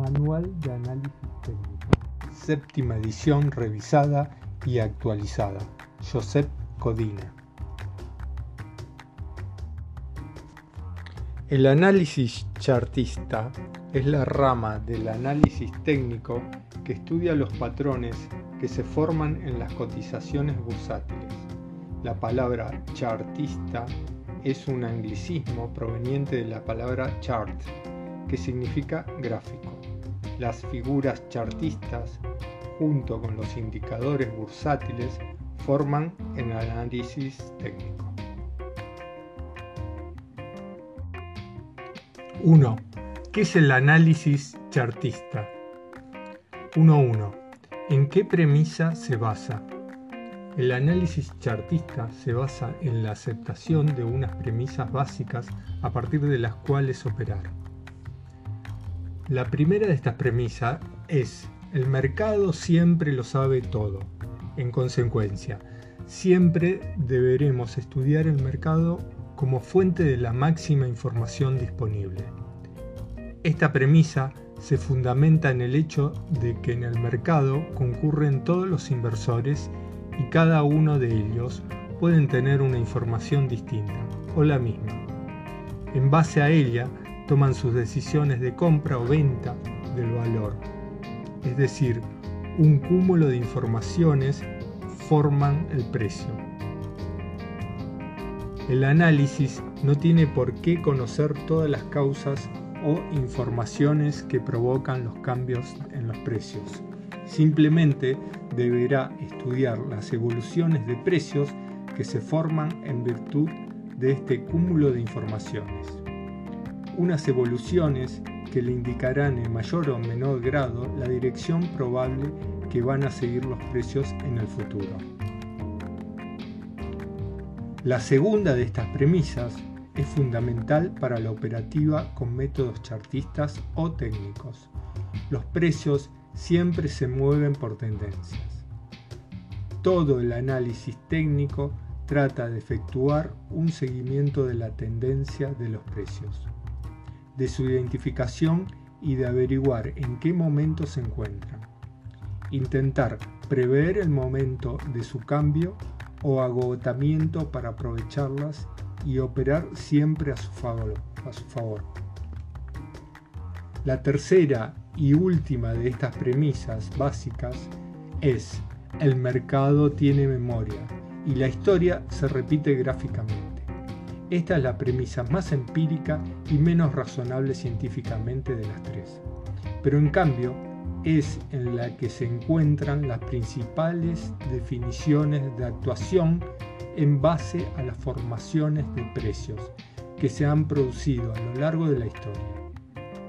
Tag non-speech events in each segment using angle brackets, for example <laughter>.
Manual de Análisis Técnico. Séptima edición revisada y actualizada. Josep Codina. El análisis chartista es la rama del análisis técnico que estudia los patrones que se forman en las cotizaciones bursátiles. La palabra chartista es un anglicismo proveniente de la palabra chart, que significa gráfico. Las figuras chartistas, junto con los indicadores bursátiles, forman el análisis técnico. 1. ¿Qué es el análisis chartista? 1.1. ¿En qué premisa se basa? El análisis chartista se basa en la aceptación de unas premisas básicas a partir de las cuales operar. La primera de estas premisas es el mercado siempre lo sabe todo. En consecuencia, siempre deberemos estudiar el mercado como fuente de la máxima información disponible. Esta premisa se fundamenta en el hecho de que en el mercado concurren todos los inversores y cada uno de ellos pueden tener una información distinta o la misma. En base a ella toman sus decisiones de compra o venta del valor. Es decir, un cúmulo de informaciones forman el precio. El análisis no tiene por qué conocer todas las causas o informaciones que provocan los cambios en los precios. Simplemente deberá estudiar las evoluciones de precios que se forman en virtud de este cúmulo de informaciones. Unas evoluciones que le indicarán en mayor o menor grado la dirección probable que van a seguir los precios en el futuro. La segunda de estas premisas es fundamental para la operativa con métodos chartistas o técnicos. Los precios siempre se mueven por tendencias. Todo el análisis técnico trata de efectuar un seguimiento de la tendencia de los precios, de su identificación y de averiguar en qué momento se encuentran. Intentar prever el momento de su cambio o agotamiento para aprovecharlas y operar siempre a su favor. A su favor. La tercera y última de estas premisas básicas es el mercado tiene memoria y la historia se repite gráficamente. Esta es la premisa más empírica y menos razonable científicamente de las tres. Pero en cambio, es en la que se encuentran las principales definiciones de actuación en base a las formaciones de precios que se han producido a lo largo de la historia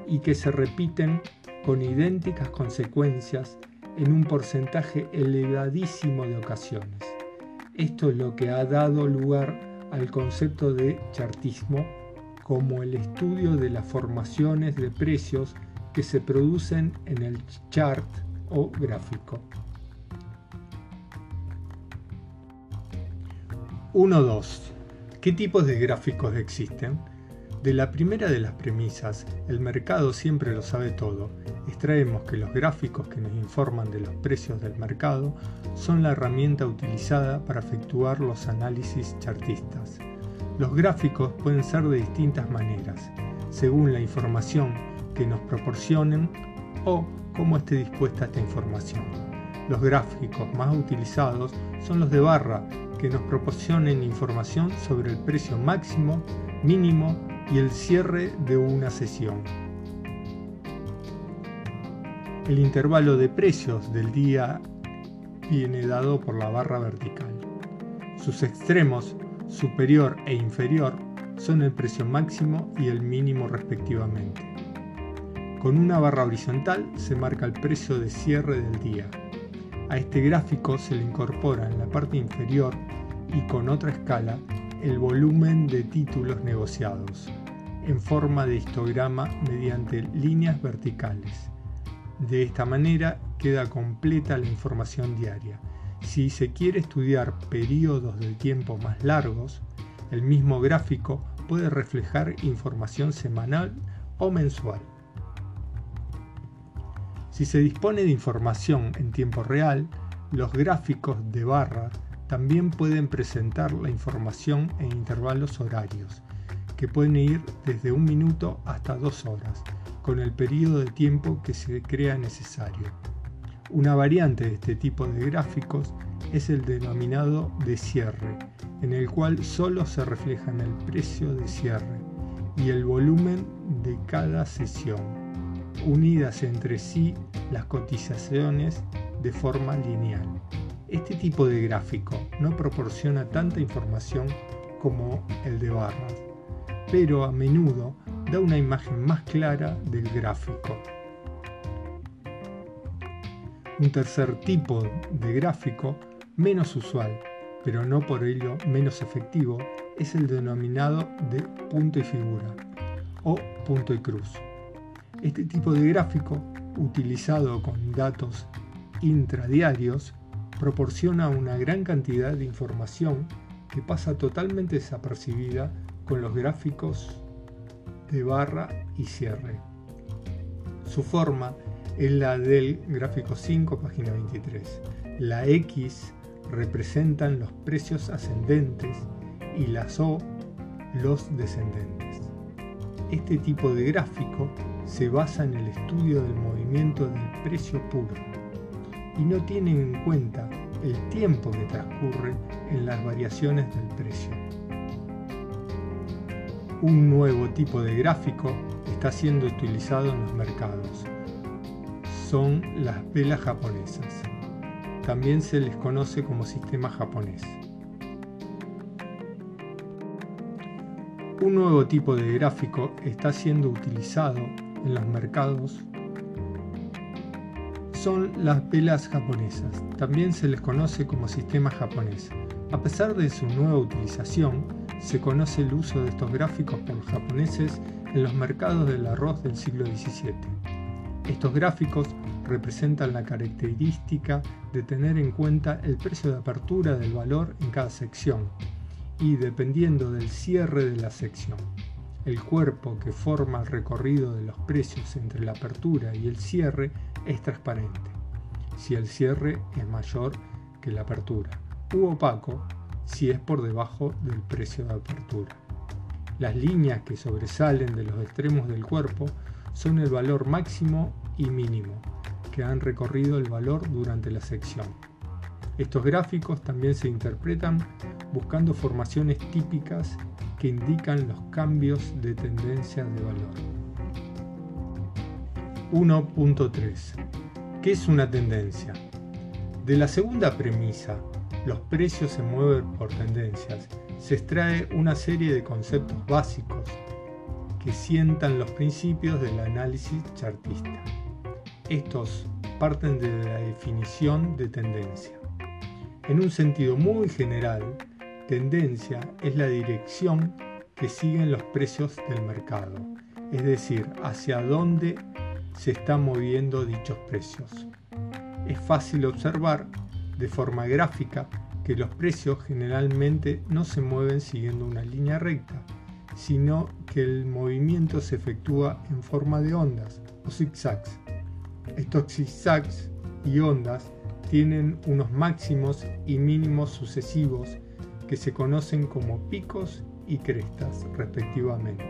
y que se repiten con idénticas consecuencias en un porcentaje elevadísimo de ocasiones. Esto es lo que ha dado lugar al concepto de chartismo como el estudio de las formaciones de precios que se producen en el chart o gráfico. 1.2. ¿Qué tipos de gráficos existen? De la primera de las premisas, el mercado siempre lo sabe todo, extraemos que los gráficos que nos informan de los precios del mercado son la herramienta utilizada para efectuar los análisis chartistas. Los gráficos pueden ser de distintas maneras, según la información que nos proporcionen o cómo esté dispuesta esta información. Los gráficos más utilizados son los de barra, que nos proporcionen información sobre el precio máximo, mínimo y el cierre de una sesión. El intervalo de precios del día viene dado por la barra vertical. Sus extremos, superior e inferior, son el precio máximo y el mínimo respectivamente. Con una barra horizontal se marca el precio de cierre del día. A este gráfico se le incorpora en la parte inferior y con otra escala el volumen de títulos negociados en forma de histograma mediante líneas verticales. De esta manera queda completa la información diaria. Si se quiere estudiar periodos de tiempo más largos, el mismo gráfico puede reflejar información semanal o mensual. Si se dispone de información en tiempo real, los gráficos de barra también pueden presentar la información en intervalos horarios, que pueden ir desde un minuto hasta dos horas, con el periodo de tiempo que se crea necesario. Una variante de este tipo de gráficos es el denominado de cierre, en el cual solo se reflejan el precio de cierre y el volumen de cada sesión, unidas entre sí las cotizaciones de forma lineal. Este tipo de gráfico no proporciona tanta información como el de barras, pero a menudo da una imagen más clara del gráfico. Un tercer tipo de gráfico, menos usual, pero no por ello menos efectivo, es el denominado de punto y figura o punto y cruz. Este tipo de gráfico, utilizado con datos intradiarios, proporciona una gran cantidad de información que pasa totalmente desapercibida con los gráficos de barra y cierre. Su forma es la del gráfico 5, página 23. La X representan los precios ascendentes y las O los descendentes. Este tipo de gráfico se basa en el estudio del movimiento del precio puro y no tiene en cuenta el tiempo que transcurre en las variaciones del precio. Un nuevo tipo de gráfico está siendo utilizado en los mercados. Son las velas japonesas. También se les conoce como sistema japonés. Un nuevo tipo de gráfico está siendo utilizado en los mercados. Son las velas japonesas. También se les conoce como sistema japonés. A pesar de su nueva utilización, se conoce el uso de estos gráficos por los japoneses en los mercados del arroz del siglo XVII. Estos gráficos representan la característica de tener en cuenta el precio de apertura del valor en cada sección y dependiendo del cierre de la sección. El cuerpo que forma el recorrido de los precios entre la apertura y el cierre es transparente, si el cierre es mayor que la apertura, u opaco si es por debajo del precio de apertura. Las líneas que sobresalen de los extremos del cuerpo son el valor máximo y mínimo que han recorrido el valor durante la sección. Estos gráficos también se interpretan buscando formaciones típicas que indican los cambios de tendencia de valor. 1.3. ¿Qué es una tendencia? De la segunda premisa, los precios se mueven por tendencias, se extrae una serie de conceptos básicos que sientan los principios del análisis chartista. Estos parten de la definición de tendencia. En un sentido muy general, tendencia es la dirección que siguen los precios del mercado, es decir, hacia dónde se están moviendo dichos precios. Es fácil observar de forma gráfica que los precios generalmente no se mueven siguiendo una línea recta, sino que el movimiento se efectúa en forma de ondas o zigzags. Estos zigzags y ondas tienen unos máximos y mínimos sucesivos que se conocen como picos y crestas respectivamente.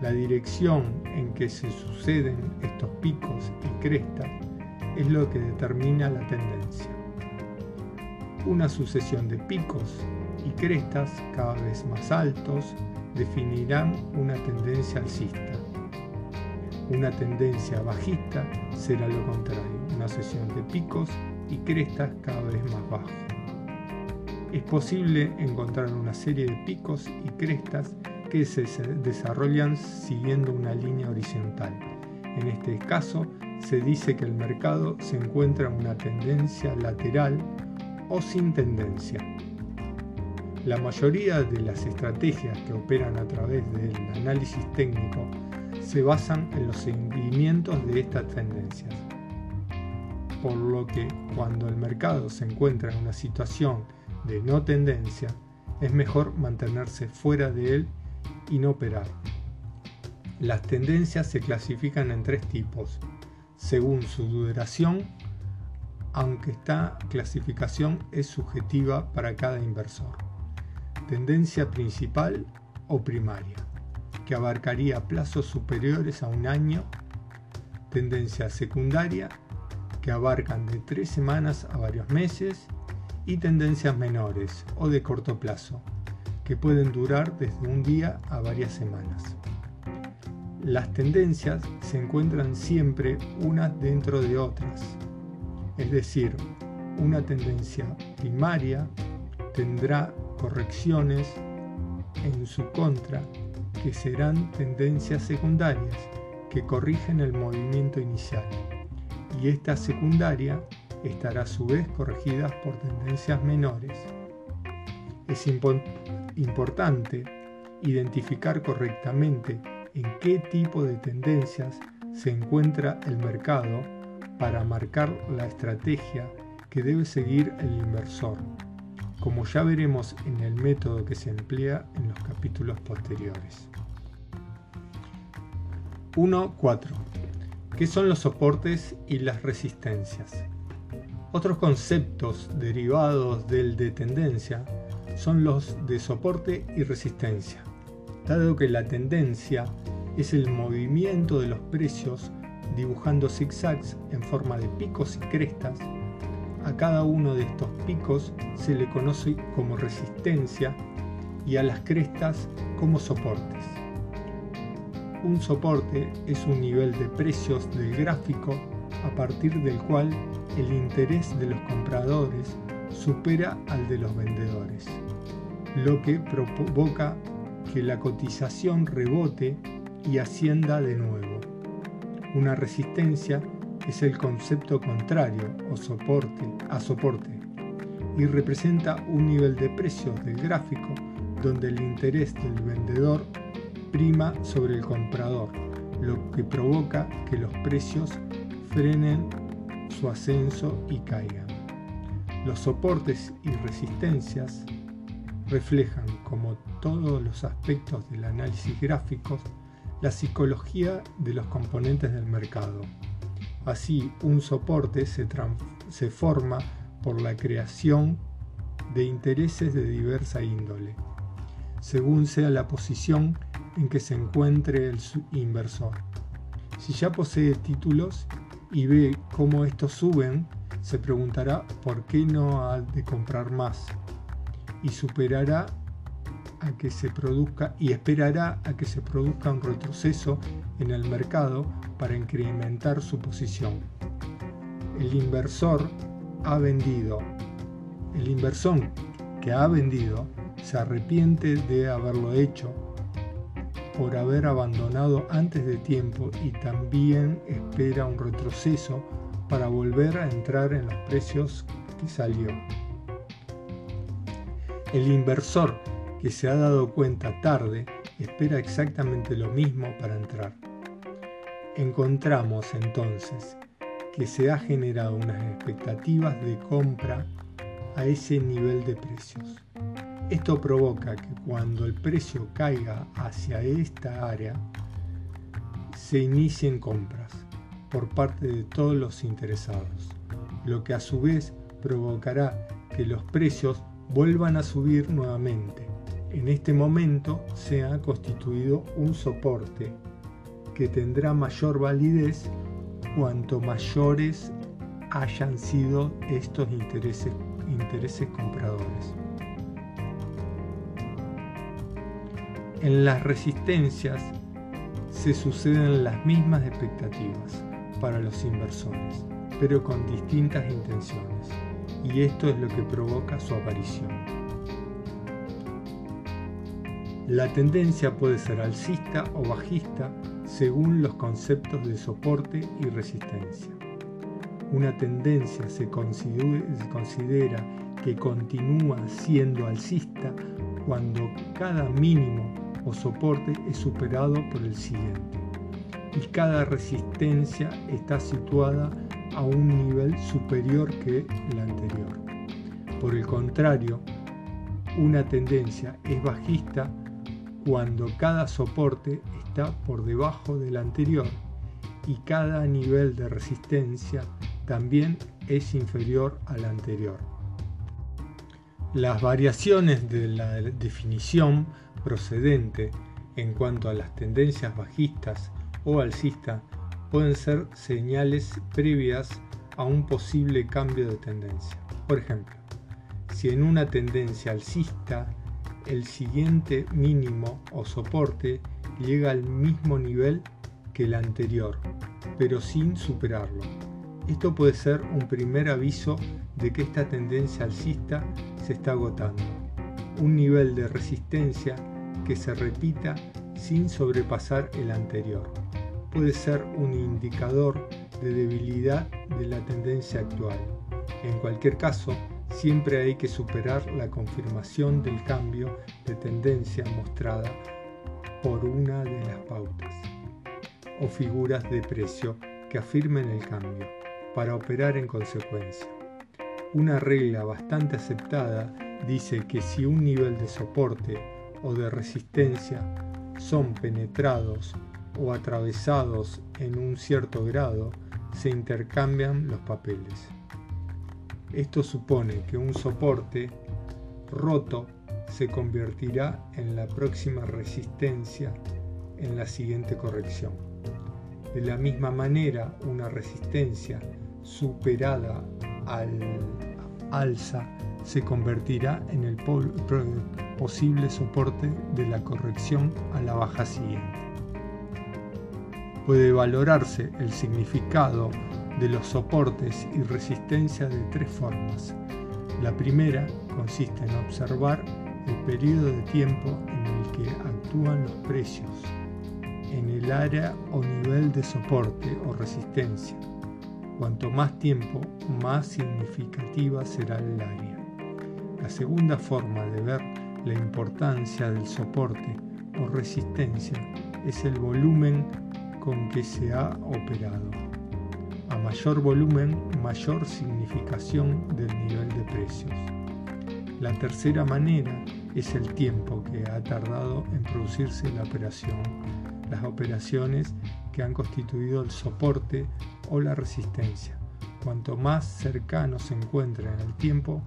La dirección en que se suceden estos picos y crestas es lo que determina la tendencia. Una sucesión de picos y crestas cada vez más altos definirán una tendencia alcista. Una tendencia bajista será lo contrario una sesión de picos y crestas cada vez más bajos. Es posible encontrar una serie de picos y crestas que se desarrollan siguiendo una línea horizontal. En este caso, se dice que el mercado se encuentra en una tendencia lateral o sin tendencia. La mayoría de las estrategias que operan a través del análisis técnico se basan en los seguimientos de estas tendencias por lo que cuando el mercado se encuentra en una situación de no tendencia, es mejor mantenerse fuera de él y no operar. Las tendencias se clasifican en tres tipos. Según su duración, aunque esta clasificación es subjetiva para cada inversor. Tendencia principal o primaria, que abarcaría plazos superiores a un año. Tendencia secundaria, que abarcan de tres semanas a varios meses. Y tendencias menores o de corto plazo, que pueden durar desde un día a varias semanas. Las tendencias se encuentran siempre unas dentro de otras, es decir, una tendencia primaria tendrá correcciones en su contra que serán tendencias secundarias que corrigen el movimiento inicial y esta secundaria estará a su vez corregida por tendencias menores. Es importante identificar correctamente en qué tipo de tendencias se encuentra el mercado para marcar la estrategia que debe seguir el inversor, como ya veremos en el método que se emplea en los capítulos posteriores. 1.4. ¿Qué son los soportes y las resistencias? Otros conceptos derivados del de tendencia son los de soporte y resistencia, dado que la tendencia es el movimiento de los precios dibujando zigzags en forma de picos y crestas. A cada uno de estos picos se le conoce como resistencia y a las crestas como soportes. Un soporte es un nivel de precios del gráfico a partir del cual el interés de los compradores supera al de los vendedores, lo que provoca que la cotización rebote y ascienda de nuevo. Una resistencia es el concepto contrario o soporte a soporte y representa un nivel de precios del gráfico donde el interés del vendedor prima sobre el comprador, lo que provoca que los precios frenen su ascenso y caigan. Los soportes y resistencias reflejan, como todos los aspectos del análisis gráfico, la psicología de los componentes del mercado. Así, un soporte se, forma por la creación de intereses de diversa índole, según sea la posición en que se encuentre el inversor. Si ya posee títulos y ve cómo estos suben, se preguntará por qué no ha de comprar más y superará a que se produzca y esperará a que se produzca un retroceso en el mercado para incrementar su posición. El inversor ha vendido. El inversor que ha vendido se arrepiente de haberlo hecho por haber abandonado antes de tiempo y también espera un retroceso para volver a entrar en los precios que salió. El inversor que se ha dado cuenta tarde espera exactamente lo mismo para entrar. Encontramos entonces que se ha generado unas expectativas de compra a ese nivel de precios. Esto provoca que cuando el precio caiga hacia esta área, se inicien compras por parte de todos los interesados, lo que a su vez provocará que los precios vuelvan a subir nuevamente. En este momento se ha constituido un soporte que tendrá mayor validez cuanto mayores hayan sido estos intereses, compradores. En las resistencias se suceden las mismas expectativas para los inversores, pero con distintas intenciones, y esto es lo que provoca su aparición. La tendencia puede ser alcista o bajista según los conceptos de soporte y resistencia. Una tendencia se considera que continúa siendo alcista cuando cada mínimo o soporte es superado por el siguiente y cada resistencia está situada a un nivel superior que la anterior. Por el contrario, una tendencia es bajista cuando cada soporte está por debajo del anterior y cada nivel de resistencia también es inferior al anterior. Las variaciones de la definición procedente en cuanto a las tendencias bajistas o alcistas pueden ser señales previas a un posible cambio de tendencia. Por ejemplo, si en una tendencia alcista el siguiente mínimo o soporte llega al mismo nivel que el anterior, pero sin superarlo. Esto puede ser un primer aviso de que esta tendencia alcista se está agotando. Un nivel de resistencia que se repita sin sobrepasar el anterior. Puede ser un indicador de debilidad de la tendencia actual. En cualquier caso, siempre hay que superar la confirmación del cambio de tendencia mostrada por una de las pautas o figuras de precio que afirmen el cambio para operar en consecuencia. Una regla bastante aceptada dice que si un nivel de soporte o de resistencia son penetrados o atravesados en un cierto grado, se intercambian los papeles. Esto supone que un soporte roto se convertirá en la próxima resistencia en la siguiente corrección. De la misma manera, una resistencia superada al alza se convertirá en el posible soporte de la corrección a la baja siguiente. Puede valorarse el significado de los soportes y resistencia de tres formas. La primera consiste en observar el periodo de tiempo en el que actúan los precios en el área o nivel de soporte o resistencia. Cuanto más tiempo, más significativa será el área. La segunda forma de ver la importancia del soporte o resistencia es el volumen con que se ha operado. A mayor volumen, mayor significación del nivel de precios. La tercera manera es el tiempo que ha tardado en producirse la operación, las operaciones que han constituido el soporte o la resistencia. Cuanto más cercano se encuentra en el tiempo,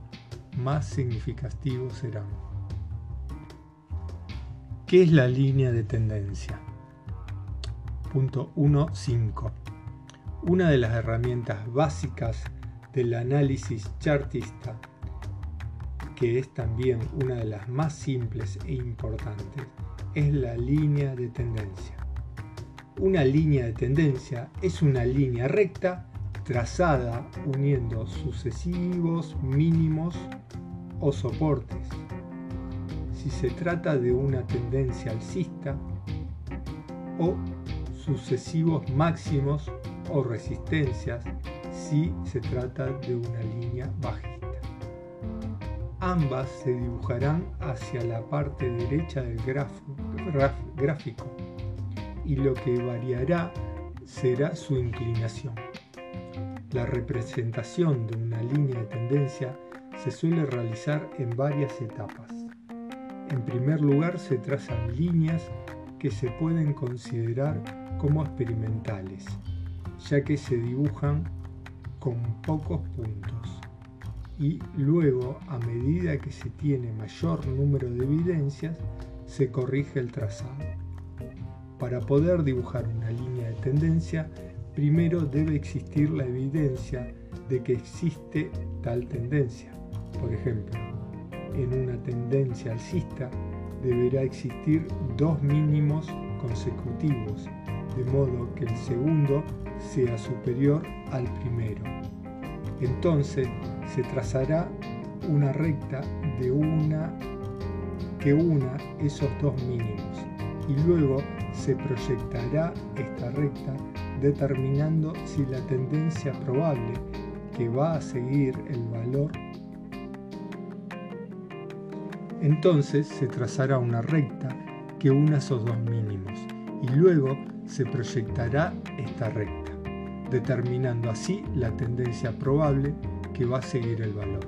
más significativos serán. ¿Qué es la línea de tendencia? Punto 1.5 una de las herramientas básicas del análisis chartista, que es también una de las más simples e importantes, es la línea de tendencia. Una línea de tendencia es una línea recta trazada uniendo sucesivos mínimos o soportes. Si se trata de una tendencia alcista o sucesivos máximos o resistencias si se trata de una línea bajista. Ambas se dibujarán hacia la parte derecha del gráfico y lo que variará será su inclinación. La representación de una línea de tendencia se suele realizar en varias etapas. En primer lugar se trazan líneas que se pueden considerar como experimentales ya que se dibujan con pocos puntos y luego a medida que se tiene mayor número de evidencias se corrige el trazado. Para poder dibujar una línea de tendencia, primero debe existir la evidencia de que existe tal tendencia. Por ejemplo, en una tendencia alcista deberá existir dos mínimos consecutivos, de modo que el segundo sea superior al primero. Entonces se trazará una recta de una que una esos dos mínimos y luego se proyectará esta recta determinando si la tendencia probable que va a seguir el valor entonces se trazará una recta que una esos dos mínimos y luego se proyectará esta recta determinando así la tendencia probable que va a seguir el valor.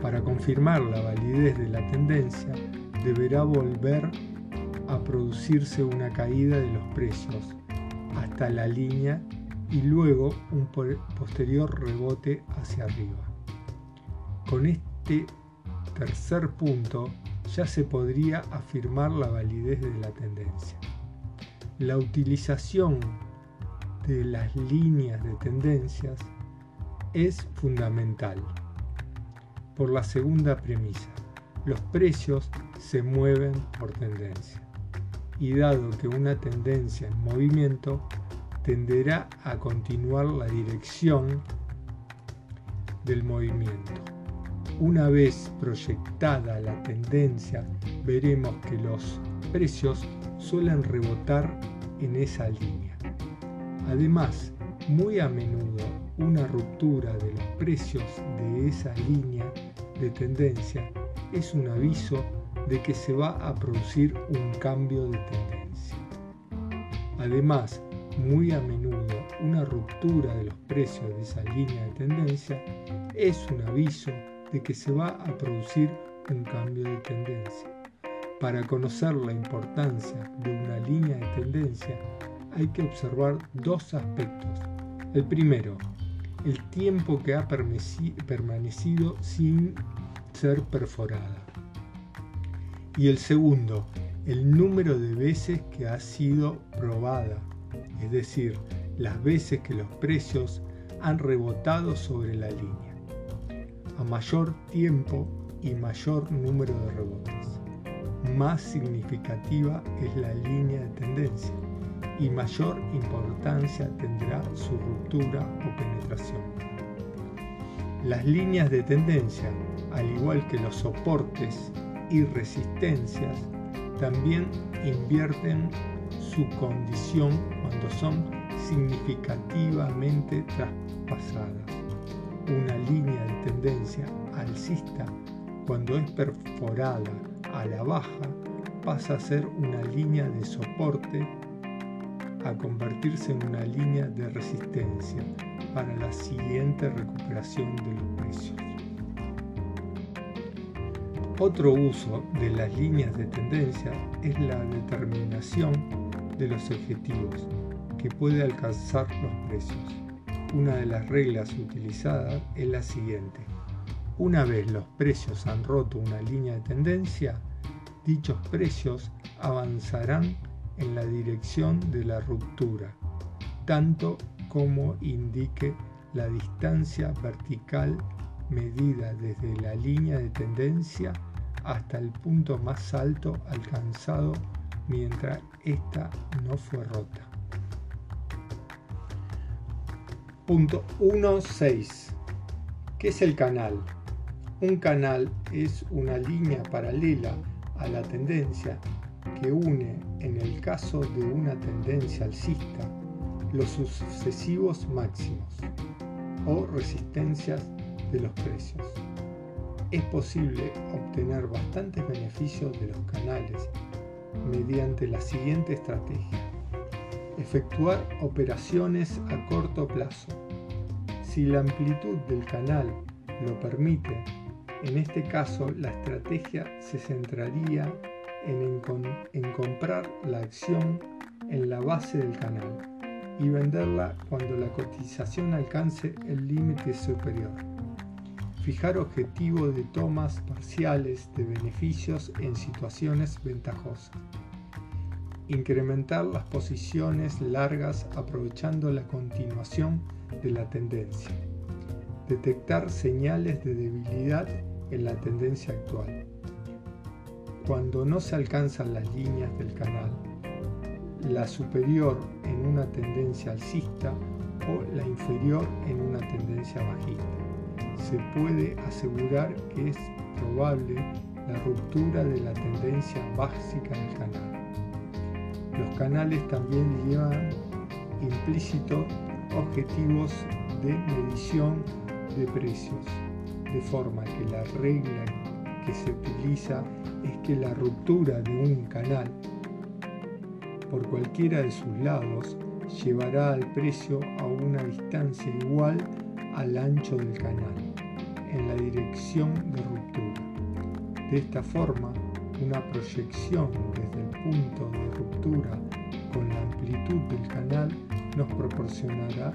Para confirmar la validez de la tendencia, deberá volver a producirse una caída de los precios hasta la línea y luego un posterior rebote hacia arriba. Con este tercer punto ya se podría afirmar la validez de la tendencia. La utilización de las líneas de tendencias es fundamental. Por la segunda premisa, los precios se mueven por tendencia. Y dado que una tendencia en movimiento tenderá a continuar la dirección del movimiento. Una vez proyectada la tendencia, veremos que los precios suelen rebotar en esa línea. Además, muy a menudo una ruptura de los precios de esa línea de tendencia es un aviso de que se va a producir un cambio de tendencia. Además, muy a menudo una ruptura de los precios de esa línea de tendencia es un aviso de que se va a producir un cambio de tendencia. Para conocer la importancia de una línea de tendencia hay que observar dos aspectos. El primero, el tiempo que ha permanecido sin ser perforada. Y el segundo, el número de veces que ha sido probada, es decir, las veces que los precios han rebotado sobre la línea. A mayor tiempo y mayor número de rebotes, más significativa es la línea de tendencia y mayor importancia tendrá su ruptura o penetración. Las líneas de tendencia, al igual que los soportes y resistencias, también invierten su condición cuando son significativamente traspasadas. Una línea de tendencia alcista, cuando es perforada a la baja, pasa a ser una línea de soporte a convertirse en una línea de resistencia para la siguiente recuperación de los precios. Otro uso de las líneas de tendencia es la determinación de los objetivos que puede alcanzar los precios. Una de las reglas utilizadas es la siguiente. Una vez los precios han roto una línea de tendencia, dichos precios avanzarán en la dirección de la ruptura, tanto como indique la distancia vertical medida desde la línea de tendencia hasta el punto más alto alcanzado mientras ésta no fue rota. Punto 1.6. ¿Qué es el canal? Un canal es una línea paralela a la tendencia que une, en el caso de una tendencia alcista, los sucesivos máximos o resistencias de los precios. Es posible obtener bastantes beneficios de los canales mediante la siguiente estrategia. Efectuar operaciones a corto plazo. Si la amplitud del canal lo permite, en este caso la estrategia se centraría en, comprar la acción en la base del canal y venderla cuando la cotización alcance el límite superior. Fijar objetivos de tomas parciales de beneficios en situaciones ventajosas. Incrementar las posiciones largas aprovechando la continuación de la tendencia. Detectar señales de debilidad en la tendencia actual cuando no se alcanzan las líneas del canal, la superior en una tendencia alcista o la inferior en una tendencia bajista. Se puede asegurar que es probable la ruptura de la tendencia básica del canal. Los canales también llevan implícitos objetivos de medición de precios, de forma que la regla que se utiliza es que la ruptura de un canal por cualquiera de sus lados llevará al precio a una distancia igual al ancho del canal en la dirección de ruptura. De esta forma, una proyección desde el punto de ruptura con la amplitud del canal nos proporcionará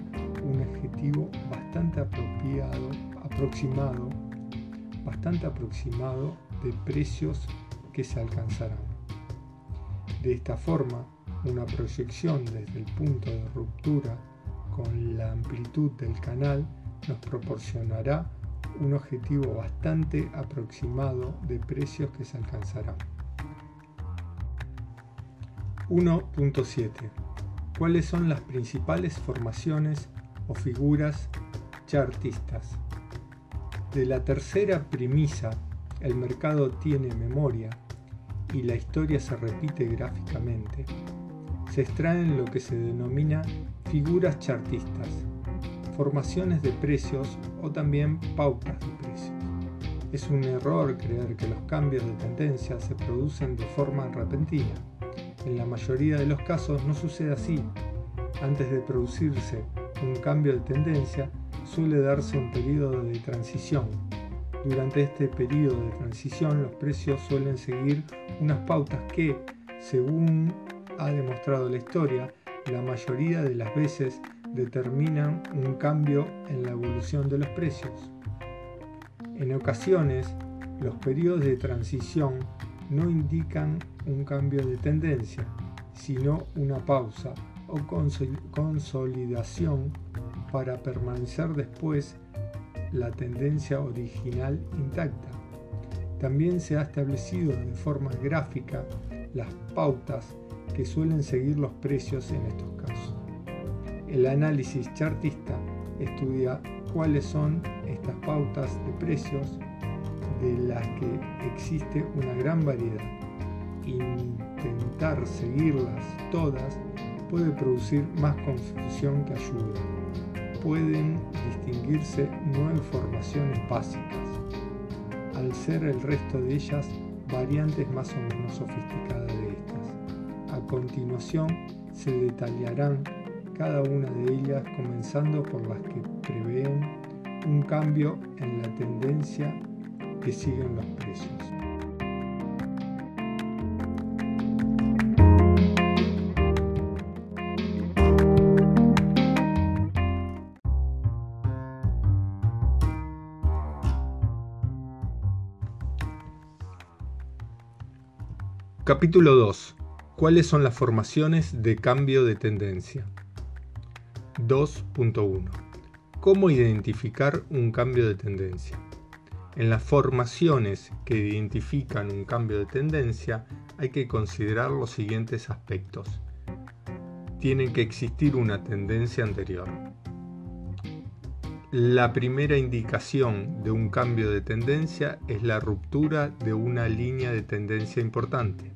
un objetivo bastante apropiado, aproximado, bastante aproximado de precios que se alcanzarán. De esta forma, una proyección desde el punto de ruptura con la amplitud del canal nos proporcionará un objetivo bastante aproximado de precios que se alcanzarán. 1.7 ¿Cuáles son las principales formaciones o figuras chartistas? De la tercera premisa, el mercado tiene memoria y la historia se repite gráficamente. Se extraen lo que se denomina figuras chartistas, formaciones de precios o también pautas de precios. Es un error creer que los cambios de tendencia se producen de forma repentina en la mayoría de los casos no sucede así. Antes de producirse un cambio de tendencia, suele darse un periodo de transición. Durante este periodo de transición los precios suelen seguir unas pautas que, según ha demostrado la historia, la mayoría de las veces determinan un cambio en la evolución de los precios. En ocasiones, los periodos de transición no indican un cambio de tendencia, sino una pausa o consolidación para permanecer después la tendencia original intacta. También se ha establecido de forma gráfica las pautas que suelen seguir los precios en estos casos. El análisis chartista estudia cuáles son estas pautas de precios de las que existe una gran variedad. Intentar seguirlas todas puede producir más confusión que ayuda. Pueden distinguirse nueve formaciones básicas, al ser el resto de ellas variantes más o menos sofisticadas de estas. A continuación se detallarán cada una de ellas comenzando por las que prevén un cambio en la tendencia que siguen los precios. Capítulo 2. ¿Cuáles son las formaciones de cambio de tendencia? 2.1. ¿Cómo identificar un cambio de tendencia? En las formaciones que identifican un cambio de tendencia hay que considerar los siguientes aspectos. Tiene que existir una tendencia anterior. La primera indicación de un cambio de tendencia es la ruptura de una línea de tendencia importante.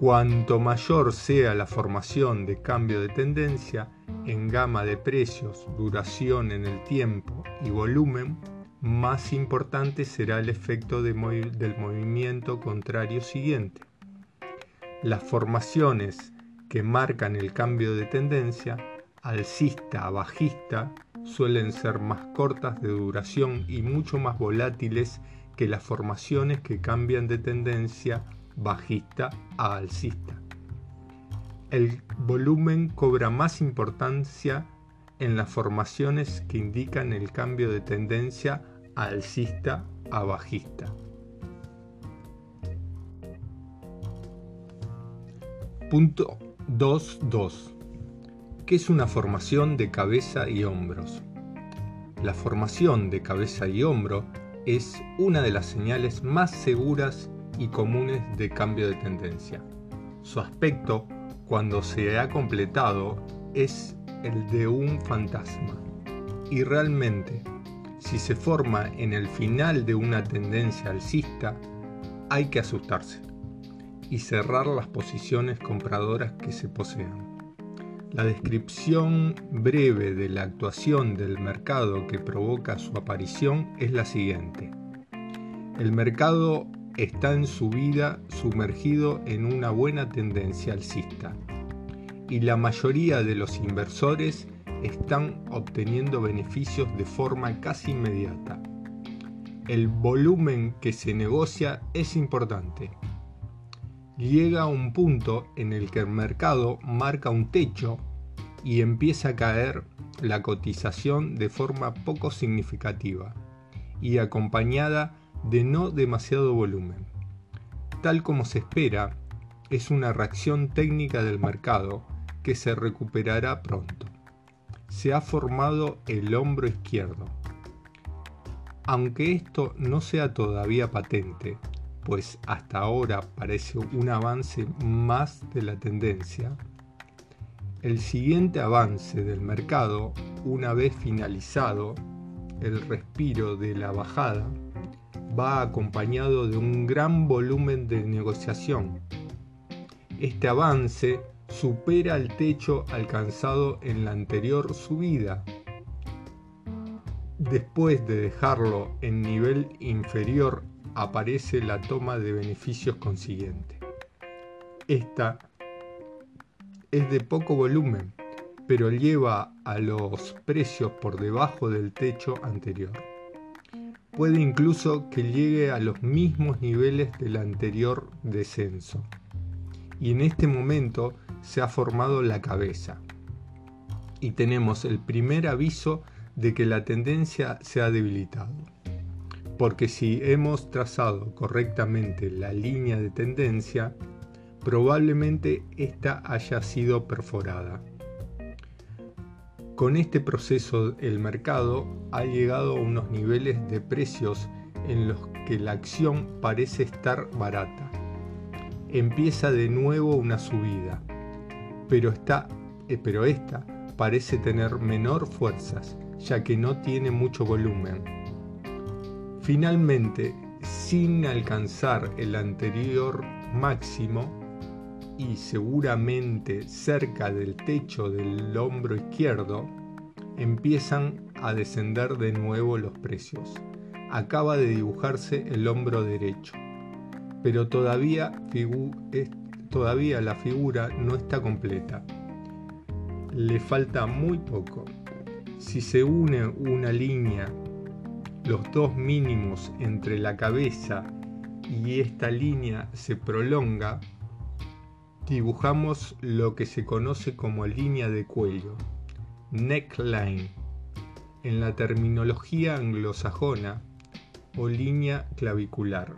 Cuanto mayor sea la formación de cambio de tendencia en gama de precios, duración en el tiempo y volumen, más importante será el efecto del movimiento contrario siguiente. Las formaciones que marcan el cambio de tendencia, alcista a bajista, suelen ser más cortas de duración y mucho más volátiles que las formaciones que cambian de tendencia bajista a alcista. El volumen cobra más importancia en las formaciones que indican el cambio de tendencia alcista a bajista. Punto 2.2. ¿Qué es una formación de cabeza y hombros? La formación de cabeza y hombro es una de las señales más seguras y comunes de cambio de tendencia. Su aspecto, cuando se ha completado, es el de un fantasma. Y realmente si se forma en el final de una tendencia alcista, hay que asustarse y cerrar las posiciones compradoras que se posean. La descripción breve de la actuación del mercado que provoca su aparición es la siguiente. El mercado está en su vida sumergido en una buena tendencia alcista y la mayoría de los inversores están obteniendo beneficios de forma casi inmediata. El volumen que se negocia es importante. llega un punto en el que el mercado marca un techo y empieza a caer la cotización de forma poco significativa y acompañada de no demasiado volumen. Tal como se espera, es una reacción técnica del mercado que se recuperará pronto. Se ha formado el hombro izquierdo. Aunque esto no sea todavía patente, pues hasta ahora parece un avance más de la tendencia, el siguiente avance del mercado, una vez finalizado el respiro de la bajada, va acompañado de un gran volumen de negociación. Este avance supera el techo alcanzado en la anterior subida. Después de dejarlo en nivel inferior aparece la toma de beneficios consiguiente. Esta es de poco volumen, pero lleva a los precios por debajo del techo anterior. Puede incluso que llegue a los mismos niveles del anterior descenso. Y en este momento se ha formado la cabeza. Y tenemos el primer aviso de que la tendencia se ha debilitado. Porque si hemos trazado correctamente la línea de tendencia, probablemente ésta haya sido perforada. Con este proceso el mercado ha llegado a unos niveles de precios en los que la acción parece estar barata. Empieza de nuevo una subida, pero, eh, esta parece tener menor fuerzas, ya que no tiene mucho volumen. Finalmente, sin alcanzar el anterior máximo, y seguramente cerca del techo del hombro izquierdo, empiezan a descender de nuevo los precios. Acaba de dibujarse el hombro derecho, pero todavía, todavía la figura no está completa. Le falta muy poco. Si se une una línea, los dos mínimos entre la cabeza y esta línea se prolonga, dibujamos lo que se conoce como línea de cuello, neckline, en la terminología anglosajona o línea clavicular.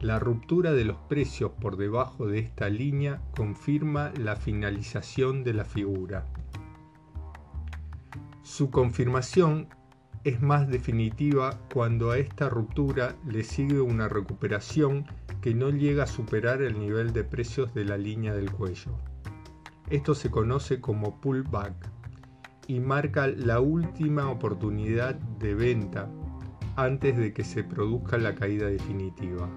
La ruptura de los precios por debajo de esta línea confirma la finalización de la figura. Su confirmación es más definitiva cuando a esta ruptura le sigue una recuperación que no llega a superar el nivel de precios de la línea del cuello. Esto se conoce como pullback y marca la última oportunidad de venta antes de que se produzca la caída definitiva.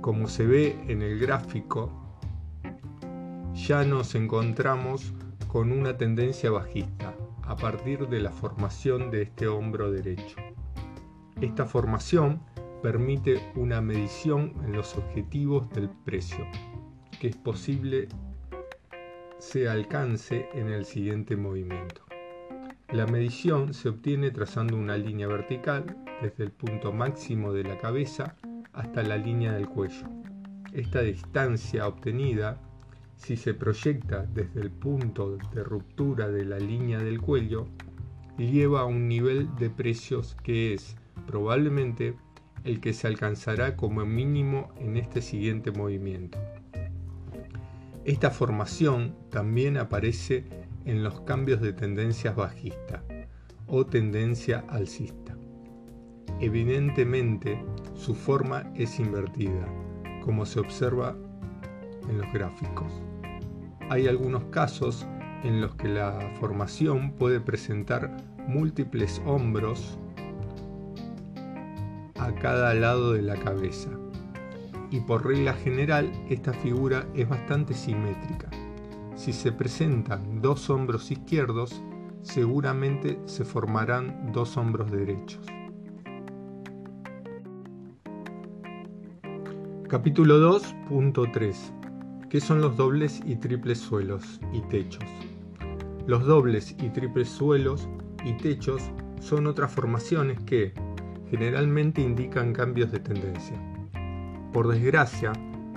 Como se ve en el gráfico, ya nos encontramos con una tendencia bajista a partir de la formación de este hombro derecho. Esta formación permite una medición en los objetivos del precio, que es posible se alcance en el siguiente movimiento. La medición se obtiene trazando una línea vertical desde el punto máximo de la cabeza hasta la línea del cuello. Esta distancia obtenida, si se proyecta desde el punto de ruptura de la línea del cuello, lleva a un nivel de precios que es probablemente el que se alcanzará como mínimo en este siguiente movimiento. Esta formación también aparece en los cambios de tendencias bajista o tendencia alcista. Evidentemente, su forma es invertida, como se observa en los gráficos. Hay algunos casos en los que la formación puede presentar múltiples hombros a cada lado de la cabeza. Y por regla general esta figura es bastante simétrica. Si se presentan dos hombros izquierdos, seguramente se formarán dos hombros derechos. Capítulo 2.3 ¿Qué son los dobles y triples suelos y techos? Los dobles y triples suelos y techos son otras formaciones que, generalmente indican cambios de tendencia. Por desgracia,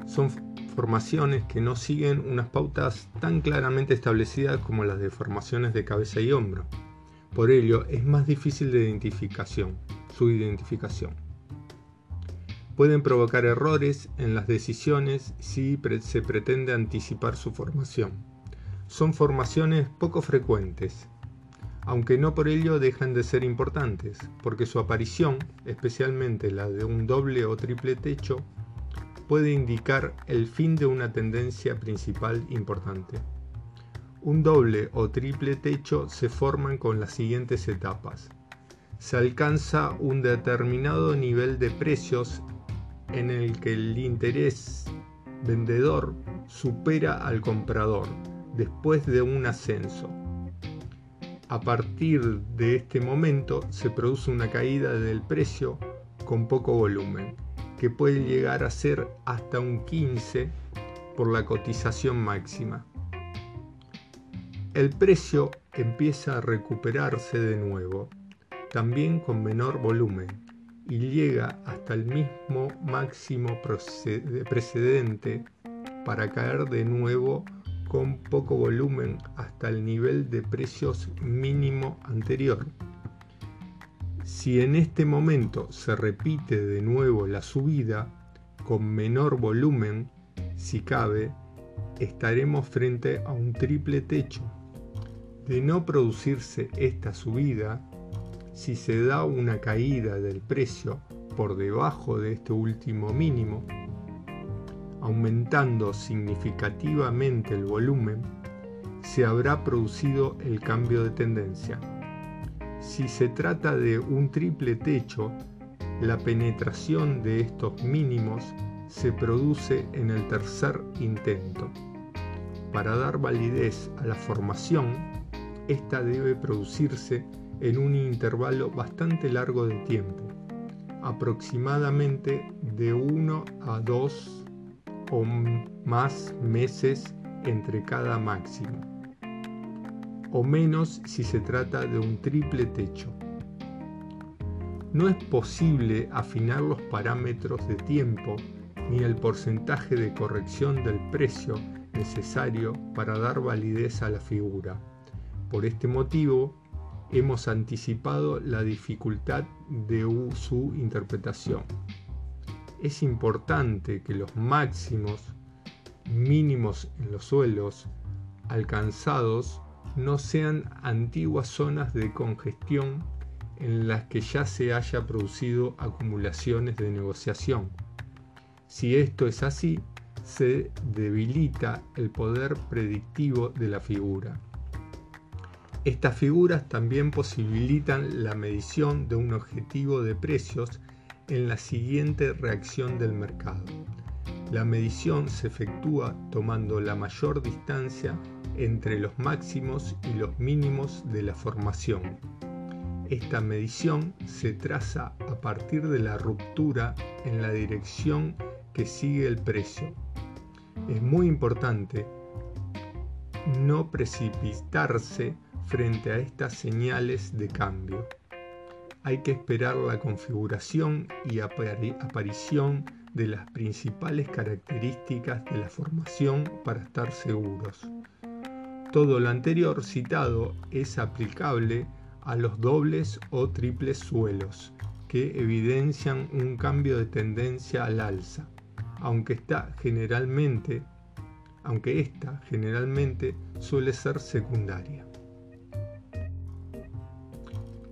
Son formaciones que no siguen unas pautas tan claramente establecidas como las de formaciones de cabeza y hombro. Por ello, es más difícil de identificación, su identificación. Pueden provocar errores en las decisiones si se pretende anticipar su formación. Son formaciones poco frecuentes, aunque no por ello dejan de ser importantes, porque su aparición, especialmente la de un doble o triple techo, puede indicar el fin de una tendencia principal importante. Un doble o triple techo se forman con las siguientes etapas. Se alcanza un determinado nivel de precios en el que el interés vendedor supera al comprador después de un ascenso. A partir de este momento se produce una caída del precio con poco volumen que puede llegar a ser hasta un 15 por la cotización máxima. El precio empieza a recuperarse de nuevo, también con menor volumen, y llega hasta el mismo máximo precedente para caer de nuevo con poco volumen hasta el nivel de precios mínimo anterior. Si en este momento se repite de nuevo la subida con menor volumen, si cabe, estaremos frente a un triple techo. De no producirse esta subida, si se da una caída del precio por debajo de este último mínimo, aumentando significativamente el volumen, se habrá producido el cambio de tendencia. Si se trata de un triple techo, la penetración de estos mínimos se produce en el tercer intento. Para dar validez a la formación, esta debe producirse en un intervalo bastante largo de tiempo, aproximadamente de 1 a 2 o más meses entre cada máximo o menos si se trata de un triple techo. No es posible afinar los parámetros de tiempo ni el porcentaje de corrección del precio necesario para dar validez a la figura. Por este motivo, hemos anticipado la dificultad de su interpretación. Es importante que los máximos mínimos en los suelos alcanzados no sean antiguas zonas de congestión en las que ya se haya producido acumulaciones de negociación. Si esto es así, se debilita el poder predictivo de la figura. Estas figuras también posibilitan la medición de un objetivo de precios en la siguiente reacción del mercado. La medición se efectúa tomando la mayor distancia entre los máximos y los mínimos de la formación. Esta medición se traza a partir de la ruptura en la dirección que sigue el precio. Es muy importante no precipitarse frente a estas señales de cambio. Hay que esperar la configuración y aparición de las principales características de la formación para estar seguros. Todo lo anterior citado es aplicable a los dobles o triples suelos, que evidencian un cambio de tendencia al alza, aunque está generalmente, aunque esta generalmente suele ser secundaria.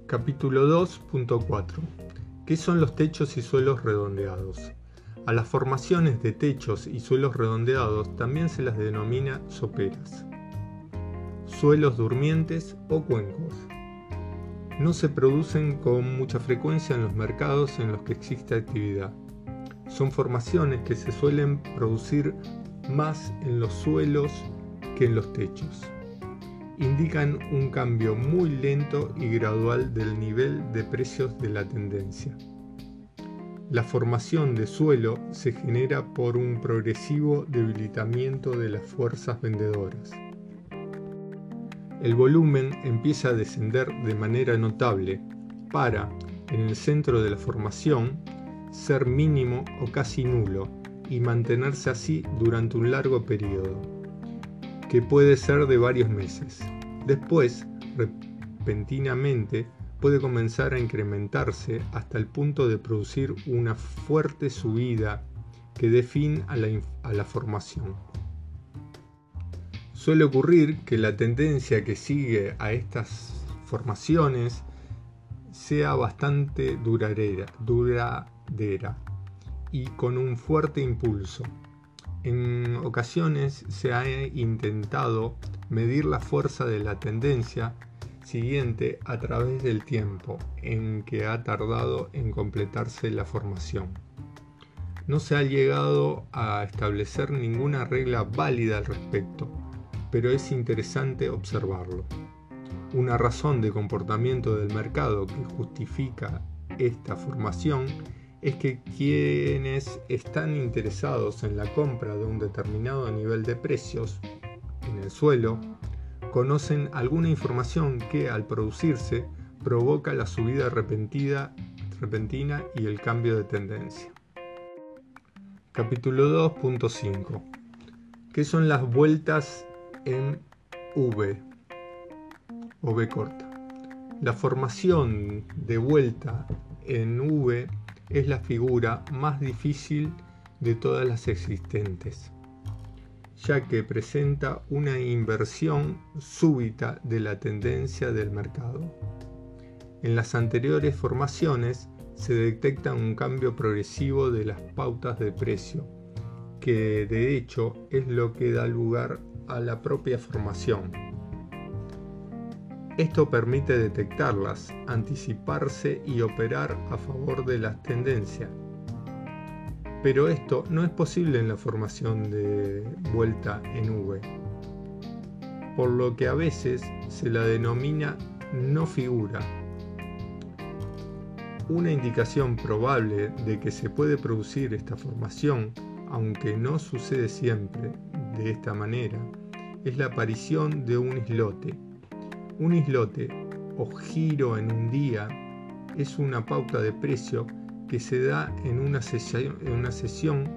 Capítulo 2.4 ¿Qué son los techos y suelos redondeados? A las formaciones de techos y suelos redondeados también se las denomina soperas suelos durmientes o cuencos. No se producen con mucha frecuencia en los mercados en los que existe actividad. Son formaciones que se suelen producir más en los suelos que en los techos. Indican un cambio muy lento y gradual del nivel de precios de la tendencia. La formación de suelo se genera por un progresivo debilitamiento de las fuerzas vendedoras el volumen empieza a descender de manera notable para, en el centro de la formación, ser mínimo o casi nulo y mantenerse así durante un largo periodo, que puede ser de varios meses. Después, repentinamente, puede comenzar a incrementarse hasta el punto de producir una fuerte subida que dé fin a la, formación. Suele ocurrir que la tendencia que sigue a estas formaciones sea bastante duradera y con un fuerte impulso. En ocasiones se ha intentado medir la fuerza de la tendencia siguiente a través del tiempo en que ha tardado en completarse la formación. No se ha llegado a establecer ninguna regla válida al respecto, pero es interesante observarlo. Una razón de comportamiento del mercado que justifica esta formación es que quienes están interesados en la compra de un determinado nivel de precios en el suelo conocen alguna información que al producirse provoca la subida repentina, y el cambio de tendencia. Capítulo 2.5 ¿Qué son las vueltas en V o V corta? La formación de vuelta en V es la figura más difícil de todas las existentes ya que presenta una inversión súbita de la tendencia del mercado. En las anteriores formaciones se detecta un cambio progresivo de las pautas de precio, que de hecho es lo que da lugar a la propia formación. Esto permite detectarlas, anticiparse y operar a favor de las tendencias pero esto no es posible en la formación de vuelta en V, por lo que a veces se la denomina no figura. Una indicación probable de que se puede producir esta formación, aunque no sucede siempre de esta manera, es la aparición de un islote. Un islote o giro en un día es una pauta de precio que se da en una, sesión,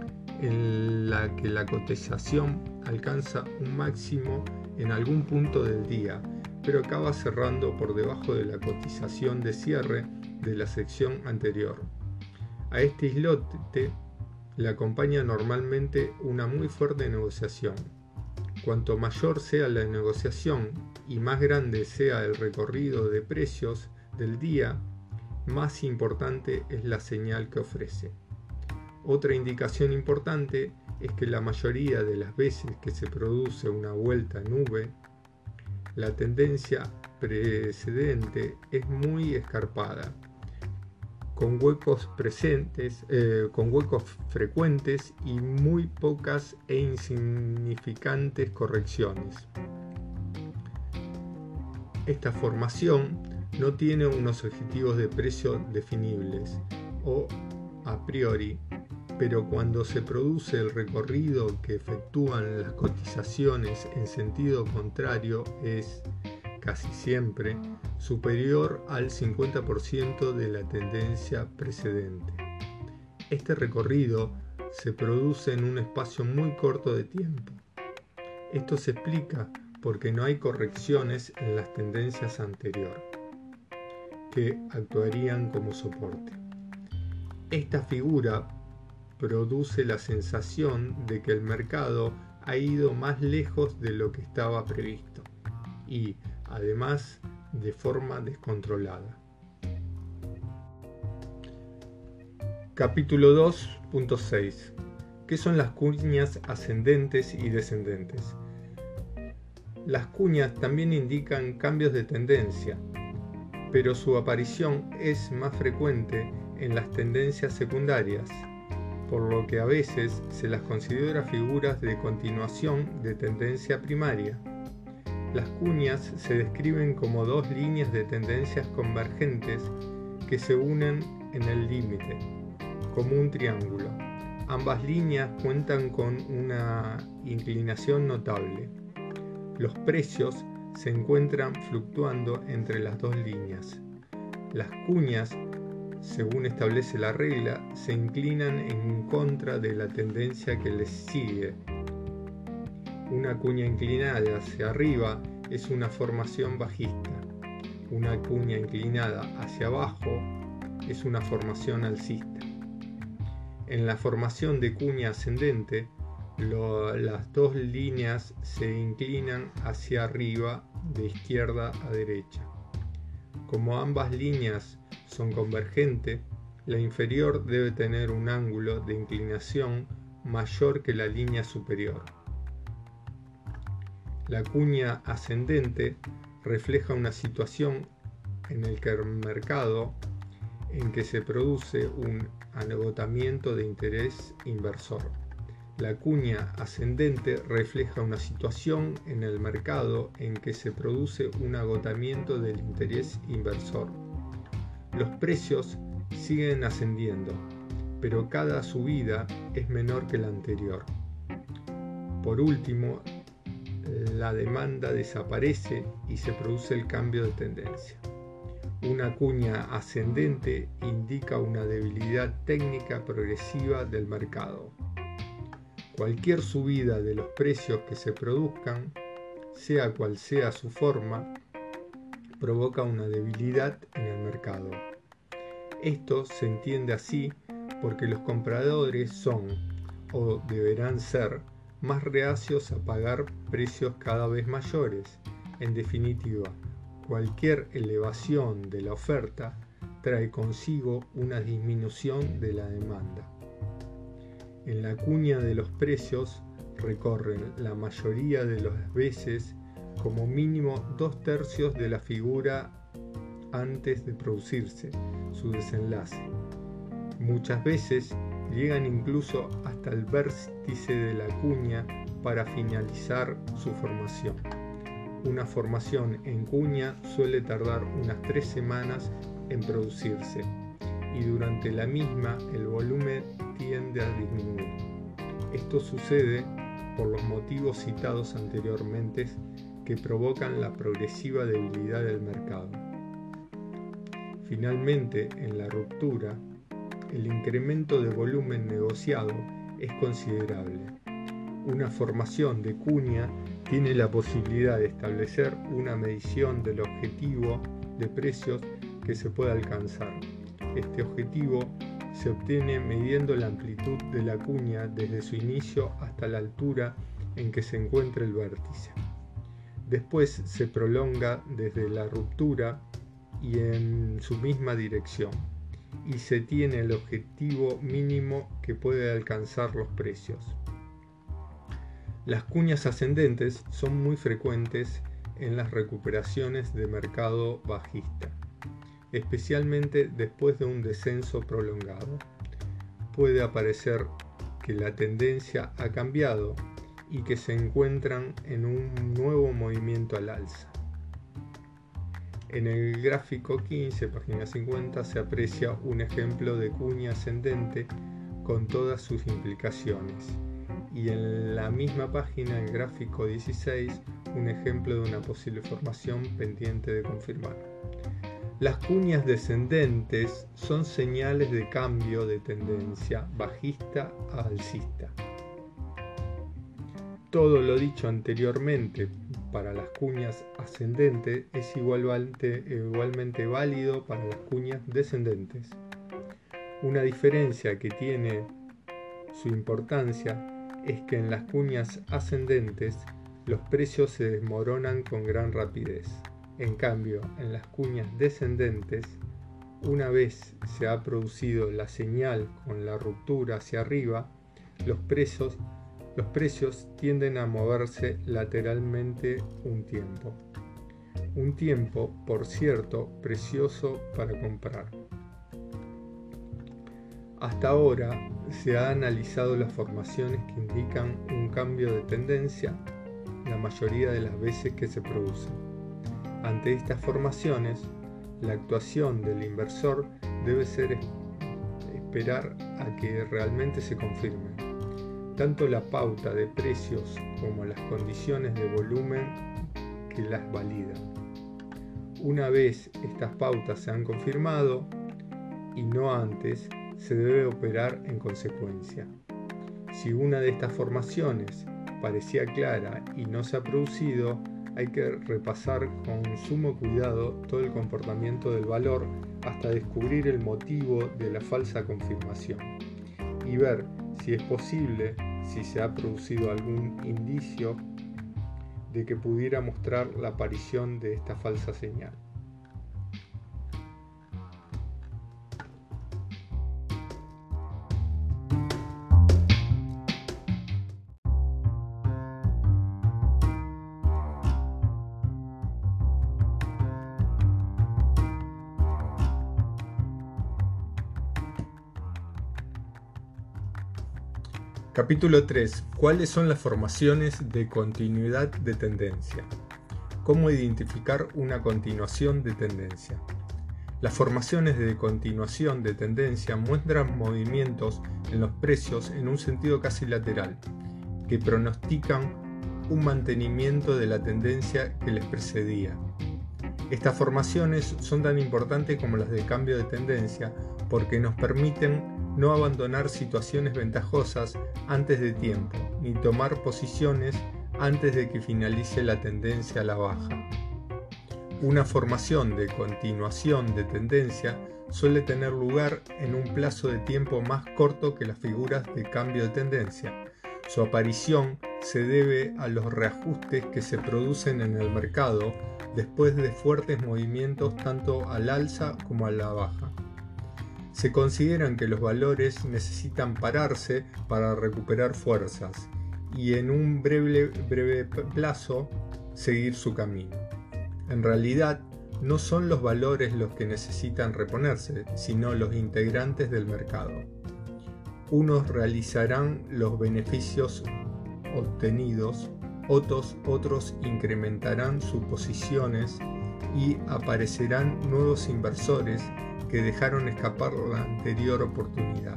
en la que la cotización alcanza un máximo en algún punto del día, pero acaba cerrando por debajo de la cotización de cierre de la sección anterior. A este islote le acompaña normalmente una muy fuerte negociación. Cuanto mayor sea la negociación y más grande sea el recorrido de precios del día, más importante es la señal que ofrece. Otra indicación importante es que la mayoría de las veces que se produce una vuelta V, la tendencia precedente es muy escarpada, con huecos presentes, eh, con huecos frecuentes y muy pocas e insignificantes correcciones. Esta formación no tiene unos objetivos de precio definibles o a priori, pero cuando se produce el recorrido que efectúan las cotizaciones en sentido contrario es, casi siempre, superior al 50% de la tendencia precedente. Este recorrido se produce en un espacio muy corto de tiempo. Esto se explica porque no hay correcciones en las tendencias anteriores que actuarían como soporte. Esta figura produce la sensación de que el mercado ha ido más lejos de lo que estaba previsto y, además, de forma descontrolada. Capítulo 2.6 ¿Qué son las cuñas ascendentes y descendentes? Las cuñas también indican cambios de tendencia, pero su aparición es más frecuente en las tendencias secundarias, por lo que a veces se las considera figuras de continuación de tendencia primaria. Las cuñas se describen como dos líneas de tendencias convergentes que se unen en el límite, como un triángulo. Ambas líneas cuentan con una inclinación notable. Los precios se encuentran fluctuando entre las dos líneas. Las cuñas según establece la regla, se inclinan en contra de la tendencia que les sigue. Una cuña inclinada hacia arriba es una formación bajista. Una cuña inclinada hacia abajo es una formación alcista. En la formación de cuña ascendente, las dos líneas se inclinan hacia arriba de izquierda a derecha. Como ambas líneas son convergentes, la inferior debe tener un ángulo de inclinación mayor que la línea superior. La cuña ascendente refleja una situación en el que el mercado en que se produce un agotamiento de interés inversor. La cuña ascendente refleja una situación en el mercado en que se produce un agotamiento del interés inversor. Los precios siguen ascendiendo, pero cada subida es menor que la anterior. Por último, la demanda desaparece y se produce el cambio de tendencia. Una cuña ascendente indica una debilidad técnica progresiva del mercado. Cualquier subida de los precios que se produzcan, sea cual sea su forma, provoca una debilidad en el mercado. Esto se entiende así porque los compradores son o deberán ser más reacios a pagar precios cada vez mayores. En definitiva, cualquier elevación de la oferta trae consigo una disminución de la demanda. En la cuña de los precios recorren la mayoría de las veces como mínimo dos tercios de la figura antes de producirse su desenlace. Muchas veces llegan incluso hasta el vértice de la cuña para finalizar su formación. Una formación en cuña suele tardar unas tres semanas en producirse y durante la misma el volumen tiende a disminuir. Esto sucede por los motivos citados anteriormente que provocan la progresiva debilidad del mercado. Finalmente, en la ruptura, el incremento de volumen negociado es considerable. Una formación de cuña tiene la posibilidad de establecer una medición del objetivo de precios que se puede alcanzar. Este objetivo se obtiene midiendo la amplitud de la cuña desde su inicio hasta la altura en que se encuentra el vértice. Después se prolonga desde la ruptura y en su misma dirección y se tiene el objetivo mínimo que puede alcanzar los precios. Las cuñas ascendentes son muy frecuentes en las recuperaciones de mercado bajista especialmente después de un descenso prolongado. Puede aparecer que la tendencia ha cambiado y que se encuentran en un nuevo movimiento al alza. En el gráfico 15, página 50, se aprecia un ejemplo de cuña ascendente con todas sus implicaciones. Y en la misma página, el gráfico 16, un ejemplo de una posible formación pendiente de confirmar. Las cuñas descendentes son señales de cambio de tendencia bajista a alcista. Todo lo dicho anteriormente para las cuñas ascendentes es igualmente, igualmente válido para las cuñas descendentes. Una diferencia que tiene su importancia es que en las cuñas ascendentes los precios se desmoronan con gran rapidez. En cambio, en las cuñas descendentes, una vez se ha producido la señal con la ruptura hacia arriba, los precios, los precios tienden a moverse lateralmente un tiempo. Un tiempo, por cierto, precioso para comprar. Hasta ahora se ha analizado las formaciones que indican un cambio de tendencia la mayoría de las veces que se producen. Ante estas formaciones, la actuación del inversor debe ser esperar a que realmente se confirmen. Tanto la pauta de precios como las condiciones de volumen que las validan. Una vez estas pautas se han confirmado y no antes, se debe operar en consecuencia. Si una de estas formaciones parecía clara y no se ha producido, hay que repasar con sumo cuidado todo el comportamiento del valor hasta descubrir el motivo de la falsa confirmación y ver si es posible, si se ha producido algún indicio de que pudiera mostrar la aparición de esta falsa señal. Capítulo 3. ¿Cuáles son las formaciones de continuidad de tendencia? ¿Cómo identificar una continuación de tendencia? Las formaciones de continuación de tendencia muestran movimientos en los precios en un sentido casi lateral, que pronostican un mantenimiento de la tendencia que les precedía. Estas formaciones son tan importantes como las de cambio de tendencia porque nos permiten no abandonar situaciones ventajosas antes de tiempo, ni tomar posiciones antes de que finalice la tendencia a la baja. Una formación de continuación de tendencia suele tener lugar en un plazo de tiempo más corto que las figuras de cambio de tendencia. Su aparición se debe a los reajustes que se producen en el mercado después de fuertes movimientos tanto al alza como a la baja. Se consideran que los valores necesitan pararse para recuperar fuerzas y en un breve, breve plazo seguir su camino. En realidad, no son los valores los que necesitan reponerse, sino los integrantes del mercado. Unos realizarán los beneficios obtenidos, otros, otros incrementarán sus posiciones y aparecerán nuevos inversores que dejaron escapar la anterior oportunidad.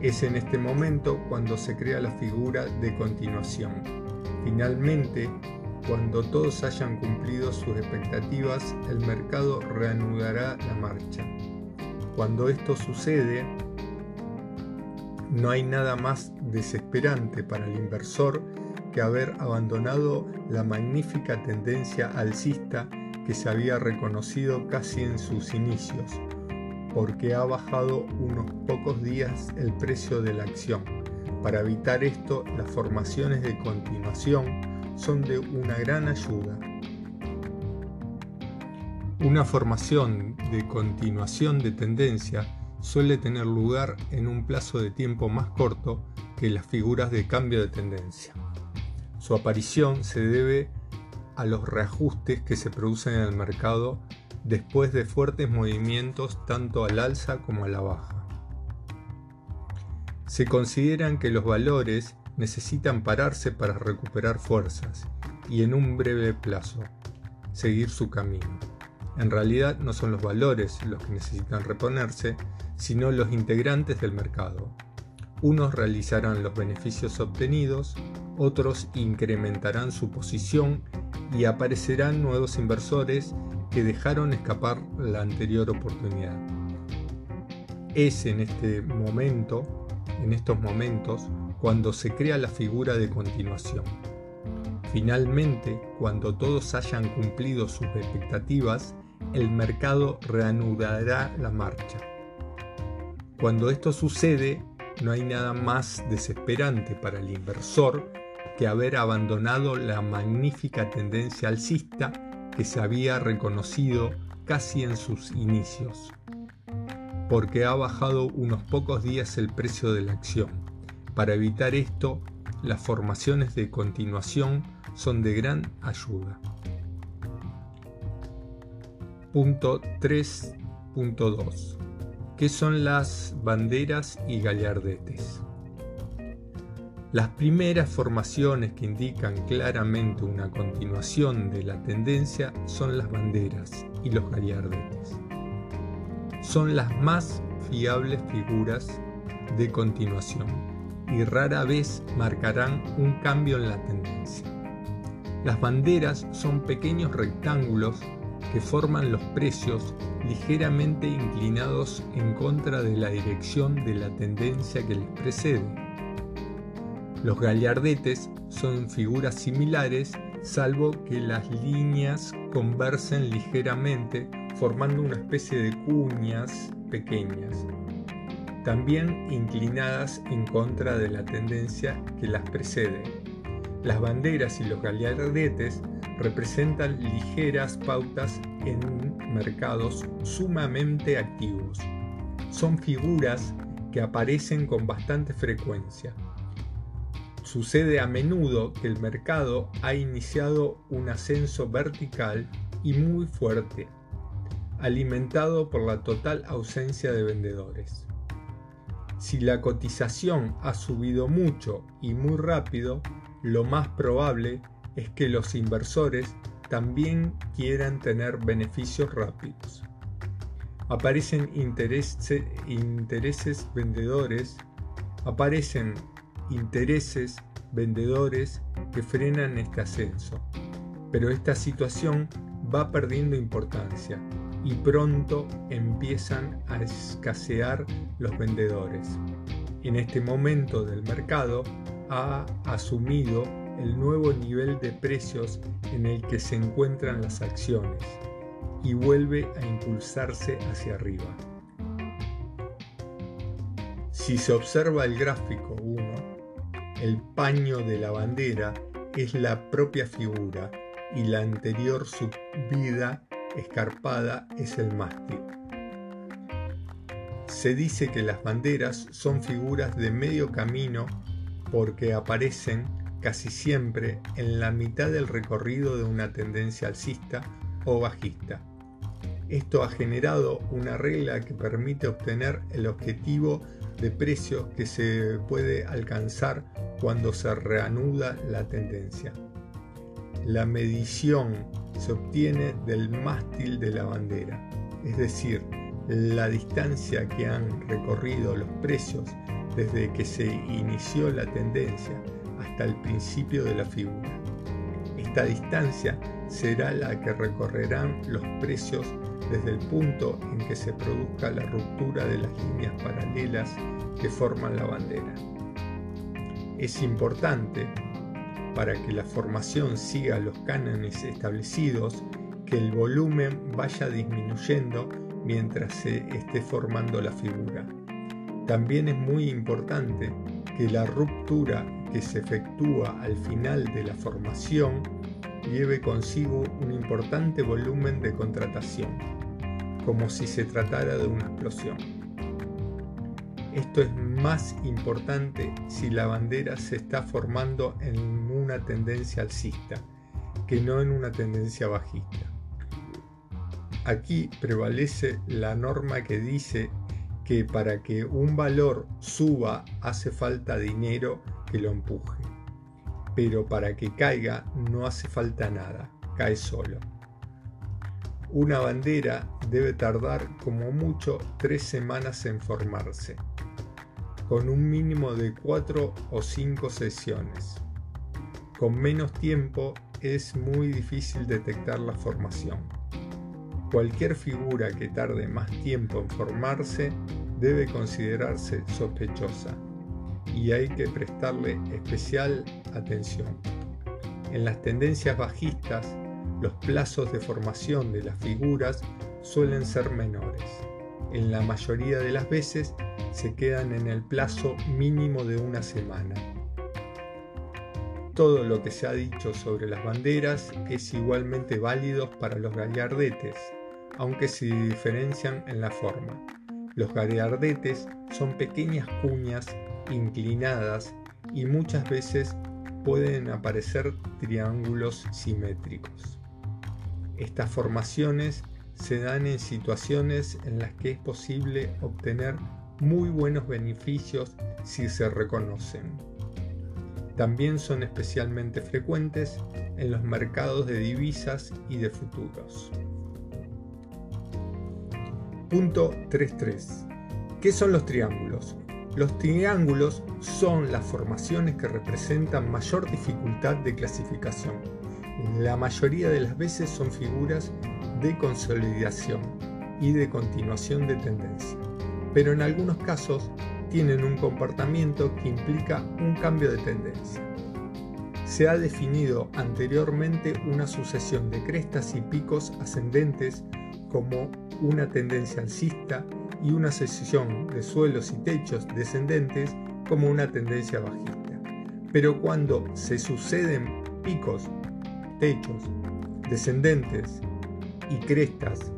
Es en este momento cuando se crea la figura de continuación. Finalmente, cuando todos hayan cumplido sus expectativas, el mercado reanudará la marcha. Cuando esto sucede, no hay nada más desesperante para el inversor que haber abandonado la magnífica tendencia alcista que se había reconocido casi en sus inicios, porque ha bajado unos pocos días el precio de la acción. Para evitar esto, las formaciones de continuación son de una gran ayuda. Una formación de continuación de tendencia suele tener lugar en un plazo de tiempo más corto que las figuras de cambio de tendencia. Su aparición se debe a los reajustes que se producen en el mercado después de fuertes movimientos tanto al alza como a la baja. Se consideran que los valores necesitan pararse para recuperar fuerzas y en un breve plazo seguir su camino. En realidad no son los valores los que necesitan reponerse, sino los integrantes del mercado. Unos realizarán los beneficios obtenidos, otros incrementarán su posición y aparecerán nuevos inversores que dejaron escapar la anterior oportunidad. Es en este momento, en estos momentos, cuando se crea la figura de continuación. Finalmente, cuando todos hayan cumplido sus expectativas, el mercado reanudará la marcha. Cuando esto sucede, no hay nada más desesperante para el inversor que haber abandonado la magnífica tendencia alcista que se había reconocido casi en sus inicios, porque ha bajado unos pocos días el precio de la acción. Para evitar esto, las formaciones de continuación son de gran ayuda. Punto 3.2. ¿Qué son las banderas y gallardetes? Las primeras formaciones que indican claramente una continuación de la tendencia son las banderas y los gallardetes. Son las más fiables figuras de continuación y rara vez marcarán un cambio en la tendencia. Las banderas son pequeños rectángulos que forman los precios ligeramente inclinados en contra de la dirección de la tendencia que les precede. Los gallardetes son figuras similares salvo que las líneas conversen ligeramente formando una especie de cuñas pequeñas, también inclinadas en contra de la tendencia que las precede. Las banderas y los gallardetes representan ligeras pautas en mercados sumamente activos. Son figuras que aparecen con bastante frecuencia. Sucede a menudo que el mercado ha iniciado un ascenso vertical y muy fuerte, alimentado por la total ausencia de vendedores. Si la cotización ha subido mucho y muy rápido, lo más probable es que los inversores también quieran tener beneficios rápidos. Aparecen intereses vendedores, aparecen intereses vendedores que frenan este ascenso, pero esta situación va perdiendo importancia y pronto empiezan a escasear los vendedores. En este momento del mercado ha asumido el nuevo nivel de precios en el que se encuentran las acciones y vuelve a impulsarse hacia arriba. Si se observa el gráfico 1, el paño de la bandera es la propia figura y la anterior subida escarpada es el mástil. Se dice que las banderas son figuras de medio camino porque aparecen casi siempre en la mitad del recorrido de una tendencia alcista o bajista. Esto ha generado una regla que permite obtener el objetivo de precio que se puede alcanzar cuando se reanuda la tendencia. La medición se obtiene del mástil de la bandera, es decir, la distancia que han recorrido los precios desde que se inició la tendencia hasta el principio de la figura. Esta distancia será la que recorrerán los precios desde el punto en que se produzca la ruptura de las líneas paralelas que forman la bandera. Es importante, para que la formación siga los cánones establecidos, que el volumen vaya disminuyendo mientras se esté formando la figura. También es muy importante que la ruptura que se efectúa al final de la formación lleve consigo un importante volumen de contratación, como si se tratara de una explosión. Esto es más importante si la bandera se está formando en una tendencia alcista que no en una tendencia bajista. Aquí prevalece la norma que dice que para que un valor suba hace falta dinero que lo empuje pero para que caiga no hace falta nada, cae solo. Una bandera debe tardar como mucho tres semanas en formarse, con un mínimo de cuatro o cinco sesiones. Con menos tiempo es muy difícil detectar la formación. Cualquier figura que tarde más tiempo en formarse debe considerarse sospechosa y hay que prestarle especial atención. En las tendencias bajistas, los plazos de formación de las figuras suelen ser menores. En la mayoría de las veces se quedan en el plazo mínimo de una semana. Todo lo que se ha dicho sobre las banderas es igualmente válido para los gallardetes, aunque se diferencian en la forma. Los gallardetes son pequeñas cuñas inclinadas y muchas veces pueden aparecer triángulos simétricos. Estas formaciones se dan en situaciones en las que es posible obtener muy buenos beneficios si se reconocen. También son especialmente frecuentes en los mercados de divisas y de futuros. Punto 3.3. ¿Qué son los triángulos? Los triángulos son las formaciones que representan mayor dificultad de clasificación. La mayoría de las veces son figuras de consolidación y de continuación de tendencia, pero en algunos casos tienen un comportamiento que implica un cambio de tendencia. Se ha definido anteriormente una sucesión de crestas y picos ascendentes como una tendencia alcista y una sucesión de suelos y techos descendentes como una tendencia bajista. Pero cuando se suceden picos, techos, descendentes y crestas,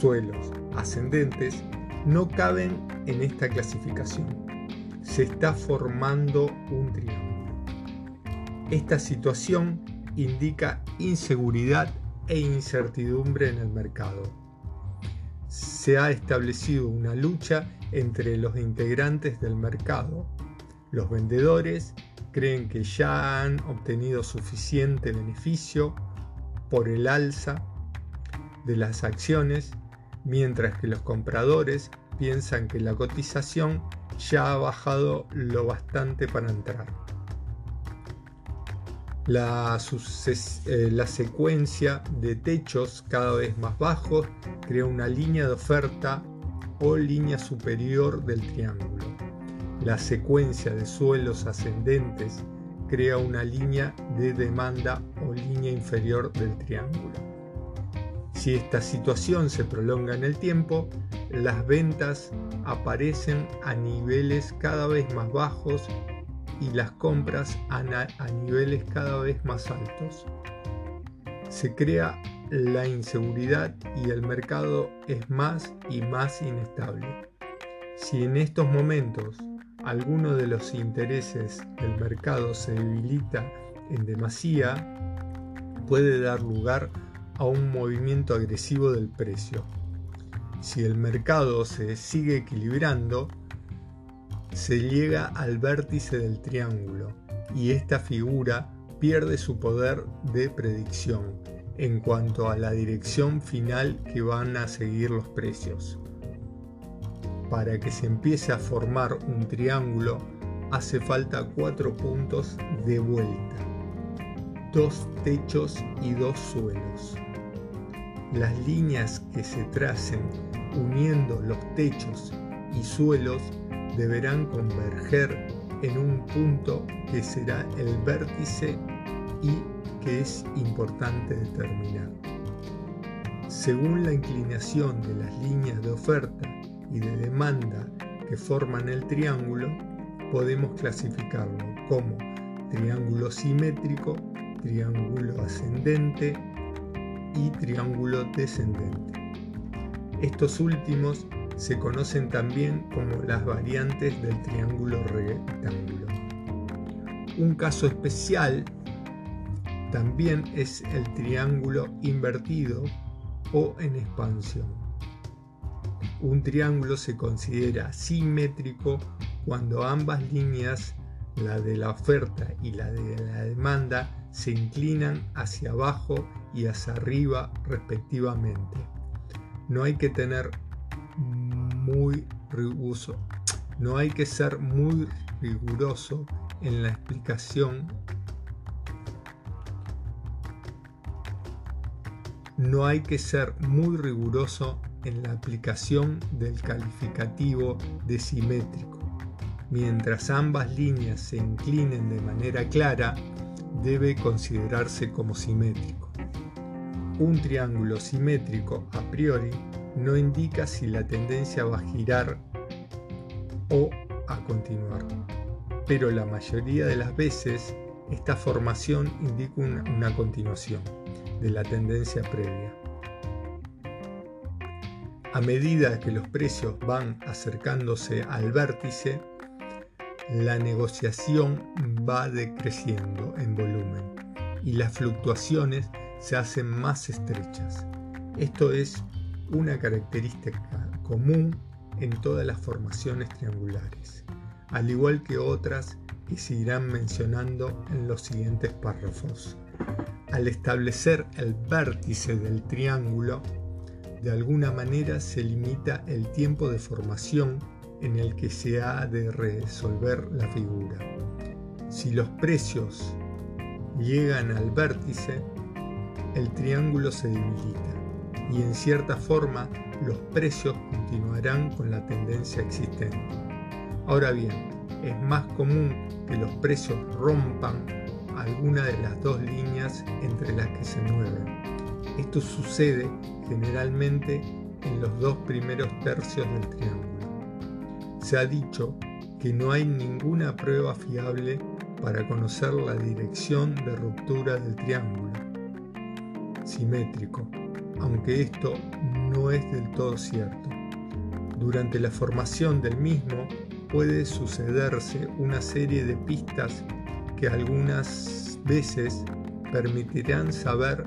suelos ascendentes, no caben en esta clasificación. Se está formando un triángulo. Esta situación indica inseguridad e incertidumbre en el mercado. Se ha establecido una lucha entre los integrantes del mercado, los vendedores creen que ya han obtenido suficiente beneficio por el alza de las acciones, mientras que los compradores piensan que la cotización ya ha bajado lo bastante para entrar. La, eh, la, secuencia de techos cada vez más bajos crea una línea de oferta o línea superior del triángulo. La secuencia de suelos ascendentes crea una línea de demanda o línea inferior del triángulo. Si esta situación se prolonga en el tiempo, las ventas aparecen a niveles cada vez más bajos y las compras a, niveles cada vez más altos. Se crea la inseguridad y el mercado es más y más inestable. Si en estos momentos alguno de los intereses del mercado se debilita en demasía, puede dar lugar a un movimiento agresivo del precio. Si el mercado se sigue equilibrando, se llega al vértice del triángulo y esta figura pierde su poder de predicción en cuanto a la dirección final que van a seguir los precios. Para que se empiece a formar un triángulo hace falta cuatro puntos de vuelta, dos techos y dos suelos. Las líneas que se tracen uniendo los techos y suelos deberán converger en un punto que será el vértice y que es importante determinar. Según la inclinación de las líneas de oferta y de demanda que forman el triángulo, podemos clasificarlo como triángulo simétrico, triángulo ascendente y triángulo descendente. Estos últimos se conocen también como las variantes del triángulo rectángulo. Un caso especial también es el triángulo invertido o en expansión. Un triángulo se considera simétrico cuando ambas líneas, la de la oferta y la de la demanda, se inclinan hacia abajo y hacia arriba respectivamente. No hay que tener muy riguroso, no hay que ser muy riguroso en la explicación no hay que ser muy riguroso en la aplicación del calificativo de simétrico. Mientras ambas líneas se inclinen de manera clara, debe considerarse como simétrico. Un triángulo simétrico a priori no indica si la tendencia va a girar o a continuar, pero la mayoría de las veces esta formación indica una, continuación de la tendencia previa. A medida que los precios van acercándose al vértice, la negociación va decreciendo en volumen y las fluctuaciones se hacen más estrechas. Esto es una característica común en todas las formaciones triangulares, al igual que otras que se irán mencionando en los siguientes párrafos. Al establecer el vértice del triángulo, de alguna manera se limita el tiempo de formación en el que se ha de resolver la figura. Si los precios llegan al vértice, el triángulo se debilita y en cierta forma los precios continuarán con la tendencia existente. Ahora bien, es más común que los precios rompan alguna de las dos líneas entre las que se mueven. Esto sucede generalmente en los dos primeros tercios del triángulo. Se ha dicho que no hay ninguna prueba fiable para conocer la dirección de ruptura del triángulo simétrico, aunque esto no es del todo cierto. Durante la formación del mismo puede sucederse una serie de pistas que algunas veces permitirán saber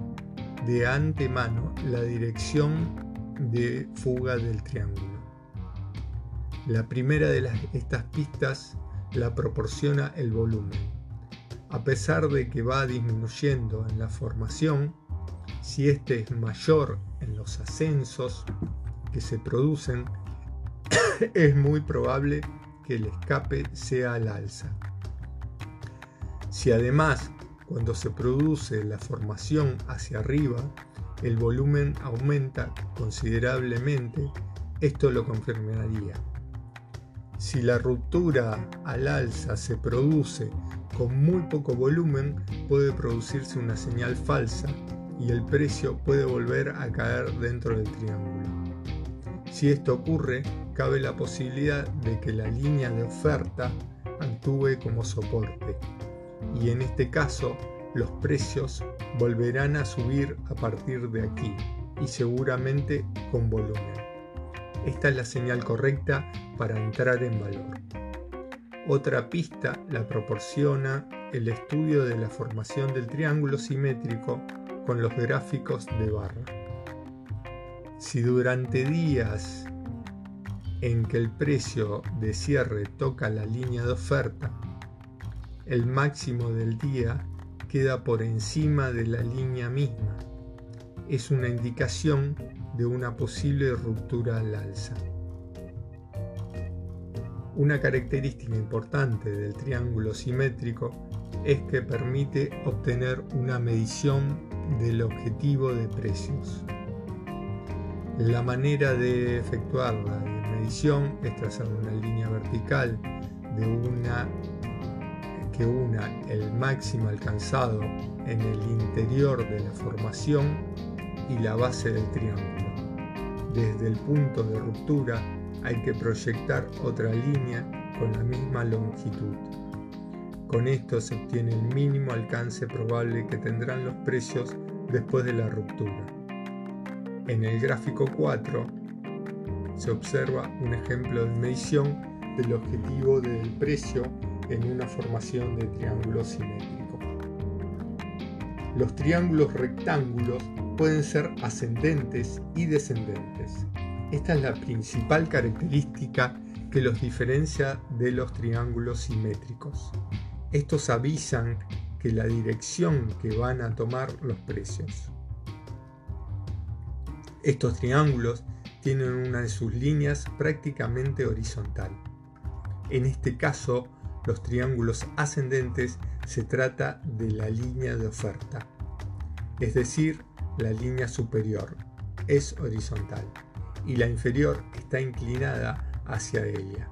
de antemano la dirección de fuga del triángulo. La primera de estas pistas la proporciona el volumen. A pesar de que va disminuyendo en la formación, si este es mayor en los ascensos que se producen, <coughs> es muy probable que el escape sea al alza. Si además, cuando se produce la formación hacia arriba, el volumen aumenta considerablemente, esto lo confirmaría. Si la ruptura al alza se produce con muy poco volumen, puede producirse una señal falsa y el precio puede volver a caer dentro del triángulo. Si esto ocurre, cabe la posibilidad de que la línea de oferta actúe como soporte y en este caso los precios volverán a subir a partir de aquí y seguramente con volumen. Esta es la señal correcta para entrar en valor. Otra pista la proporciona el estudio de la formación del triángulo simétrico con los gráficos de barra. Si durante días en que el precio de cierre toca la línea de oferta, el máximo del día queda por encima de la línea misma. Es una indicación de una posible ruptura al alza. Una característica importante del triángulo simétrico es que permite obtener una medición del objetivo de precios. La manera de efectuar la medición es trazar una línea vertical de una que una el máximo alcanzado en el interior de la formación y la base del triángulo. Desde el punto de ruptura hay que proyectar otra línea con la misma longitud. Con esto se obtiene el mínimo alcance probable que tendrán los precios después de la ruptura. En el gráfico 4 se observa un ejemplo de medición del objetivo del precio en una formación de triángulo simétrico. Los triángulos rectángulos pueden ser ascendentes y descendentes. Esta es la principal característica que los diferencia de los triángulos simétricos. Estos avisan que la dirección que van a tomar los precios. Estos triángulos tienen una de sus líneas prácticamente horizontal. En este caso, los triángulos ascendentes se trata de la línea de oferta, es decir, la línea superior es horizontal y la inferior está inclinada hacia ella.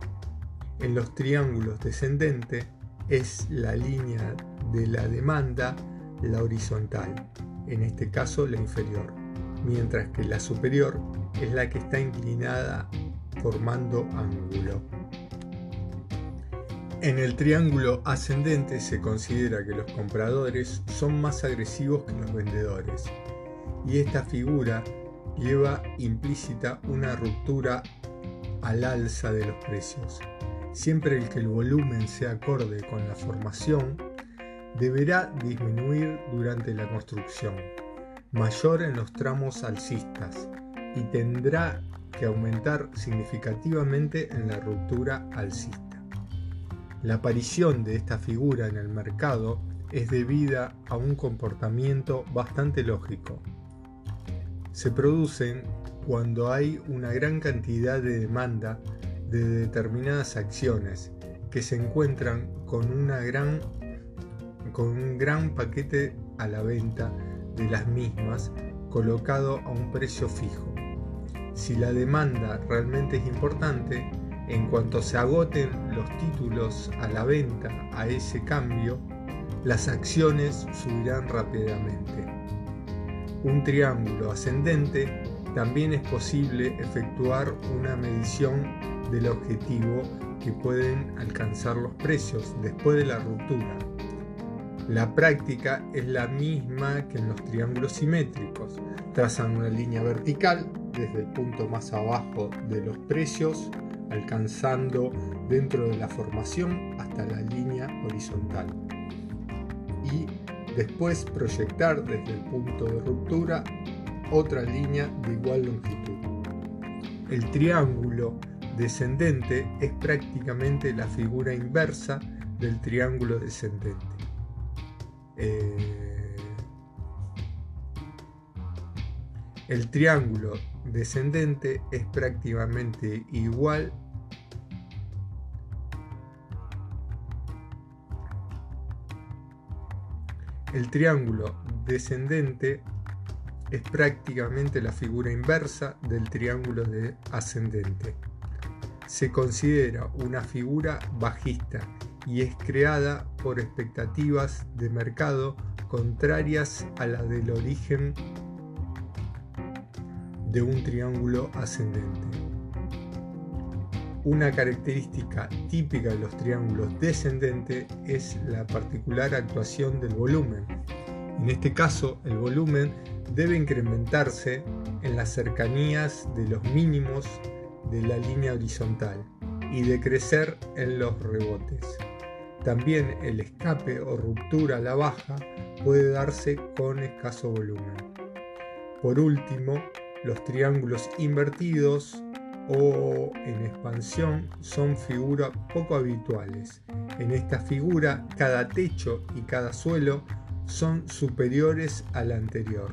En los triángulos descendentes, es la línea de la demanda la horizontal, en este caso la inferior, mientras que la superior es la que está inclinada formando ángulo. En el triángulo ascendente se considera que los compradores son más agresivos que los vendedores y esta figura lleva implícita una ruptura al alza de los precios. Siempre el que el volumen sea acorde con la formación, deberá disminuir durante la construcción, mayor en los tramos alcistas y tendrá que aumentar significativamente en la ruptura alcista. La aparición de esta figura en el mercado es debida a un comportamiento bastante lógico. Se producen cuando hay una gran cantidad de demanda de determinadas acciones que se encuentran con, una gran, con un gran paquete a la venta de las mismas colocado a un precio fijo. Si la demanda realmente es importante, en cuanto se agoten los títulos a la venta a ese cambio, las acciones subirán rápidamente. Un triángulo ascendente también es posible efectuar una medición del objetivo que pueden alcanzar los precios después de la ruptura. La práctica es la misma que en los triángulos simétricos. Trazan una línea vertical desde el punto más abajo de los precios, alcanzando dentro de la formación hasta la línea horizontal. Y después proyectar desde el punto de ruptura otra línea de igual longitud. El triángulo descendente es prácticamente la figura inversa del triángulo descendente. Eh, el triángulo descendente es prácticamente igual El triángulo descendente es prácticamente la figura inversa del triángulo de ascendente se considera una figura bajista y es creada por expectativas de mercado contrarias a la del origen de un triángulo ascendente. Una característica típica de los triángulos descendentes es la particular actuación del volumen. En este caso, el volumen debe incrementarse en las cercanías de los mínimos de la línea horizontal y de crecer en los rebotes. También el escape o ruptura a la baja puede darse con escaso volumen. Por último, los triángulos invertidos o en expansión son figuras poco habituales. En esta figura, cada techo y cada suelo son superiores al anterior,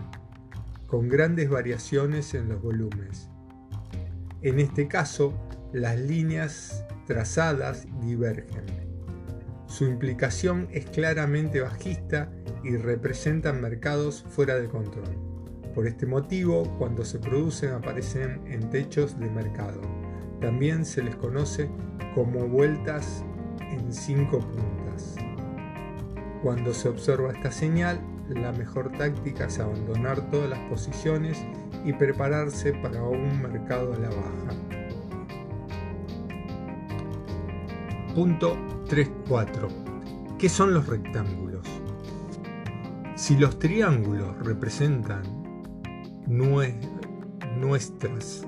con grandes variaciones en los volúmenes. En este caso, las líneas trazadas divergen. Su implicación es claramente bajista y representan mercados fuera de control. Por este motivo, cuando se producen aparecen en techos de mercado. También se les conoce como vueltas en cinco puntas. Cuando se observa esta señal, la mejor táctica es abandonar todas las posiciones y prepararse para un mercado a la baja. Punto 3.4. ¿Qué son los rectángulos? Si los triángulos representan nuestras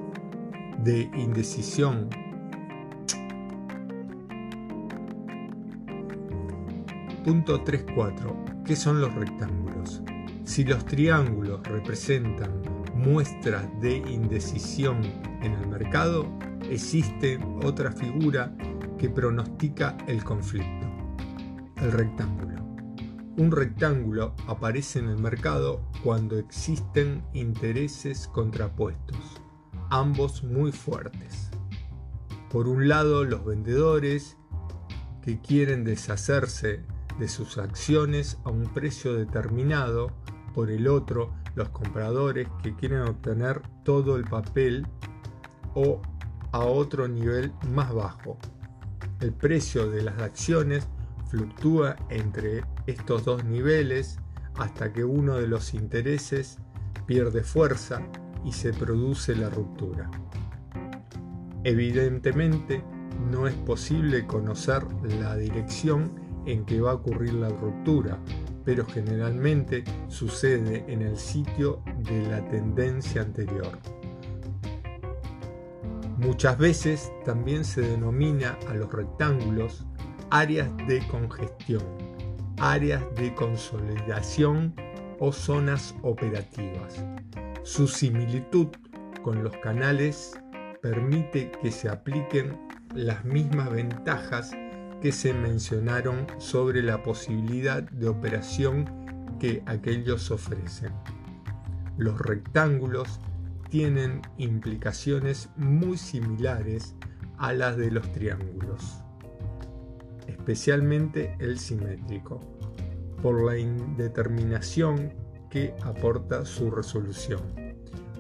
de indecisión Punto 3.4. ¿Qué son los rectángulos? Si los triángulos representan muestras de indecisión en el mercado, existe otra figura que pronostica el conflicto, el rectángulo. Un rectángulo aparece en el mercado cuando existen intereses contrapuestos, ambos muy fuertes. Por un lado, los vendedores que quieren deshacerse de sus acciones a un precio determinado, por el otro, los compradores que quieren obtener todo el papel o a otro nivel más bajo. El precio de las acciones fluctúa entre estos dos niveles hasta que uno de los intereses pierde fuerza y se produce la ruptura. Evidentemente, no es posible conocer la dirección en que va a ocurrir la ruptura, pero generalmente sucede en el sitio de la tendencia anterior. Muchas veces también se denomina a los rectángulos áreas de congestión, áreas de consolidación o zonas operativas. Su similitud con los canales permite que se apliquen las mismas ventajas que se mencionaron sobre la posibilidad de operación que aquellos ofrecen. Los rectángulos tienen implicaciones muy similares a las de los triángulos, especialmente el simétrico, por la indeterminación que aporta su resolución.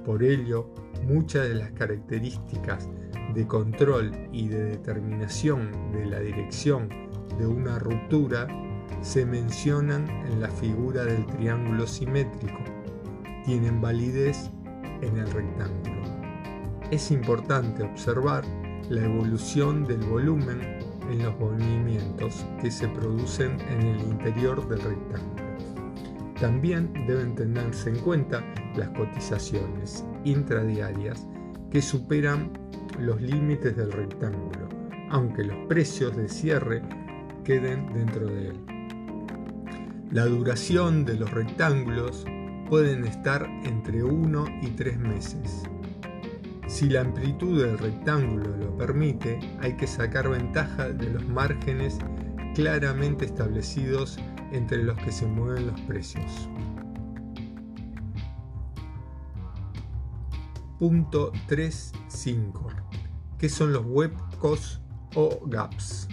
Por ello, muchas de las características de control y de determinación de la dirección de una ruptura se mencionan en la figura del triángulo simétrico. Tienen validez en el rectángulo. Es importante observar la evolución del volumen en los movimientos que se producen en el interior del rectángulo. También deben tenerse en cuenta las cotizaciones intradiarias que superan los límites del rectángulo, aunque los precios de cierre queden dentro de él. La duración de los rectángulos pueden estar entre 1 y 3 meses. Si la amplitud del rectángulo lo permite, hay que sacar ventaja de los márgenes claramente establecidos entre los que se mueven los precios. Punto 3.5. ¿Qué son los huecos o gaps?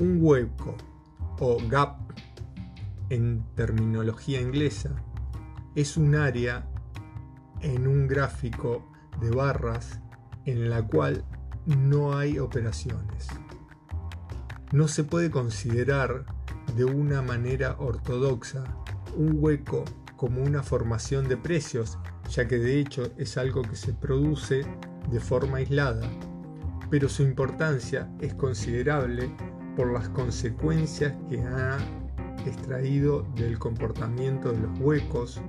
Un hueco o gap en terminología inglesa es un área en un gráfico de barras en la cual no hay operaciones. No se puede considerar de una manera ortodoxa un hueco como una formación de precios, ya que de hecho es algo que se produce de forma aislada, pero su importancia es considerable por las consecuencias que ha extraído del comportamiento de los huecos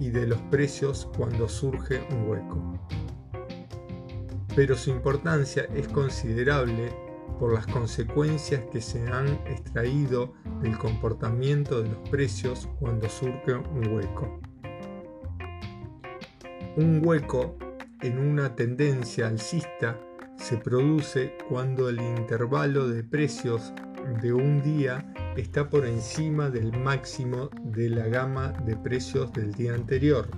y de los precios cuando surge un hueco. Pero su importancia es considerable por las consecuencias que se han extraído del comportamiento de los precios cuando surge un hueco. Un hueco en una tendencia alcista se produce cuando el intervalo de precios de un día está por encima del máximo de la gama de precios del día anterior.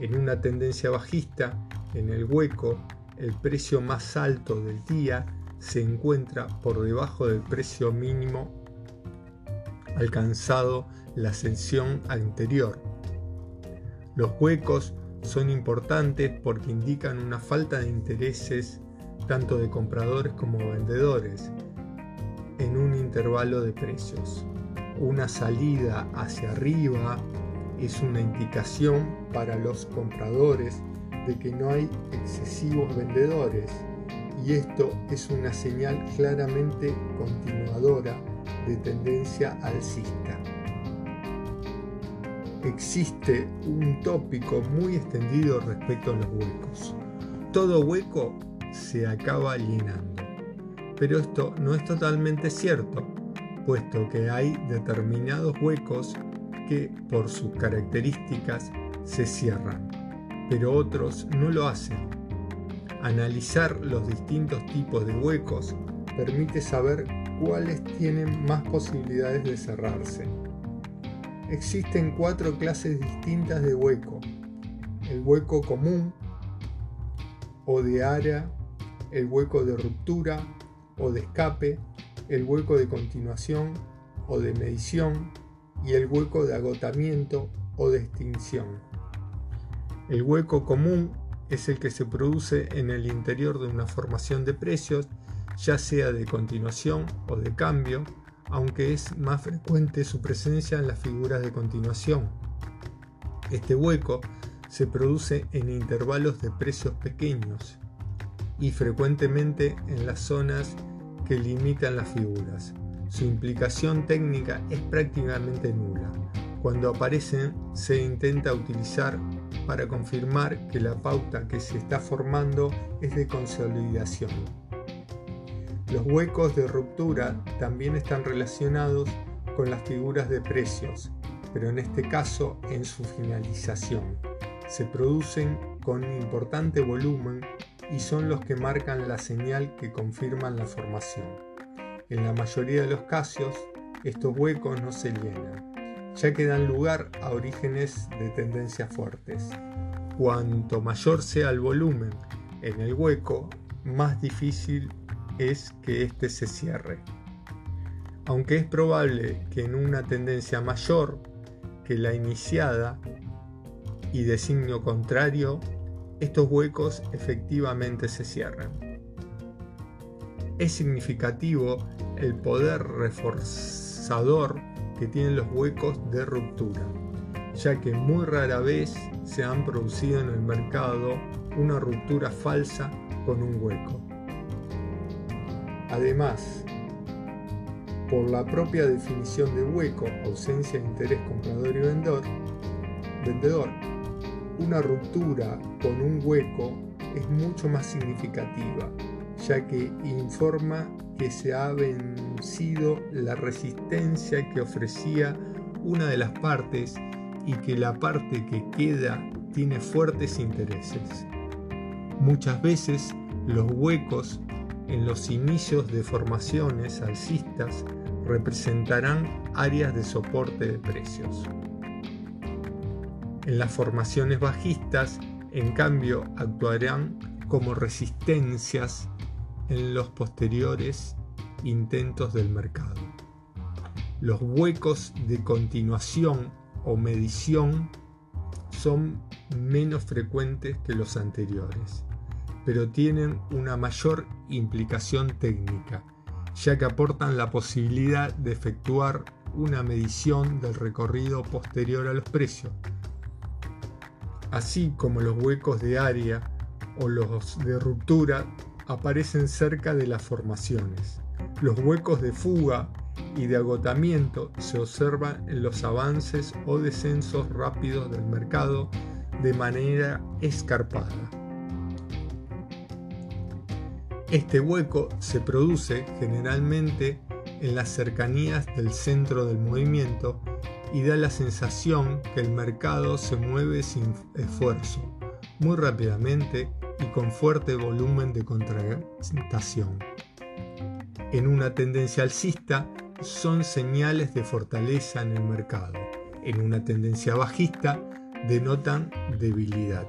En una tendencia bajista, en el hueco, el precio más alto del día se encuentra por debajo del precio mínimo alcanzado la ascensión anterior. Los huecos son importantes porque indican una falta de intereses tanto de compradores como vendedores en un intervalo de precios. Una salida hacia arriba es una indicación para los compradores de que no hay excesivos vendedores y esto es una señal claramente continuadora de tendencia alcista. Existe un tópico muy extendido respecto a los huecos. Todo hueco se acaba llenando. Pero esto no es totalmente cierto, puesto que hay determinados huecos que por sus características se cierran, pero otros no lo hacen Analizar los distintos tipos de huecos permite saber cuáles tienen más posibilidades de cerrarse. Existen cuatro clases distintas de hueco. El hueco común o de área, el hueco de ruptura o de escape, el hueco de continuación o de medición y el hueco de agotamiento o de extinción. El hueco común es el que se produce en el interior de una formación de precios, ya sea de continuación o de cambio, aunque es más frecuente su presencia en las figuras de continuación. Este hueco se produce en intervalos de precios pequeños y frecuentemente en las zonas que limitan las figuras. Su implicación técnica es prácticamente nula. Cuando aparecen se intenta utilizar para confirmar que la pauta que se está formando es de consolidación. Los huecos de ruptura también están relacionados con las figuras de precios, pero en este caso en su finalización. Se producen con importante volumen y son los que marcan la señal que confirman la formación. En la mayoría de los casos, estos huecos no se llenan ya que dan lugar a orígenes de tendencias fuertes. Cuanto mayor sea el volumen en el hueco, más difícil es que éste se cierre. Aunque es probable que en una tendencia mayor que la iniciada y de signo contrario, estos huecos efectivamente se cierran. Es significativo el poder reforzador que tienen los huecos de ruptura, ya que muy rara vez se han producido en el mercado una ruptura falsa con un hueco. Además, por la propia definición de hueco, ausencia de interés comprador y vendedor, vendedor, una ruptura con un hueco es mucho más significativa, ya que informa que se ha vencido la resistencia que ofrecía una de las partes y que la parte que queda tiene fuertes intereses. Muchas veces los huecos en los inicios de formaciones alcistas representarán áreas de soporte de precios. En las formaciones bajistas, en cambio, actuarán como resistencias en los posteriores intentos del mercado. Los huecos de continuación o medición son menos frecuentes que los anteriores pero tienen una mayor implicación técnica, ya que aportan la posibilidad de efectuar una medición del recorrido posterior a los precios, así como los huecos de área o los de ruptura aparecen cerca de las formaciones. Los huecos de fuga y de agotamiento se observan en los avances o descensos rápidos del mercado de manera escarpada. Este hueco se produce generalmente en las cercanías del centro del movimiento y da la sensación que el mercado se mueve sin esfuerzo, muy rápidamente y con fuerte volumen de contratación. En una tendencia alcista son señales de fortaleza en el mercado. En una tendencia bajista denotan debilidad.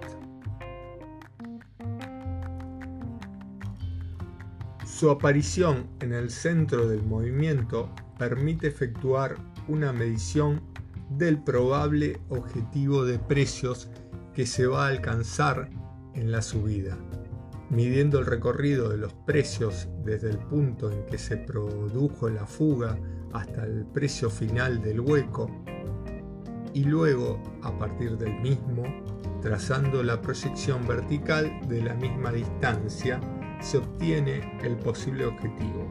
Su aparición en el centro del movimiento permite efectuar una medición del probable objetivo de precios que se va a alcanzar en la subida, midiendo el recorrido de los precios desde el punto en que se produjo la fuga hasta el precio final del hueco y luego a partir del mismo trazando la proyección vertical de la misma distancia se obtiene el posible objetivo.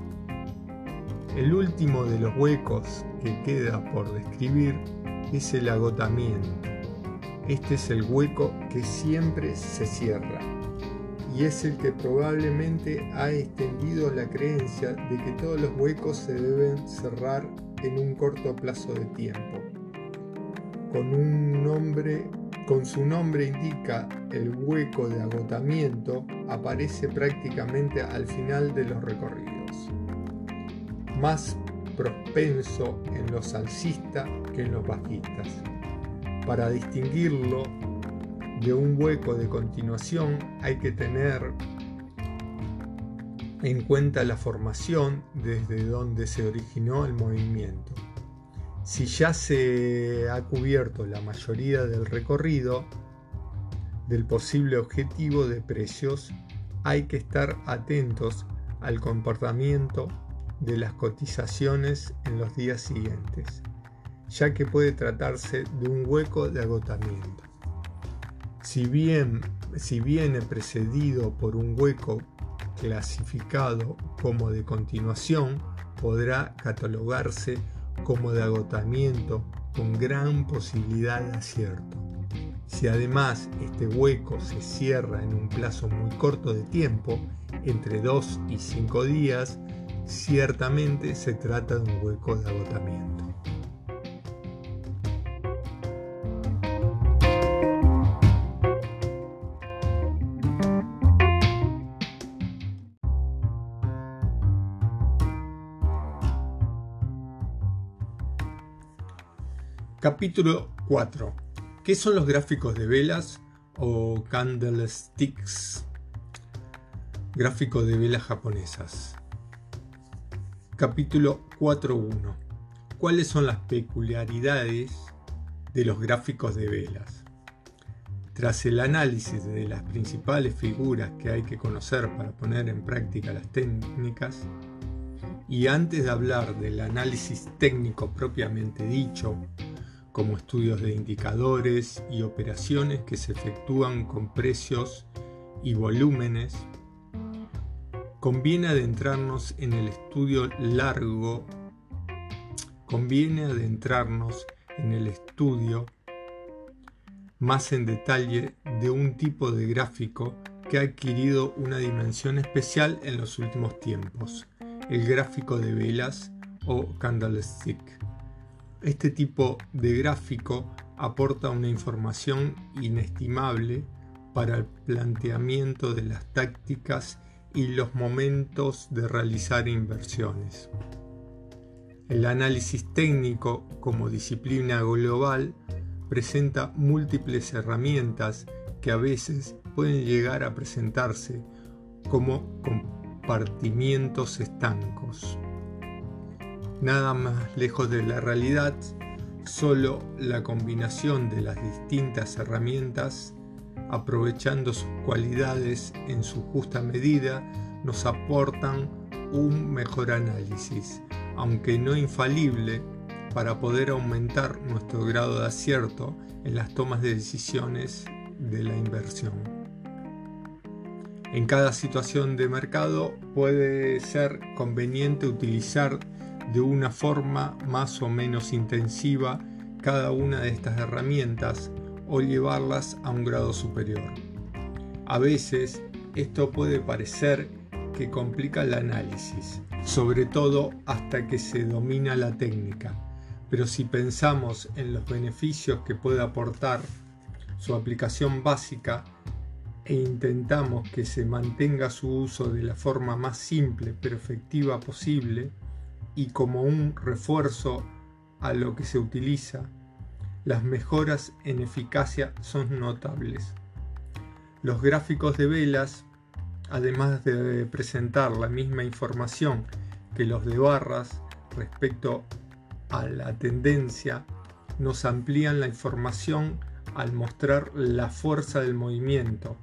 El último de los huecos que queda por describir es el agotamiento. Este es el hueco que siempre se cierra y es el que probablemente ha extendido la creencia de que todos los huecos se deben cerrar en un corto plazo de tiempo. Con un nombre con su nombre indica el hueco de agotamiento, aparece prácticamente al final de los recorridos. Más propenso en los alcistas que en los bajistas. Para distinguirlo de un hueco de continuación hay que tener en cuenta la formación desde donde se originó el movimiento. Si ya se ha cubierto la mayoría del recorrido del posible objetivo de precios, hay que estar atentos al comportamiento de las cotizaciones en los días siguientes, ya que puede tratarse de un hueco de agotamiento. Si bien si viene precedido por un hueco clasificado como de continuación, podrá catalogarse como de agotamiento con gran posibilidad de acierto. Si además este hueco se cierra en un plazo muy corto de tiempo, entre 2 y 5 días, ciertamente se trata de un hueco de agotamiento. Capítulo 4. ¿Qué son los gráficos de velas o candlesticks? Gráfico de velas japonesas. Capítulo 4.1. ¿Cuáles son las peculiaridades de los gráficos de velas. Tras el análisis de las principales figuras que hay que conocer para poner en práctica las técnicas, y antes de hablar del análisis técnico propiamente dicho, como estudios de indicadores y operaciones que se efectúan con precios y volúmenes, conviene adentrarnos en el estudio largo, conviene adentrarnos en el estudio más en detalle de un tipo de gráfico que ha adquirido una dimensión especial en los últimos tiempos, el gráfico de velas o candlestick. Este tipo de gráfico aporta una información inestimable para el planteamiento de las tácticas y los momentos de realizar inversiones. El análisis técnico como disciplina global presenta múltiples herramientas que a veces pueden llegar a presentarse como compartimientos estancos. Nada más lejos de la realidad, solo la combinación de las distintas herramientas, aprovechando sus cualidades en su justa medida, nos aportan un mejor análisis, aunque no infalible, para poder aumentar nuestro grado de acierto en las tomas de decisiones de la inversión. En cada situación de mercado puede ser conveniente utilizar de una forma más o menos intensiva cada una de estas herramientas o llevarlas a un grado superior. A veces esto puede parecer que complica el análisis, sobre todo hasta que se domina la técnica, pero si pensamos en los beneficios que puede aportar su aplicación básica e intentamos que se mantenga su uso de la forma más simple pero efectiva posible, y como un refuerzo a lo que se utiliza, las mejoras en eficacia son notables. Los gráficos de velas, además de presentar la misma información que los de barras respecto a la tendencia, nos amplían la información al mostrar la fuerza del movimiento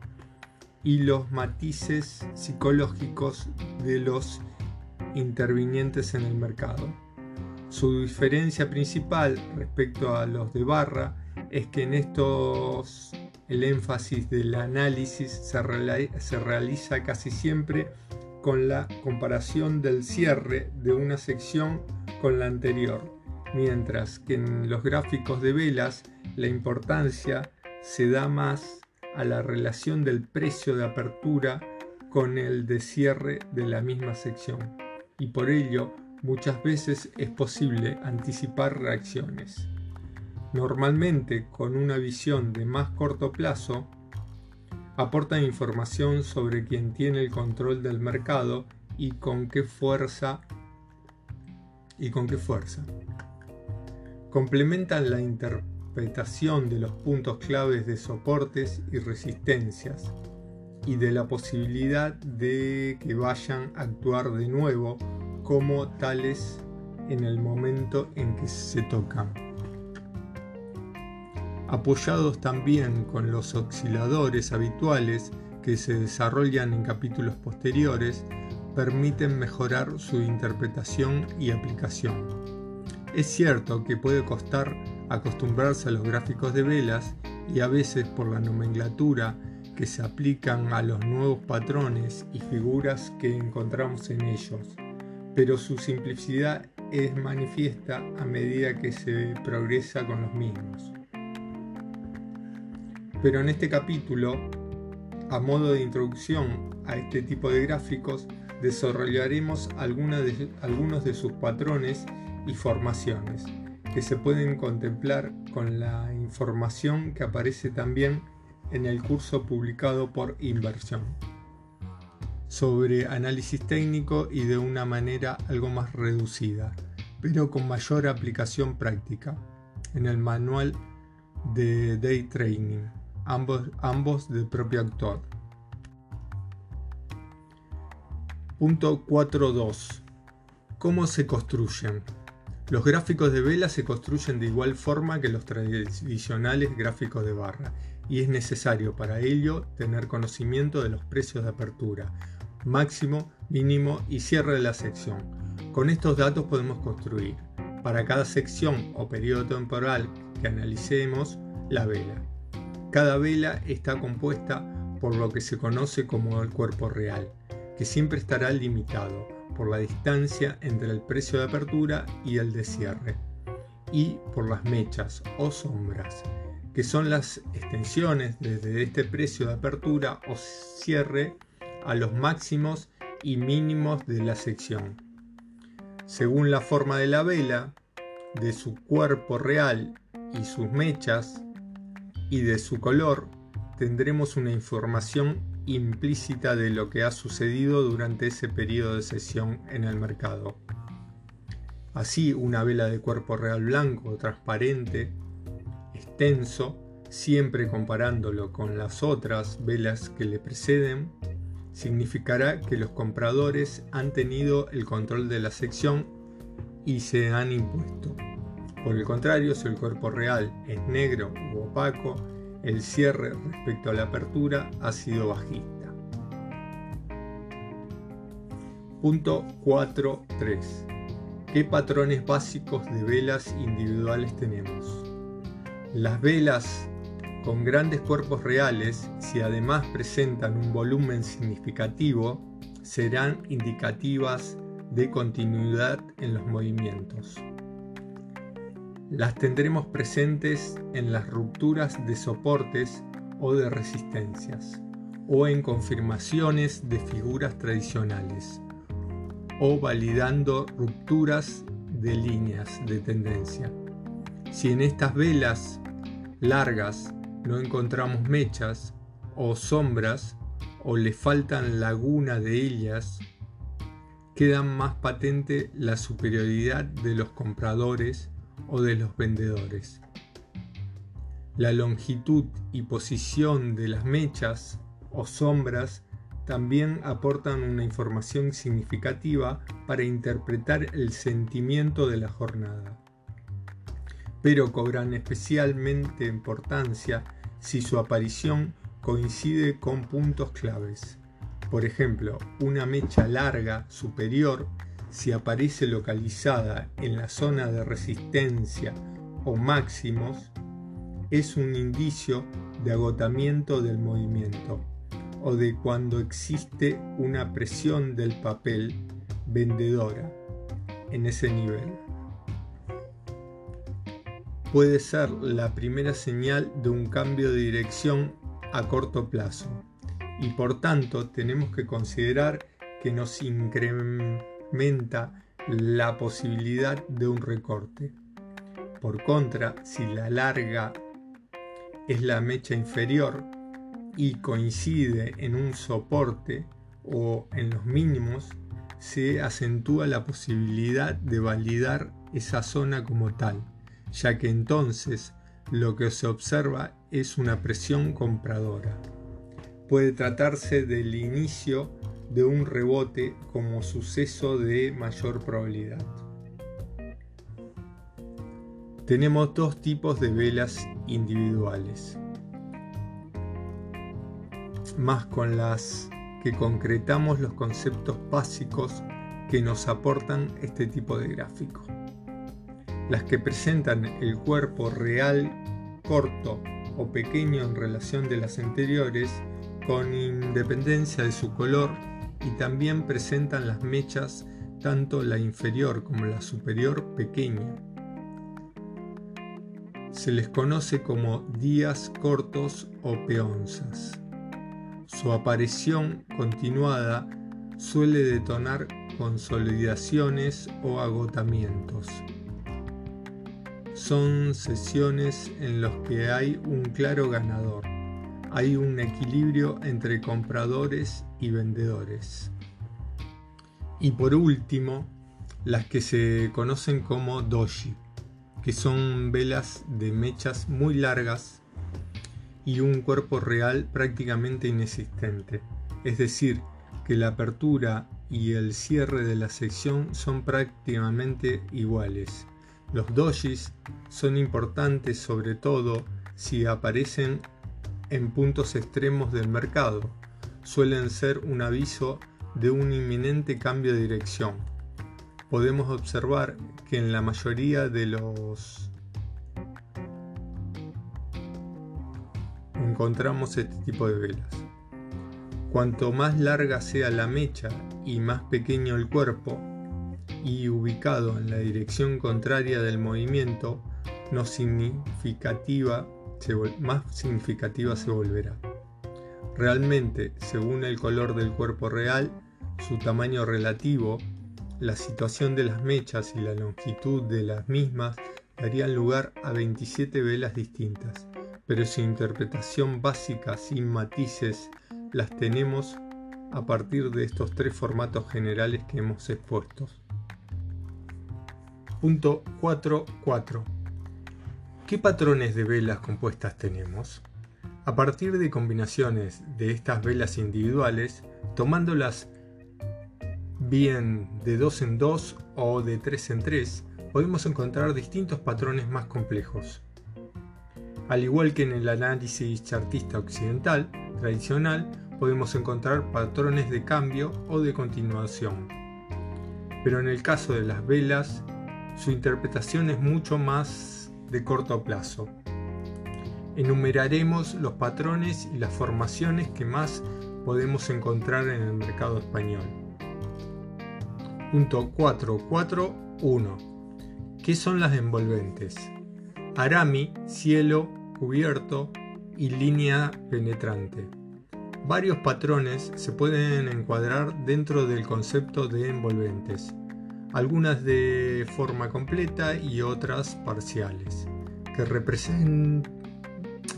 y los matices psicológicos de los intervinientes en el mercado. Su diferencia principal respecto a los de barra es que en estos el énfasis del análisis se, realiza casi siempre con la comparación del cierre de una sección con la anterior, mientras que en los gráficos de velas la importancia se da más a la relación del precio de apertura con el de cierre de la misma sección y por ello muchas veces es posible anticipar reacciones. Normalmente con una visión de más corto plazo, aportan información sobre quién tiene el control del mercado y con qué fuerza y con qué fuerza. Complementan la interpretación de los puntos claves de soportes y resistencias y de la posibilidad de que vayan a actuar de nuevo como tales en el momento en que se tocan. Apoyados también con los osciladores habituales que se desarrollan en capítulos posteriores, permiten mejorar su interpretación y aplicación. Es cierto que puede costar acostumbrarse a los gráficos de velas y a veces por la nomenclatura que se aplican a los nuevos patrones y figuras que encontramos en ellos, pero su simplicidad es manifiesta a medida que se progresa con los mismos. Pero en este capítulo, a modo de introducción a este tipo de gráficos, desarrollaremos de, algunos de sus patrones y formaciones, que se pueden contemplar con la información que aparece también en el curso publicado por Inversión sobre análisis técnico y de una manera algo más reducida, pero con mayor aplicación práctica, en el manual de Day Training, ambos, ambos del propio actor. Punto 4.2. ¿Cómo se construyen? Los gráficos de vela se construyen de igual forma que los tradicionales gráficos de barra y es necesario para ello tener conocimiento de los precios de apertura, máximo, mínimo y cierre de la sección. Con estos datos podemos construir para cada sección o periodo temporal que analicemos la vela. Cada vela está compuesta por lo que se conoce como el cuerpo real, que siempre estará limitado por la distancia entre el precio de apertura y el de cierre, y por las mechas o sombras, que son las extensiones desde este precio de apertura o cierre a los máximos y mínimos de la sección. Según la forma de la vela, de su cuerpo real y sus mechas, y de su color, tendremos una información implícita de lo que ha sucedido durante ese periodo de sesión en el mercado. Así, una vela de cuerpo real blanco, transparente, extenso, siempre comparándolo con las otras velas que le preceden, significará que los compradores han tenido el control de la sección y se han impuesto. Por el contrario, si el cuerpo real es negro u opaco, el cierre respecto a la apertura ha sido bajista. Punto 4.3. ¿Qué patrones básicos de velas individuales tenemos? Las velas con grandes cuerpos reales, si además presentan un volumen significativo, serán indicativas de continuidad en los movimientos las tendremos presentes en las rupturas de soportes o de resistencias, o en confirmaciones de figuras tradicionales, o validando rupturas de líneas de tendencia. Si en estas velas largas no encontramos mechas o sombras, o le faltan laguna de ellas, queda más patente la superioridad de los compradores o de los vendedores. La longitud y posición de las mechas o sombras también aportan una información significativa para interpretar el sentimiento de la jornada. Pero cobran especialmente importancia si su aparición coincide con puntos claves. Por ejemplo, una mecha larga superior si aparece localizada en la zona de resistencia o máximos, es un indicio de agotamiento del movimiento o de cuando existe una presión del papel vendedora en ese nivel. Puede ser la primera señal de un cambio de dirección a corto plazo y por tanto tenemos que considerar que nos incrementa la posibilidad de un recorte. Por contra, si la larga es la mecha inferior y coincide en un soporte o en los mínimos, se acentúa la posibilidad de validar esa zona como tal, ya que entonces lo que se observa es una presión compradora. Puede tratarse del inicio de un rebote como suceso de mayor probabilidad. Tenemos dos tipos de velas individuales, más con las que concretamos los conceptos básicos que nos aportan este tipo de gráfico. Las que presentan el cuerpo real corto o pequeño en relación de las anteriores, con independencia de su color y también presentan las mechas tanto la inferior como la superior pequeña. Se les conoce como días cortos o peonzas. Su aparición continuada suele detonar consolidaciones o agotamientos. Son sesiones en las que hay un claro ganador hay un equilibrio entre compradores y vendedores. Y por último, las que se conocen como doji, que son velas de mechas muy largas y un cuerpo real prácticamente inexistente. Es decir, que la apertura y el cierre de la sección son prácticamente iguales, Los dojis son importantes sobre todo si aparecen en puntos extremos del mercado. Suelen ser un aviso de un inminente cambio de dirección. Podemos observar que en la mayoría de los encontramos este tipo de velas. Cuanto más larga sea la mecha y más pequeño el cuerpo, y ubicado en la dirección contraria del movimiento, no significativa, más significativa se volverá. Realmente, según el color del cuerpo real, su tamaño relativo, la situación de las mechas y la longitud de las mismas darían lugar a 27 velas distintas, pero su interpretación básica sin matices las tenemos a partir de estos tres formatos generales que hemos expuesto. Punto 4.4. ¿Qué patrones de velas compuestas tenemos? A partir de combinaciones de estas velas individuales, tomándolas bien de 2 en 2 o de 3 en 3, podemos encontrar distintos patrones más complejos. Al igual que en el análisis chartista occidental tradicional, podemos encontrar patrones de cambio o de continuación. Pero en el caso de las velas, su interpretación es mucho más de corto plazo. Enumeraremos los patrones y las formaciones que más podemos encontrar en el mercado español. Punto 4.4.1. ¿Qué son las envolventes? Arami, cielo, cubierto y línea penetrante. Varios patrones se pueden encuadrar dentro del concepto de envolventes algunas de forma completa y otras parciales, que,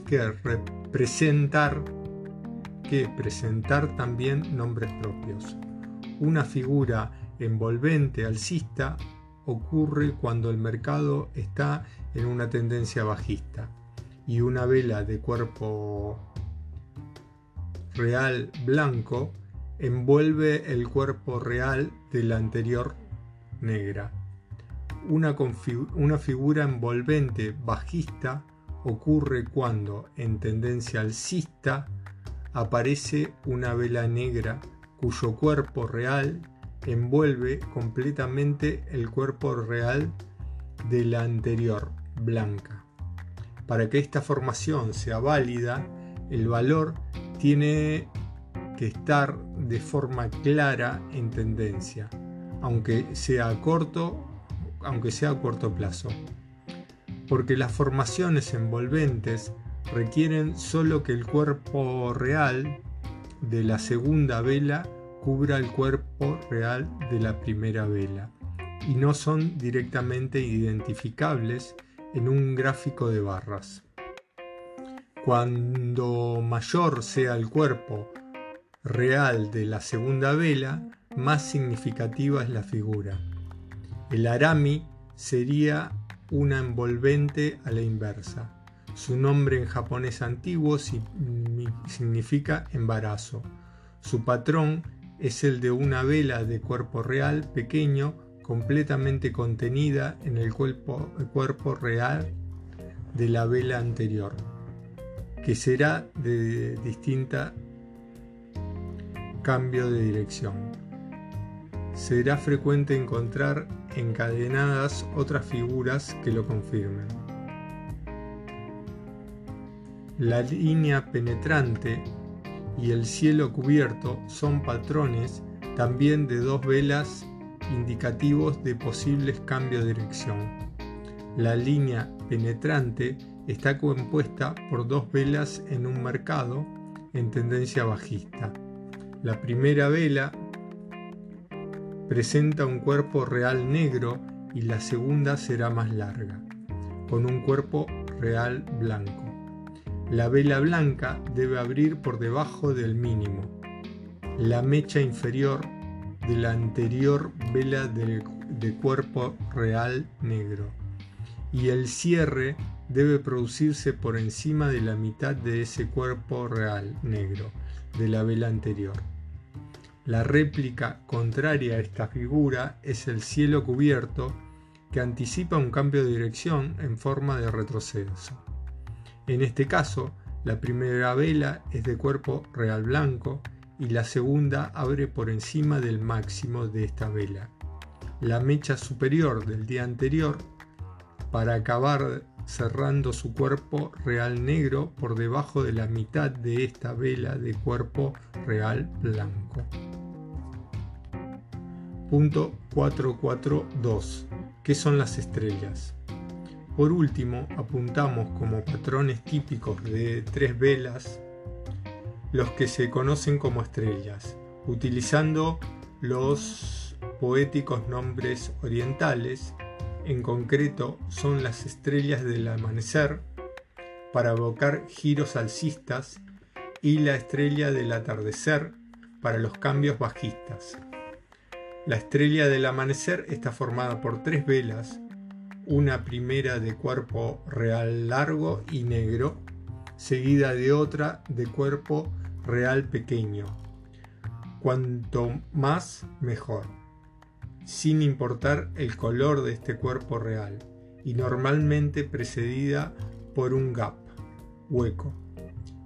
que representar que presentar también nombres propios. Una figura envolvente alcista ocurre cuando el mercado está en una tendencia bajista y una vela de cuerpo real blanco envuelve el cuerpo real del anterior negra. Una, una figura envolvente bajista ocurre cuando, en tendencia alcista, aparece una vela negra cuyo cuerpo real envuelve completamente el cuerpo real de la anterior, blanca. Para que esta formación sea válida, el valor tiene que estar de forma clara en tendencia aunque sea a corto, aunque sea a corto plazo. Porque las formaciones envolventes requieren solo que el cuerpo real de la segunda vela cubra el cuerpo real de la primera vela y no son directamente identificables en un gráfico de barras. Cuando mayor sea el cuerpo real de la segunda vela, más significativa es la figura. El arami sería una envolvente a la inversa. Su nombre en japonés antiguo significa embarazo. Su patrón es el de una vela de cuerpo real pequeño completamente contenida en el cuerpo, real de la vela anterior, que será de distinta cambio de dirección será frecuente encontrar encadenadas otras figuras que lo confirmen. La línea penetrante y el cielo cubierto son patrones también de dos velas indicativos de posibles cambios de dirección. La línea penetrante está compuesta por dos velas en un mercado en tendencia bajista. La primera vela presenta un cuerpo real negro y la segunda será más larga, con un cuerpo real blanco. La vela blanca debe abrir por debajo del mínimo, la mecha inferior de la anterior vela de, de cuerpo real negro y el cierre debe producirse por encima de la mitad de ese cuerpo real negro de la vela anterior. La réplica contraria a esta figura es el cielo cubierto que anticipa un cambio de dirección en forma de retroceso. En este caso, la primera vela es de cuerpo real blanco y la segunda abre por encima del máximo de esta vela. La mecha superior del día anterior para acabar cerrando su cuerpo real negro por debajo de la mitad de esta vela de cuerpo real blanco. Punto 442. ¿Qué son las estrellas? Por último, apuntamos como patrones típicos de tres velas los que se conocen como estrellas, utilizando los poéticos nombres orientales en concreto son las estrellas del amanecer para evocar giros alcistas y la estrella del atardecer para los cambios bajistas. La estrella del amanecer está formada por tres velas, una primera de cuerpo real largo y negro, seguida de otra de cuerpo real pequeño. Cuanto más, mejor sin importar el color de este cuerpo real, y normalmente precedida por un gap, hueco,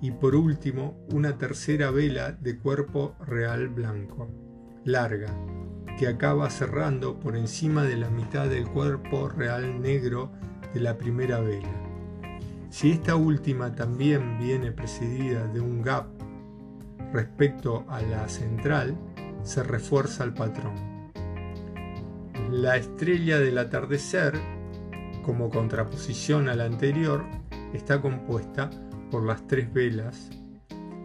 y por último una tercera vela de cuerpo real blanco, larga, que acaba cerrando por encima de la mitad del cuerpo real negro de la primera vela. Si esta última también viene precedida de un gap respecto a la central, se refuerza el patrón. La estrella del atardecer, como contraposición a la anterior, está compuesta por las tres velas.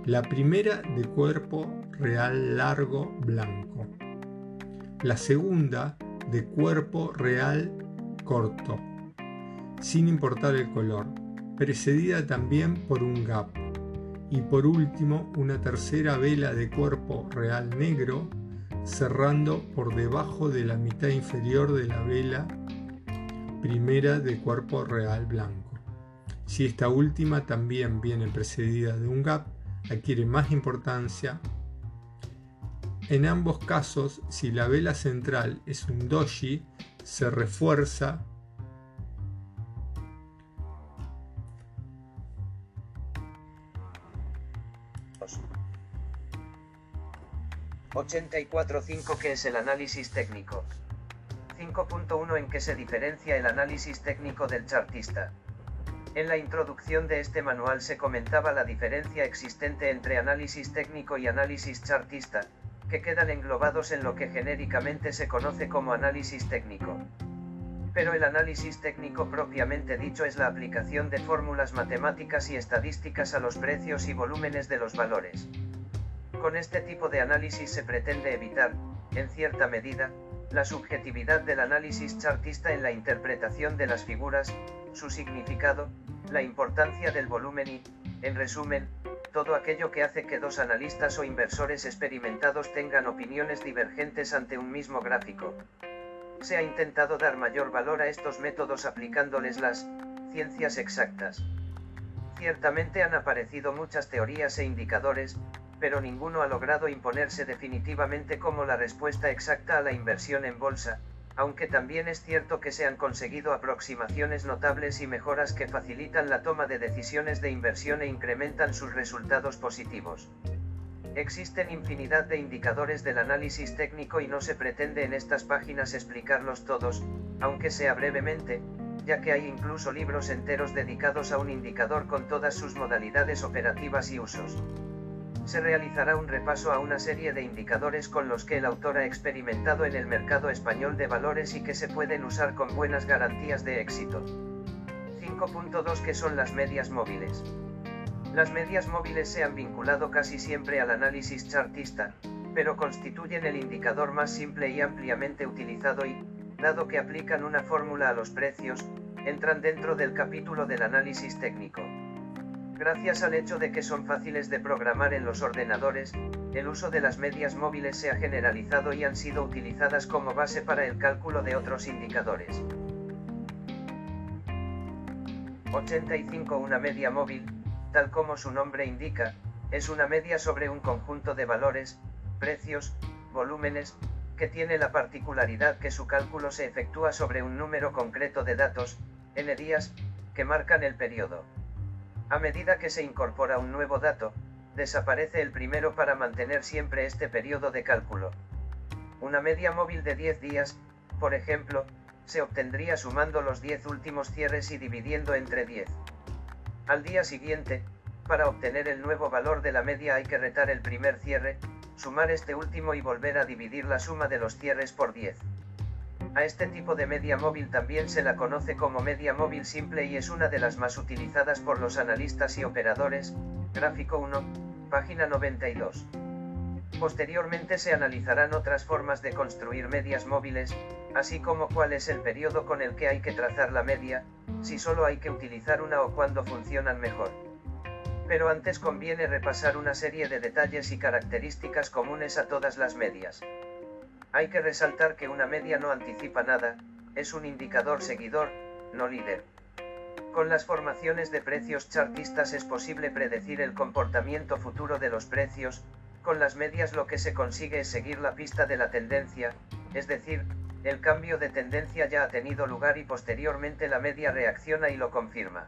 La primera de cuerpo real largo blanco. La segunda de cuerpo real corto, sin importar el color, precedida también por un gap. Y por último, una tercera vela de cuerpo real negro cerrando por debajo de la mitad inferior de la vela primera de cuerpo real blanco. Si esta última también viene precedida de un gap, adquiere más importancia. En ambos casos, si la vela central es un doji, se refuerza 84.5 ¿Qué es el análisis técnico? 5.1 ¿En qué se diferencia el análisis técnico del chartista? En la introducción de este manual se comentaba la diferencia existente entre análisis técnico y análisis chartista, que quedan englobados en lo que genéricamente se conoce como análisis técnico. Pero el análisis técnico propiamente dicho es la aplicación de fórmulas matemáticas y estadísticas a los precios y volúmenes de los valores. Con este tipo de análisis se pretende evitar, en cierta medida, la subjetividad del análisis chartista en la interpretación de las figuras, su significado, la importancia del volumen y, en resumen, todo aquello que hace que dos analistas o inversores experimentados tengan opiniones divergentes ante un mismo gráfico. Se ha intentado dar mayor valor a estos métodos aplicándoles las ciencias exactas. Ciertamente han aparecido muchas teorías e indicadores, pero ninguno ha logrado imponerse definitivamente como la respuesta exacta a la inversión en bolsa, aunque también es cierto que se han conseguido aproximaciones notables y mejoras que facilitan la toma de decisiones de inversión e incrementan sus resultados positivos. Existen infinidad de indicadores del análisis técnico y no se pretende en estas páginas explicarlos todos, aunque sea brevemente, ya que hay incluso libros enteros dedicados a un indicador con todas sus modalidades operativas y usos se realizará un repaso a una serie de indicadores con los que el autor ha experimentado en el mercado español de valores y que se pueden usar con buenas garantías de éxito. 5.2 que son las medias móviles. Las medias móviles se han vinculado casi siempre al análisis chartista, pero constituyen el indicador más simple y ampliamente utilizado y, dado que aplican una fórmula a los precios, entran dentro del capítulo del análisis técnico. Gracias al hecho de que son fáciles de programar en los ordenadores, el uso de las medias móviles se ha generalizado y han sido utilizadas como base para el cálculo de otros indicadores. 85 Una media móvil, tal como su nombre indica, es una media sobre un conjunto de valores, precios, volúmenes, que tiene la particularidad que su cálculo se efectúa sobre un número concreto de datos, n días, que marcan el periodo. A medida que se incorpora un nuevo dato, desaparece el primero para mantener siempre este periodo de cálculo. Una media móvil de 10 días, por ejemplo, se obtendría sumando los 10 últimos cierres y dividiendo entre 10. Al día siguiente, para obtener el nuevo valor de la media hay que retar el primer cierre, sumar este último y volver a dividir la suma de los cierres por 10. A este tipo de media móvil también se la conoce como media móvil simple y es una de las más utilizadas por los analistas y operadores, gráfico 1, página 92. Posteriormente se analizarán otras formas de construir medias móviles, así como cuál es el periodo con el que hay que trazar la media, si solo hay que utilizar una o cuándo funcionan mejor. Pero antes conviene repasar una serie de detalles y características comunes a todas las medias. Hay que resaltar que una media no anticipa nada, es un indicador seguidor, no líder. Con las formaciones de precios chartistas es posible predecir el comportamiento futuro de los precios, con las medias lo que se consigue es seguir la pista de la tendencia, es decir, el cambio de tendencia ya ha tenido lugar y posteriormente la media reacciona y lo confirma.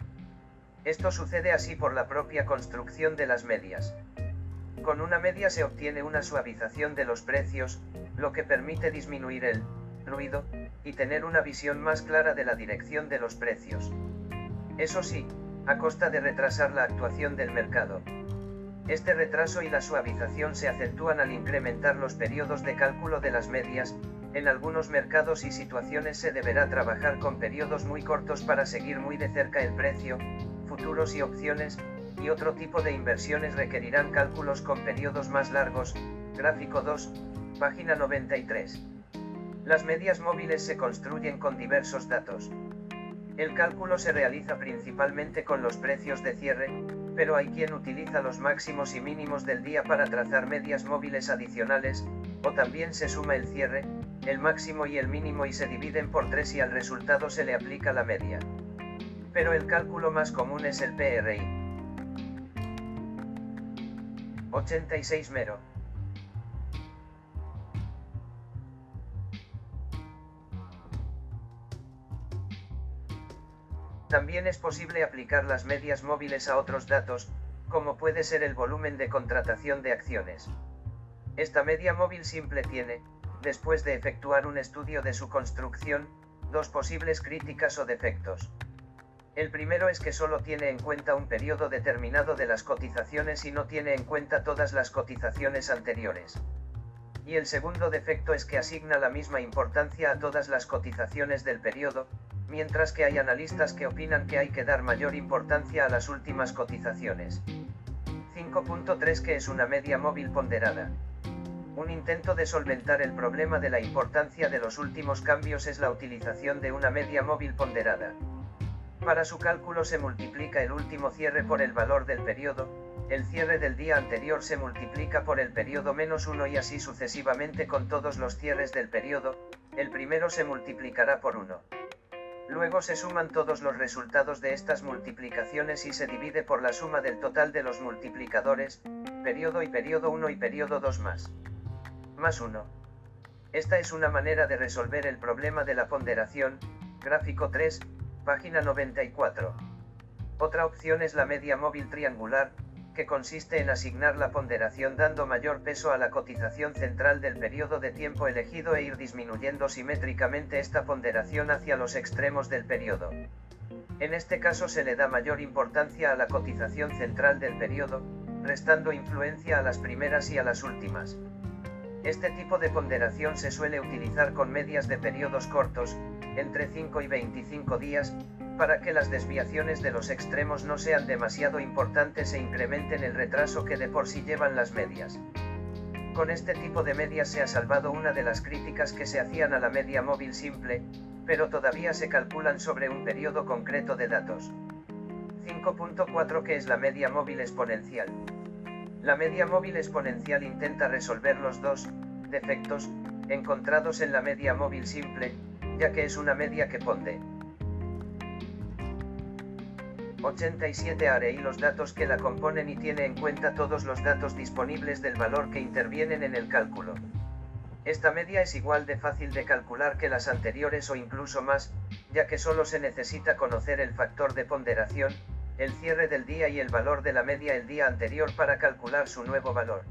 Esto sucede así por la propia construcción de las medias. Con una media se obtiene una suavización de los precios, lo que permite disminuir el ruido y tener una visión más clara de la dirección de los precios. Eso sí, a costa de retrasar la actuación del mercado. Este retraso y la suavización se acentúan al incrementar los periodos de cálculo de las medias, en algunos mercados y situaciones se deberá trabajar con periodos muy cortos para seguir muy de cerca el precio, futuros y opciones, y otro tipo de inversiones requerirán cálculos con periodos más largos, gráfico 2, página 93. Las medias móviles se construyen con diversos datos. El cálculo se realiza principalmente con los precios de cierre, pero hay quien utiliza los máximos y mínimos del día para trazar medias móviles adicionales, o también se suma el cierre, el máximo y el mínimo y se dividen por 3 y al resultado se le aplica la media. Pero el cálculo más común es el PRI. 86 mero. También es posible aplicar las medias móviles a otros datos, como puede ser el volumen de contratación de acciones. Esta media móvil simple tiene, después de efectuar un estudio de su construcción, dos posibles críticas o defectos. El primero es que solo tiene en cuenta un periodo determinado de las cotizaciones y no tiene en cuenta todas las cotizaciones anteriores. Y el segundo defecto es que asigna la misma importancia a todas las cotizaciones del periodo, mientras que hay analistas que opinan que hay que dar mayor importancia a las últimas cotizaciones. 5.3 que es una media móvil ponderada. Un intento de solventar el problema de la importancia de los últimos cambios es la utilización de una media móvil ponderada. Para su cálculo se multiplica el último cierre por el valor del periodo, el cierre del día anterior se multiplica por el periodo menos 1 y así sucesivamente con todos los cierres del periodo, el primero se multiplicará por 1. Luego se suman todos los resultados de estas multiplicaciones y se divide por la suma del total de los multiplicadores, periodo y periodo 1 y periodo 2 más. Más 1. Esta es una manera de resolver el problema de la ponderación, gráfico 3, página 94. Otra opción es la media móvil triangular, que consiste en asignar la ponderación dando mayor peso a la cotización central del periodo de tiempo elegido e ir disminuyendo simétricamente esta ponderación hacia los extremos del periodo. En este caso se le da mayor importancia a la cotización central del periodo, restando influencia a las primeras y a las últimas. Este tipo de ponderación se suele utilizar con medias de periodos cortos, entre 5 y 25 días, para que las desviaciones de los extremos no sean demasiado importantes e incrementen el retraso que de por sí llevan las medias. Con este tipo de medias se ha salvado una de las críticas que se hacían a la media móvil simple, pero todavía se calculan sobre un periodo concreto de datos. 5.4 que es la media móvil exponencial. La media móvil exponencial intenta resolver los dos defectos encontrados en la media móvil simple, ya que es una media que ponde 87 ARE y los datos que la componen y tiene en cuenta todos los datos disponibles del valor que intervienen en el cálculo. Esta media es igual de fácil de calcular que las anteriores o incluso más, ya que solo se necesita conocer el factor de ponderación, el cierre del día y el valor de la media el día anterior para calcular su nuevo valor.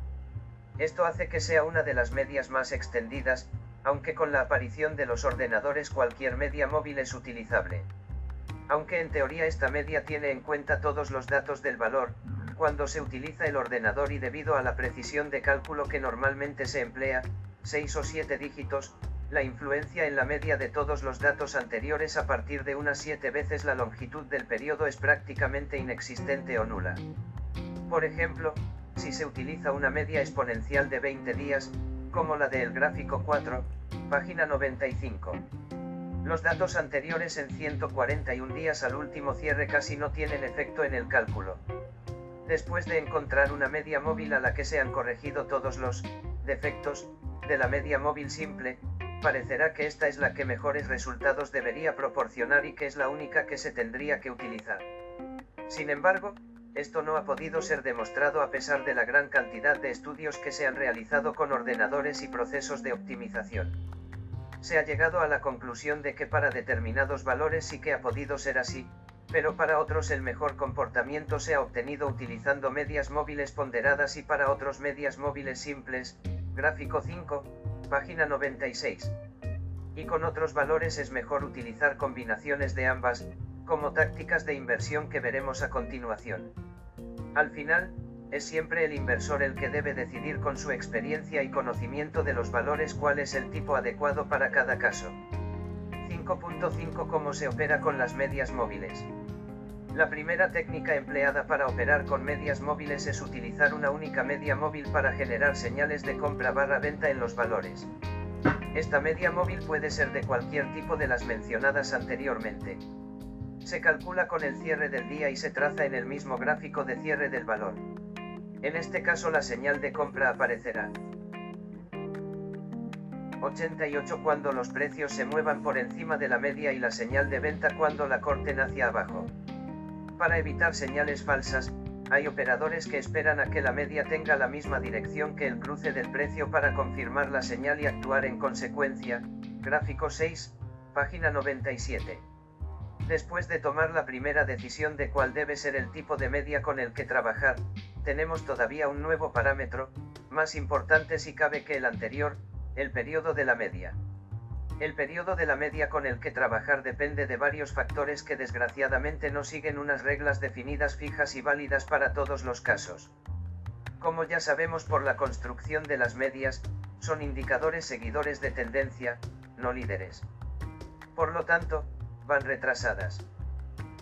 Esto hace que sea una de las medias más extendidas, aunque con la aparición de los ordenadores cualquier media móvil es utilizable. Aunque en teoría esta media tiene en cuenta todos los datos del valor, cuando se utiliza el ordenador y debido a la precisión de cálculo que normalmente se emplea, 6 o 7 dígitos, la influencia en la media de todos los datos anteriores a partir de unas 7 veces la longitud del periodo es prácticamente inexistente o nula. Por ejemplo, si se utiliza una media exponencial de 20 días, como la del gráfico 4, página 95. Los datos anteriores en 141 días al último cierre casi no tienen efecto en el cálculo. Después de encontrar una media móvil a la que se han corregido todos los defectos de la media móvil simple, parecerá que esta es la que mejores resultados debería proporcionar y que es la única que se tendría que utilizar. Sin embargo, esto no ha podido ser demostrado a pesar de la gran cantidad de estudios que se han realizado con ordenadores y procesos de optimización. Se ha llegado a la conclusión de que para determinados valores sí que ha podido ser así, pero para otros el mejor comportamiento se ha obtenido utilizando medias móviles ponderadas y para otros medias móviles simples, gráfico 5, página 96. Y con otros valores es mejor utilizar combinaciones de ambas, como tácticas de inversión que veremos a continuación. Al final, es siempre el inversor el que debe decidir con su experiencia y conocimiento de los valores cuál es el tipo adecuado para cada caso. 5.5 Cómo se opera con las medias móviles. La primera técnica empleada para operar con medias móviles es utilizar una única media móvil para generar señales de compra barra venta en los valores. Esta media móvil puede ser de cualquier tipo de las mencionadas anteriormente. Se calcula con el cierre del día y se traza en el mismo gráfico de cierre del valor. En este caso la señal de compra aparecerá. 88 cuando los precios se muevan por encima de la media y la señal de venta cuando la corten hacia abajo. Para evitar señales falsas, hay operadores que esperan a que la media tenga la misma dirección que el cruce del precio para confirmar la señal y actuar en consecuencia. Gráfico 6, página 97. Después de tomar la primera decisión de cuál debe ser el tipo de media con el que trabajar, tenemos todavía un nuevo parámetro, más importante si cabe que el anterior, el periodo de la media. El periodo de la media con el que trabajar depende de varios factores que desgraciadamente no siguen unas reglas definidas fijas y válidas para todos los casos. Como ya sabemos por la construcción de las medias, son indicadores seguidores de tendencia, no líderes. Por lo tanto, van retrasadas.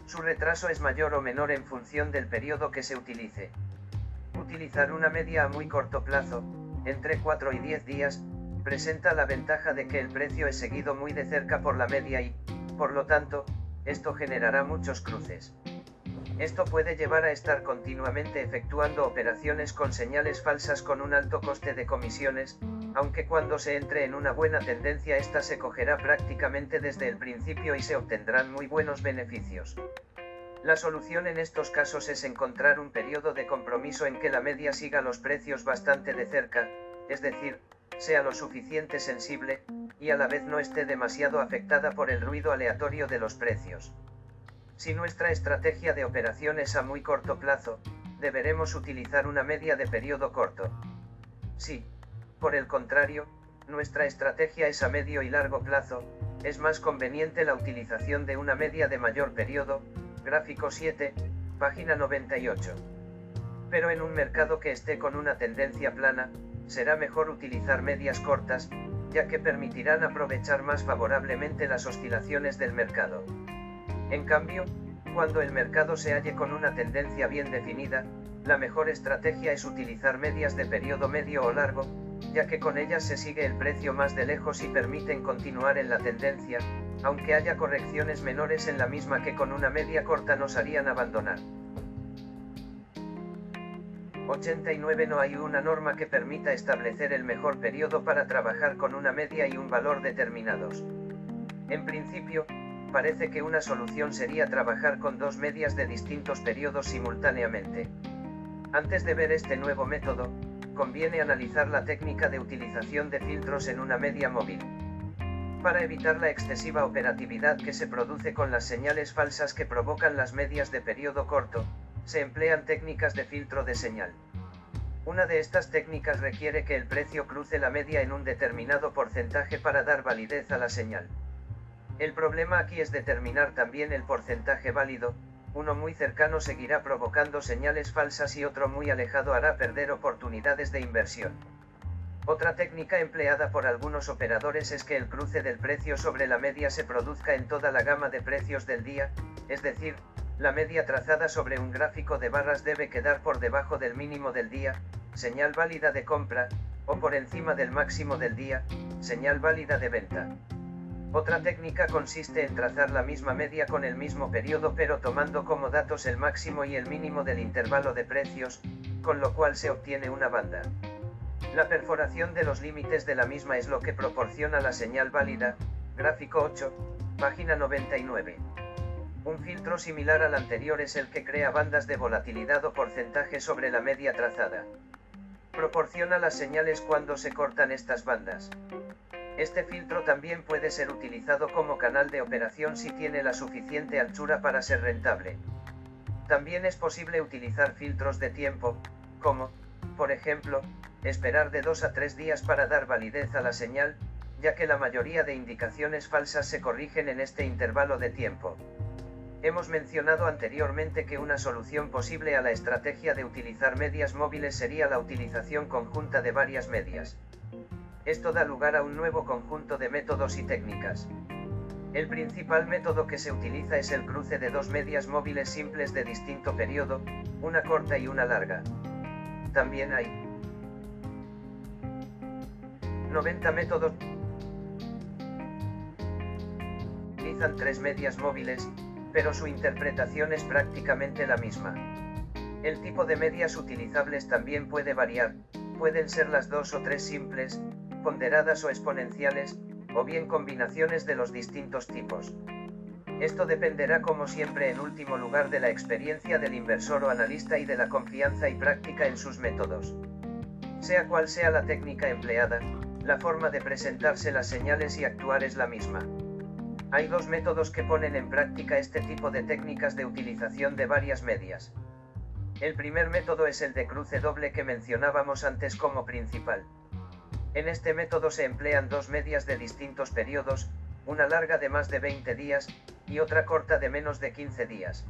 Su retraso es mayor o menor en función del periodo que se utilice. Utilizar una media a muy corto plazo, entre 4 y 10 días, presenta la ventaja de que el precio es seguido muy de cerca por la media y, por lo tanto, esto generará muchos cruces. Esto puede llevar a estar continuamente efectuando operaciones con señales falsas con un alto coste de comisiones, aunque cuando se entre en una buena tendencia esta se cogerá prácticamente desde el principio y se obtendrán muy buenos beneficios. La solución en estos casos es encontrar un periodo de compromiso en que la media siga los precios bastante de cerca, es decir, sea lo suficiente sensible, y a la vez no esté demasiado afectada por el ruido aleatorio de los precios. Si nuestra estrategia de operación es a muy corto plazo, deberemos utilizar una media de periodo corto. Si, por el contrario, nuestra estrategia es a medio y largo plazo, es más conveniente la utilización de una media de mayor periodo, gráfico 7, página 98. Pero en un mercado que esté con una tendencia plana, será mejor utilizar medias cortas, ya que permitirán aprovechar más favorablemente las oscilaciones del mercado. En cambio, cuando el mercado se halle con una tendencia bien definida, la mejor estrategia es utilizar medias de periodo medio o largo, ya que con ellas se sigue el precio más de lejos y permiten continuar en la tendencia, aunque haya correcciones menores en la misma que con una media corta nos harían abandonar. 89 No hay una norma que permita establecer el mejor periodo para trabajar con una media y un valor determinados. En principio, parece que una solución sería trabajar con dos medias de distintos periodos simultáneamente. Antes de ver este nuevo método, conviene analizar la técnica de utilización de filtros en una media móvil. Para evitar la excesiva operatividad que se produce con las señales falsas que provocan las medias de periodo corto, se emplean técnicas de filtro de señal. Una de estas técnicas requiere que el precio cruce la media en un determinado porcentaje para dar validez a la señal. El problema aquí es determinar también el porcentaje válido, uno muy cercano seguirá provocando señales falsas y otro muy alejado hará perder oportunidades de inversión. Otra técnica empleada por algunos operadores es que el cruce del precio sobre la media se produzca en toda la gama de precios del día, es decir, la media trazada sobre un gráfico de barras debe quedar por debajo del mínimo del día, señal válida de compra, o por encima del máximo del día, señal válida de venta. Otra técnica consiste en trazar la misma media con el mismo periodo pero tomando como datos el máximo y el mínimo del intervalo de precios, con lo cual se obtiene una banda. La perforación de los límites de la misma es lo que proporciona la señal válida, gráfico 8, página 99. Un filtro similar al anterior es el que crea bandas de volatilidad o porcentaje sobre la media trazada. Proporciona las señales cuando se cortan estas bandas. Este filtro también puede ser utilizado como canal de operación si tiene la suficiente anchura para ser rentable. También es posible utilizar filtros de tiempo, como, por ejemplo, esperar de 2 a 3 días para dar validez a la señal, ya que la mayoría de indicaciones falsas se corrigen en este intervalo de tiempo. Hemos mencionado anteriormente que una solución posible a la estrategia de utilizar medias móviles sería la utilización conjunta de varias medias. Esto da lugar a un nuevo conjunto de métodos y técnicas. El principal método que se utiliza es el cruce de dos medias móviles simples de distinto periodo, una corta y una larga. También hay 90 métodos utilizan tres medias móviles, pero su interpretación es prácticamente la misma. El tipo de medias utilizables también puede variar, pueden ser las dos o tres simples, ponderadas o exponenciales, o bien combinaciones de los distintos tipos. Esto dependerá como siempre en último lugar de la experiencia del inversor o analista y de la confianza y práctica en sus métodos. Sea cual sea la técnica empleada, la forma de presentarse las señales y actuar es la misma. Hay dos métodos que ponen en práctica este tipo de técnicas de utilización de varias medias. El primer método es el de cruce doble que mencionábamos antes como principal. En este método se emplean dos medias de distintos periodos, una larga de más de 20 días, y otra corta de menos de 15 días.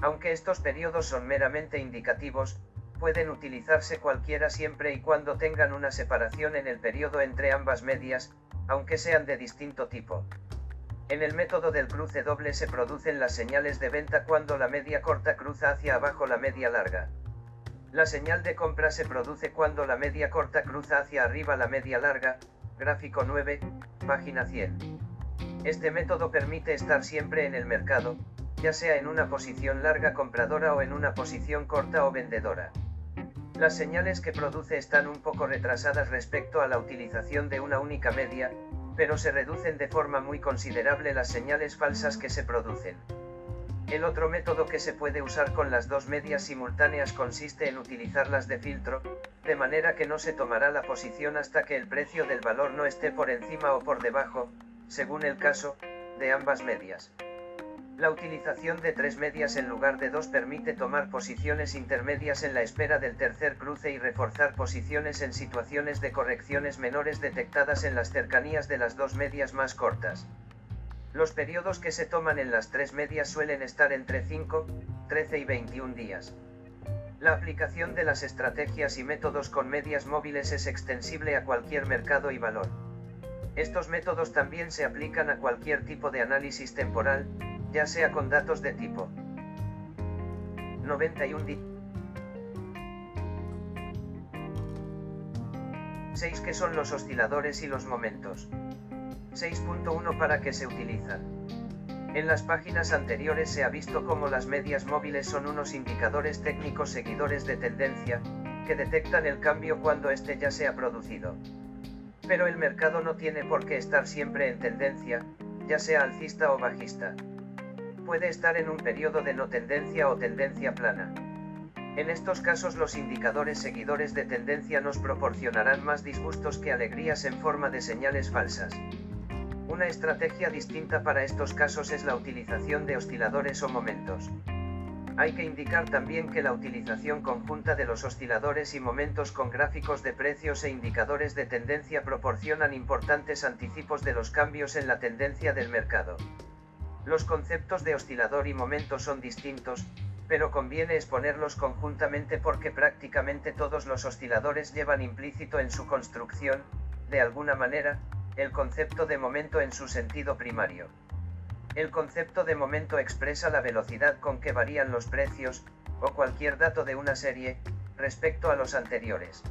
Aunque estos periodos son meramente indicativos, pueden utilizarse cualquiera siempre y cuando tengan una separación en el periodo entre ambas medias, aunque sean de distinto tipo. En el método del cruce doble se producen las señales de venta cuando la media corta cruza hacia abajo la media larga. La señal de compra se produce cuando la media corta cruza hacia arriba la media larga, gráfico 9, página 100. Este método permite estar siempre en el mercado, ya sea en una posición larga compradora o en una posición corta o vendedora. Las señales que produce están un poco retrasadas respecto a la utilización de una única media, pero se reducen de forma muy considerable las señales falsas que se producen. El otro método que se puede usar con las dos medias simultáneas consiste en utilizarlas de filtro, de manera que no se tomará la posición hasta que el precio del valor no esté por encima o por debajo, según el caso, de ambas medias. La utilización de tres medias en lugar de dos permite tomar posiciones intermedias en la espera del tercer cruce y reforzar posiciones en situaciones de correcciones menores detectadas en las cercanías de las dos medias más cortas. Los periodos que se toman en las tres medias suelen estar entre 5, 13 y 21 días. La aplicación de las estrategias y métodos con medias móviles es extensible a cualquier mercado y valor. Estos métodos también se aplican a cualquier tipo de análisis temporal, ya sea con datos de tipo 91 días. 6 que son los osciladores y los momentos. 6.1 para qué se utilizan. En las páginas anteriores se ha visto cómo las medias móviles son unos indicadores técnicos seguidores de tendencia, que detectan el cambio cuando éste ya se ha producido. Pero el mercado no tiene por qué estar siempre en tendencia, ya sea alcista o bajista. Puede estar en un periodo de no tendencia o tendencia plana. En estos casos los indicadores seguidores de tendencia nos proporcionarán más disgustos que alegrías en forma de señales falsas. Una estrategia distinta para estos casos es la utilización de osciladores o momentos. Hay que indicar también que la utilización conjunta de los osciladores y momentos con gráficos de precios e indicadores de tendencia proporcionan importantes anticipos de los cambios en la tendencia del mercado. Los conceptos de oscilador y momento son distintos, pero conviene exponerlos conjuntamente porque prácticamente todos los osciladores llevan implícito en su construcción, de alguna manera, el concepto de momento en su sentido primario. El concepto de momento expresa la velocidad con que varían los precios, o cualquier dato de una serie, respecto a los anteriores.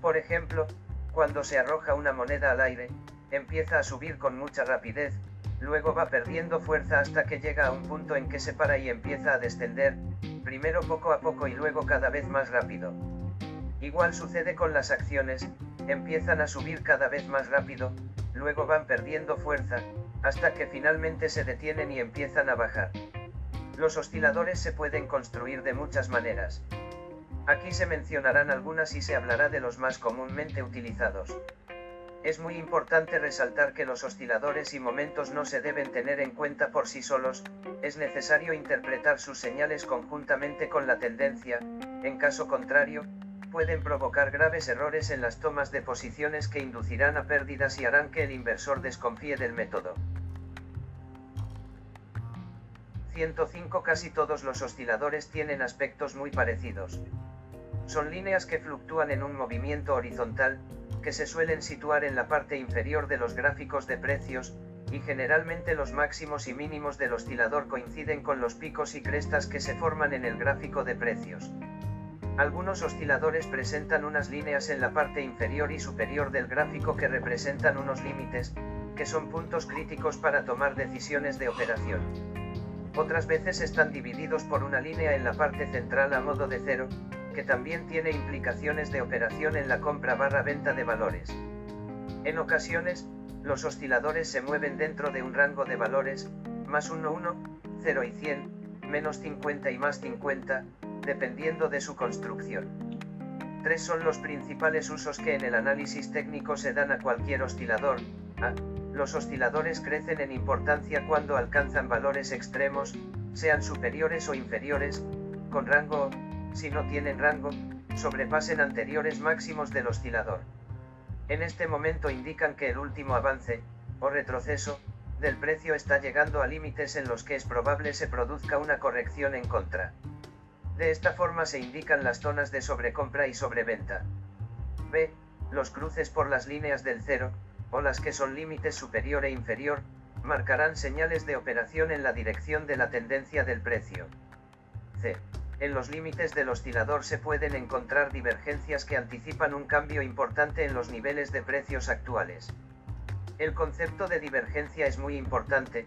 Por ejemplo, cuando se arroja una moneda al aire, empieza a subir con mucha rapidez, luego va perdiendo fuerza hasta que llega a un punto en que se para y empieza a descender, primero poco a poco y luego cada vez más rápido. Igual sucede con las acciones, empiezan a subir cada vez más rápido, luego van perdiendo fuerza, hasta que finalmente se detienen y empiezan a bajar. Los osciladores se pueden construir de muchas maneras. Aquí se mencionarán algunas y se hablará de los más comúnmente utilizados. Es muy importante resaltar que los osciladores y momentos no se deben tener en cuenta por sí solos, es necesario interpretar sus señales conjuntamente con la tendencia, en caso contrario, pueden provocar graves errores en las tomas de posiciones que inducirán a pérdidas y harán que el inversor desconfíe del método. 105 Casi todos los osciladores tienen aspectos muy parecidos. Son líneas que fluctúan en un movimiento horizontal, que se suelen situar en la parte inferior de los gráficos de precios, y generalmente los máximos y mínimos del oscilador coinciden con los picos y crestas que se forman en el gráfico de precios. Algunos osciladores presentan unas líneas en la parte inferior y superior del gráfico que representan unos límites, que son puntos críticos para tomar decisiones de operación. Otras veces están divididos por una línea en la parte central a modo de cero, que también tiene implicaciones de operación en la compra barra venta de valores. En ocasiones, los osciladores se mueven dentro de un rango de valores, más 1, 1, 0 y 100, menos 50 y más 50, dependiendo de su construcción. Tres son los principales usos que en el análisis técnico se dan a cualquier oscilador. A. Los osciladores crecen en importancia cuando alcanzan valores extremos, sean superiores o inferiores, con rango si no tienen rango, sobrepasen anteriores máximos del oscilador. En este momento indican que el último avance, o retroceso, del precio está llegando a límites en los que es probable se produzca una corrección en contra. De esta forma se indican las zonas de sobrecompra y sobreventa. B. Los cruces por las líneas del cero, o las que son límites superior e inferior, marcarán señales de operación en la dirección de la tendencia del precio. C. En los límites del oscilador se pueden encontrar divergencias que anticipan un cambio importante en los niveles de precios actuales. El concepto de divergencia es muy importante,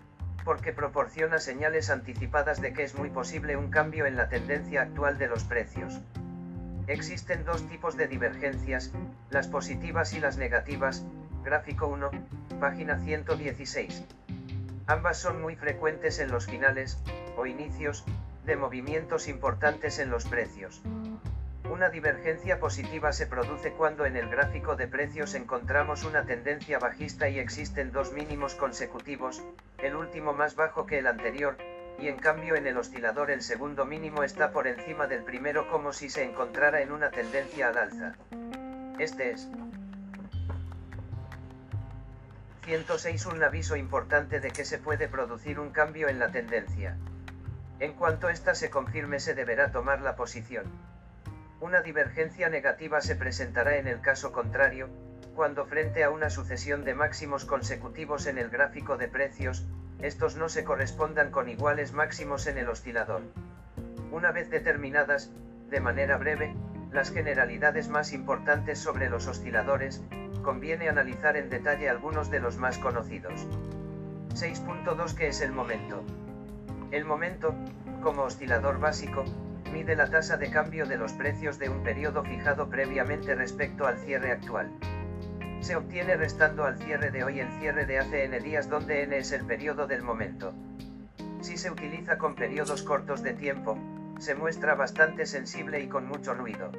porque proporciona señales anticipadas de que es muy posible un cambio en la tendencia actual de los precios. Existen dos tipos de divergencias, las positivas y las negativas, gráfico 1, página 116. Ambas son muy frecuentes en los finales, o inicios, de movimientos importantes en los precios. Una divergencia positiva se produce cuando en el gráfico de precios encontramos una tendencia bajista y existen dos mínimos consecutivos, el último más bajo que el anterior, y en cambio en el oscilador el segundo mínimo está por encima del primero como si se encontrara en una tendencia al alza. Este es 106 un aviso importante de que se puede producir un cambio en la tendencia. En cuanto ésta se confirme se deberá tomar la posición. Una divergencia negativa se presentará en el caso contrario, cuando frente a una sucesión de máximos consecutivos en el gráfico de precios, estos no se correspondan con iguales máximos en el oscilador. Una vez determinadas, de manera breve, las generalidades más importantes sobre los osciladores, conviene analizar en detalle algunos de los más conocidos. 6.2 ¿Qué es el momento? El momento, como oscilador básico, mide la tasa de cambio de los precios de un periodo fijado previamente respecto al cierre actual. Se obtiene restando al cierre de hoy el cierre de hace n días donde n es el periodo del momento. Si se utiliza con periodos cortos de tiempo, se muestra bastante sensible y con mucho ruido.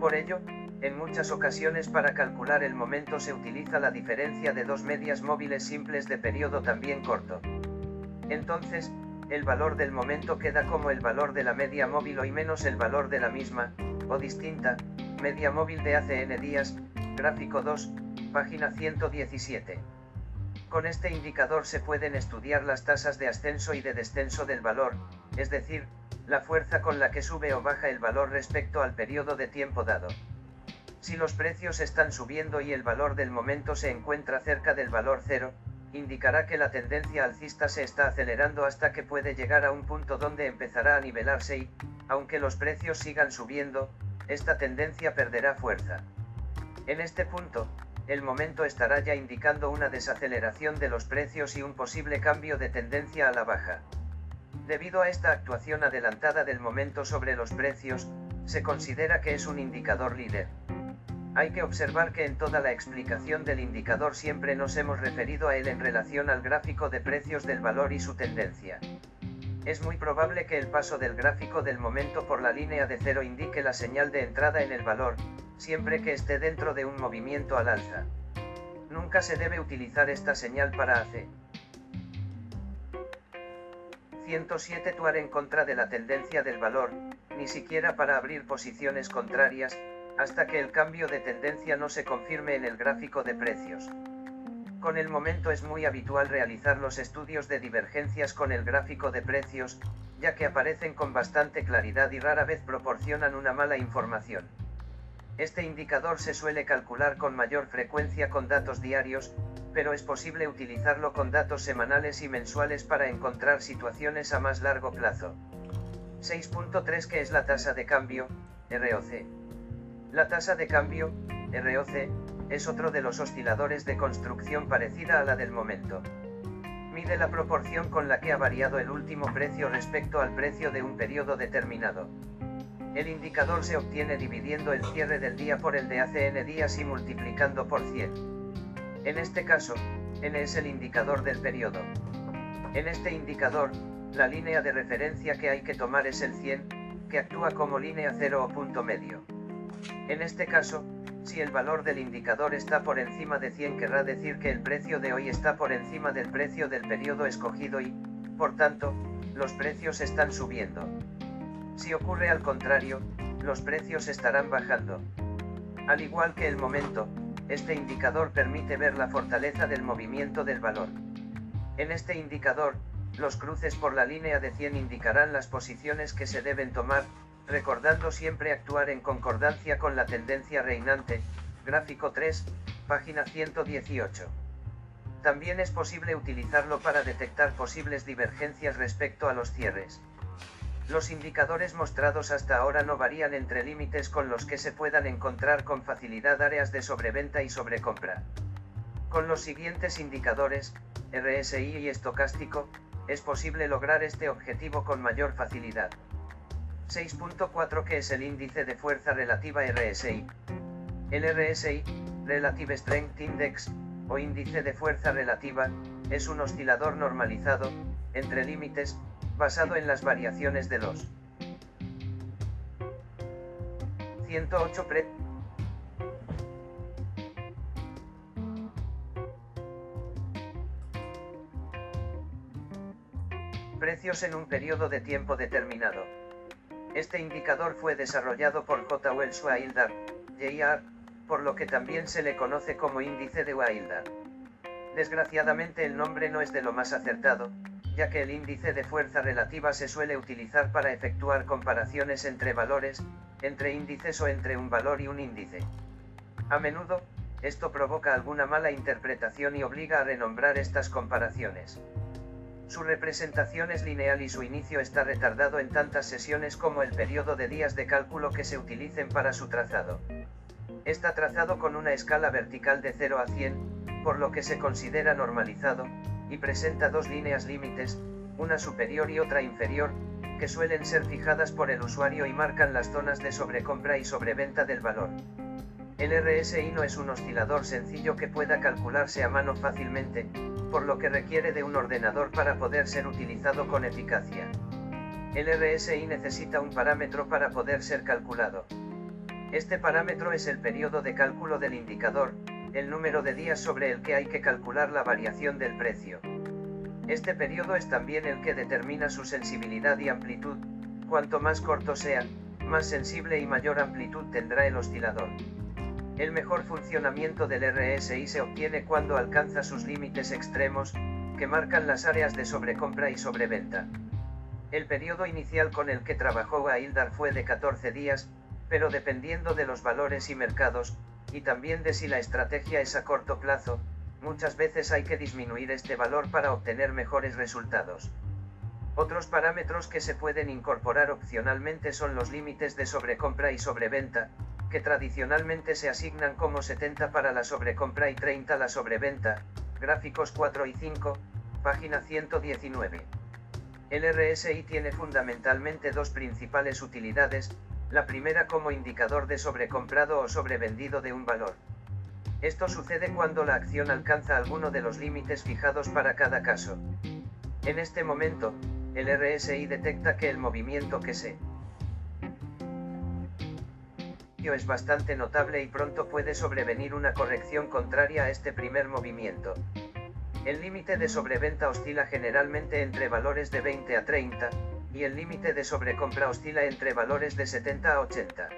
Por ello, en muchas ocasiones para calcular el momento se utiliza la diferencia de dos medias móviles simples de periodo también corto. Entonces, el valor del momento queda como el valor de la media móvil o y menos el valor de la misma, o distinta, media móvil de ACN días, gráfico 2, página 117. Con este indicador se pueden estudiar las tasas de ascenso y de descenso del valor, es decir, la fuerza con la que sube o baja el valor respecto al periodo de tiempo dado. Si los precios están subiendo y el valor del momento se encuentra cerca del valor cero, indicará que la tendencia alcista se está acelerando hasta que puede llegar a un punto donde empezará a nivelarse y, aunque los precios sigan subiendo, esta tendencia perderá fuerza. En este punto, el momento estará ya indicando una desaceleración de los precios y un posible cambio de tendencia a la baja. Debido a esta actuación adelantada del momento sobre los precios, se considera que es un indicador líder. Hay que observar que en toda la explicación del indicador siempre nos hemos referido a él en relación al gráfico de precios del valor y su tendencia. Es muy probable que el paso del gráfico del momento por la línea de cero indique la señal de entrada en el valor, siempre que esté dentro de un movimiento al alza. Nunca se debe utilizar esta señal para hacer 107 tuar en contra de la tendencia del valor, ni siquiera para abrir posiciones contrarias, hasta que el cambio de tendencia no se confirme en el gráfico de precios. Con el momento es muy habitual realizar los estudios de divergencias con el gráfico de precios, ya que aparecen con bastante claridad y rara vez proporcionan una mala información. Este indicador se suele calcular con mayor frecuencia con datos diarios, pero es posible utilizarlo con datos semanales y mensuales para encontrar situaciones a más largo plazo. 6.3 que es la tasa de cambio, ROC. La tasa de cambio, ROC, es otro de los osciladores de construcción parecida a la del momento. Mide la proporción con la que ha variado el último precio respecto al precio de un periodo determinado. El indicador se obtiene dividiendo el cierre del día por el de ACN días y multiplicando por 100. En este caso, n es el indicador del periodo. En este indicador, la línea de referencia que hay que tomar es el 100, que actúa como línea cero o punto medio. En este caso, si el valor del indicador está por encima de 100 querrá decir que el precio de hoy está por encima del precio del periodo escogido y, por tanto, los precios están subiendo. Si ocurre al contrario, los precios estarán bajando. Al igual que el momento, este indicador permite ver la fortaleza del movimiento del valor. En este indicador, los cruces por la línea de 100 indicarán las posiciones que se deben tomar, recordando siempre actuar en concordancia con la tendencia reinante, gráfico 3, página 118. También es posible utilizarlo para detectar posibles divergencias respecto a los cierres. Los indicadores mostrados hasta ahora no varían entre límites con los que se puedan encontrar con facilidad áreas de sobreventa y sobrecompra. Con los siguientes indicadores, RSI y estocástico, es posible lograr este objetivo con mayor facilidad. 6.4 que es el índice de fuerza relativa RSI. El RSI, Relative Strength Index, o índice de fuerza relativa, es un oscilador normalizado, entre límites, basado en las variaciones de los 108 pre precios en un periodo de tiempo determinado. Este indicador fue desarrollado por J. Wells Wilder, Jr., por lo que también se le conoce como índice de Wilder. Desgraciadamente el nombre no es de lo más acertado, ya que el índice de fuerza relativa se suele utilizar para efectuar comparaciones entre valores, entre índices o entre un valor y un índice. A menudo, esto provoca alguna mala interpretación y obliga a renombrar estas comparaciones. Su representación es lineal y su inicio está retardado en tantas sesiones como el periodo de días de cálculo que se utilicen para su trazado. Está trazado con una escala vertical de 0 a 100, por lo que se considera normalizado, y presenta dos líneas límites, una superior y otra inferior, que suelen ser fijadas por el usuario y marcan las zonas de sobrecompra y sobreventa del valor. El RSI no es un oscilador sencillo que pueda calcularse a mano fácilmente, por lo que requiere de un ordenador para poder ser utilizado con eficacia. El RSI necesita un parámetro para poder ser calculado. Este parámetro es el periodo de cálculo del indicador, el número de días sobre el que hay que calcular la variación del precio. Este periodo es también el que determina su sensibilidad y amplitud, cuanto más corto sea, más sensible y mayor amplitud tendrá el oscilador. El mejor funcionamiento del RSI se obtiene cuando alcanza sus límites extremos, que marcan las áreas de sobrecompra y sobreventa. El periodo inicial con el que trabajó Aildar fue de 14 días, pero dependiendo de los valores y mercados, y también de si la estrategia es a corto plazo, muchas veces hay que disminuir este valor para obtener mejores resultados. Otros parámetros que se pueden incorporar opcionalmente son los límites de sobrecompra y sobreventa, que tradicionalmente se asignan como 70 para la sobrecompra y 30 la sobreventa, gráficos 4 y 5, página 119. El RSI tiene fundamentalmente dos principales utilidades, la primera como indicador de sobrecomprado o sobrevendido de un valor. Esto sucede cuando la acción alcanza alguno de los límites fijados para cada caso. En este momento, el RSI detecta que el movimiento que se es bastante notable y pronto puede sobrevenir una corrección contraria a este primer movimiento. El límite de sobreventa oscila generalmente entre valores de 20 a 30, y el límite de sobrecompra oscila entre valores de 70 a 80.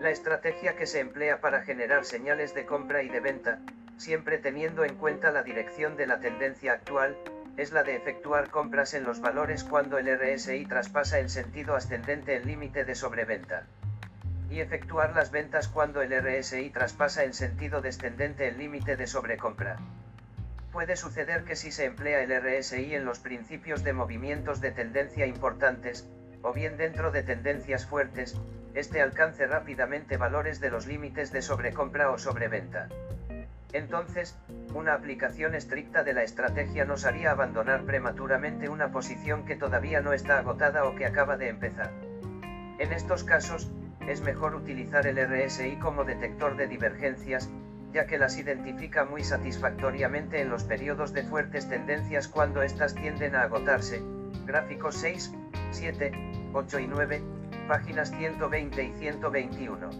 La estrategia que se emplea para generar señales de compra y de venta, siempre teniendo en cuenta la dirección de la tendencia actual, es la de efectuar compras en los valores cuando el RSI traspasa en sentido ascendente el límite de sobreventa y efectuar las ventas cuando el RSI traspasa en sentido descendente el límite de sobrecompra. Puede suceder que si se emplea el RSI en los principios de movimientos de tendencia importantes, o bien dentro de tendencias fuertes, este alcance rápidamente valores de los límites de sobrecompra o sobreventa. Entonces, una aplicación estricta de la estrategia nos haría abandonar prematuramente una posición que todavía no está agotada o que acaba de empezar. En estos casos, es mejor utilizar el RSI como detector de divergencias, ya que las identifica muy satisfactoriamente en los periodos de fuertes tendencias cuando éstas tienden a agotarse. Gráficos 6, 7, 8 y 9, páginas 120 y 121.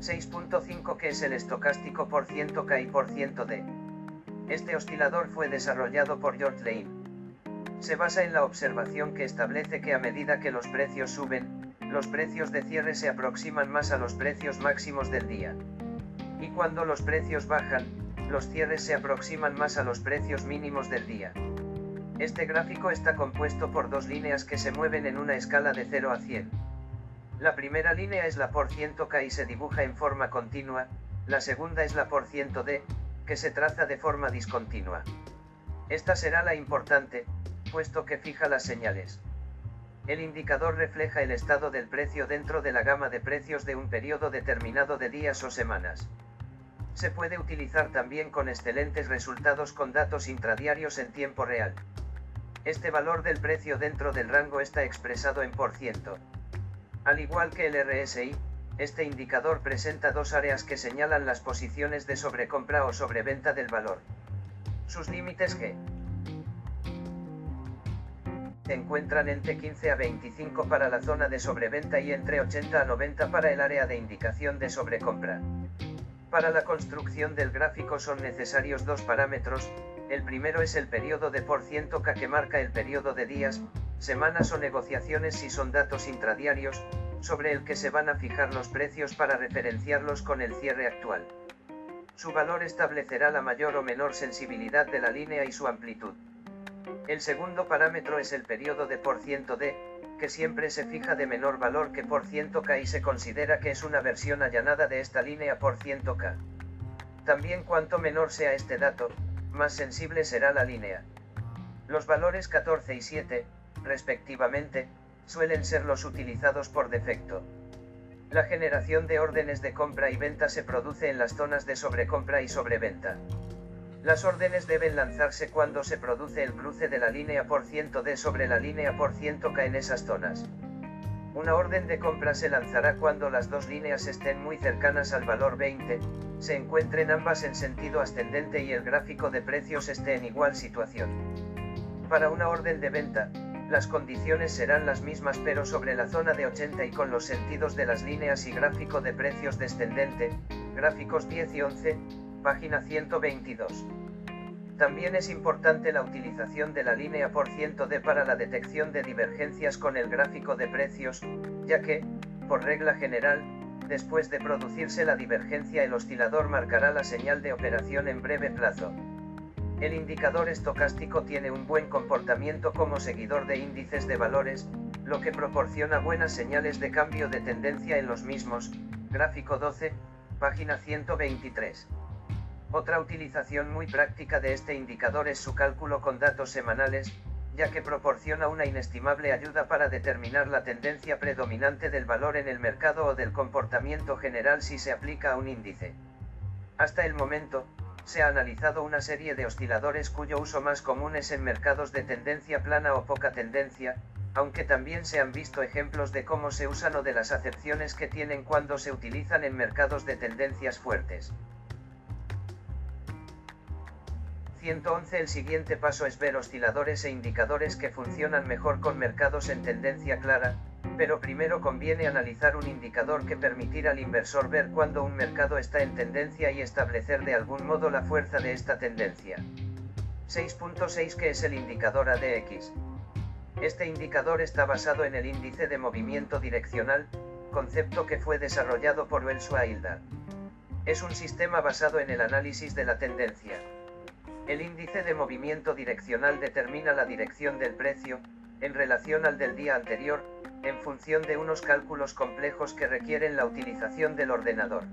6.5 que es el estocástico por ciento K y por ciento D. Este oscilador fue desarrollado por George Lane. Se basa en la observación que establece que a medida que los precios suben, los precios de cierre se aproximan más a los precios máximos del día. Y cuando los precios bajan, los cierres se aproximan más a los precios mínimos del día. Este gráfico está compuesto por dos líneas que se mueven en una escala de 0 a 100. La primera línea es la por ciento K y se dibuja en forma continua, la segunda es la por ciento D, que se traza de forma discontinua. Esta será la importante, puesto que fija las señales. El indicador refleja el estado del precio dentro de la gama de precios de un periodo determinado de días o semanas. Se puede utilizar también con excelentes resultados con datos intradiarios en tiempo real. Este valor del precio dentro del rango está expresado en por ciento. Al igual que el RSI, este indicador presenta dos áreas que señalan las posiciones de sobrecompra o sobreventa del valor. Sus límites G se encuentran entre 15 a 25 para la zona de sobreventa y entre 80 a 90 para el área de indicación de sobrecompra. Para la construcción del gráfico son necesarios dos parámetros, el primero es el periodo de por ciento K que marca el periodo de días, semanas o negociaciones si son datos intradiarios, sobre el que se van a fijar los precios para referenciarlos con el cierre actual. Su valor establecerá la mayor o menor sensibilidad de la línea y su amplitud. El segundo parámetro es el periodo de por ciento D, que siempre se fija de menor valor que por ciento K y se considera que es una versión allanada de esta línea por ciento K. También cuanto menor sea este dato, más sensible será la línea. Los valores 14 y 7, respectivamente, suelen ser los utilizados por defecto. La generación de órdenes de compra y venta se produce en las zonas de sobrecompra y sobreventa. Las órdenes deben lanzarse cuando se produce el cruce de la línea por ciento D sobre la línea por ciento K en esas zonas. Una orden de compra se lanzará cuando las dos líneas estén muy cercanas al valor 20, se encuentren ambas en sentido ascendente y el gráfico de precios esté en igual situación. Para una orden de venta, las condiciones serán las mismas pero sobre la zona de 80 y con los sentidos de las líneas y gráfico de precios descendente, gráficos 10 y 11, página 122. También es importante la utilización de la línea por ciento D para la detección de divergencias con el gráfico de precios, ya que, por regla general, después de producirse la divergencia el oscilador marcará la señal de operación en breve plazo. El indicador estocástico tiene un buen comportamiento como seguidor de índices de valores, lo que proporciona buenas señales de cambio de tendencia en los mismos, gráfico 12, página 123. Otra utilización muy práctica de este indicador es su cálculo con datos semanales, ya que proporciona una inestimable ayuda para determinar la tendencia predominante del valor en el mercado o del comportamiento general si se aplica a un índice. Hasta el momento, se ha analizado una serie de osciladores cuyo uso más común es en mercados de tendencia plana o poca tendencia, aunque también se han visto ejemplos de cómo se usan o de las acepciones que tienen cuando se utilizan en mercados de tendencias fuertes. 111 El siguiente paso es ver osciladores e indicadores que funcionan mejor con mercados en tendencia clara, pero primero conviene analizar un indicador que permitir al inversor ver cuándo un mercado está en tendencia y establecer de algún modo la fuerza de esta tendencia. 6.6 que es el indicador ADX. Este indicador está basado en el índice de movimiento direccional, concepto que fue desarrollado por Welshua Hildar. Es un sistema basado en el análisis de la tendencia. El índice de movimiento direccional determina la dirección del precio, en relación al del día anterior, en función de unos cálculos complejos que requieren la utilización del ordenador.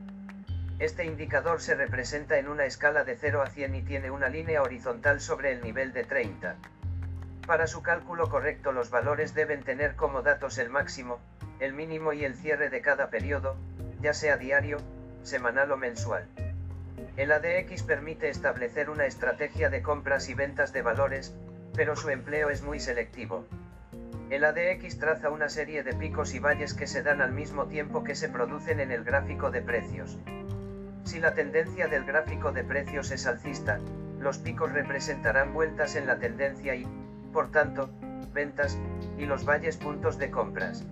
Este indicador se representa en una escala de 0 a 100 y tiene una línea horizontal sobre el nivel de 30. Para su cálculo correcto los valores deben tener como datos el máximo, el mínimo y el cierre de cada periodo, ya sea diario, semanal o mensual. El ADX permite establecer una estrategia de compras y ventas de valores, pero su empleo es muy selectivo. El ADX traza una serie de picos y valles que se dan al mismo tiempo que se producen en el gráfico de precios. Si la tendencia del gráfico de precios es alcista, los picos representarán vueltas en la tendencia y, por tanto, ventas, y los valles puntos de compras.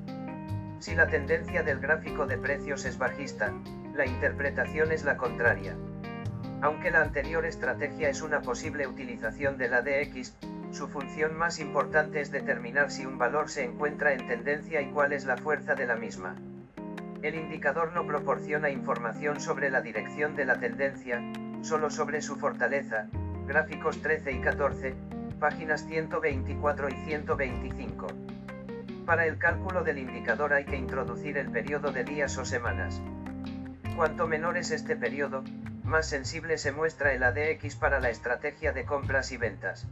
Si la tendencia del gráfico de precios es bajista, la interpretación es la contraria. Aunque la anterior estrategia es una posible utilización del ADX, su función más importante es determinar si un valor se encuentra en tendencia y cuál es la fuerza de la misma. El indicador no proporciona información sobre la dirección de la tendencia, solo sobre su fortaleza, gráficos 13 y 14, páginas 124 y 125. Para el cálculo del indicador hay que introducir el periodo de días o semanas. Cuanto menor es este periodo, más sensible se muestra el ADX para la estrategia de compras y ventas.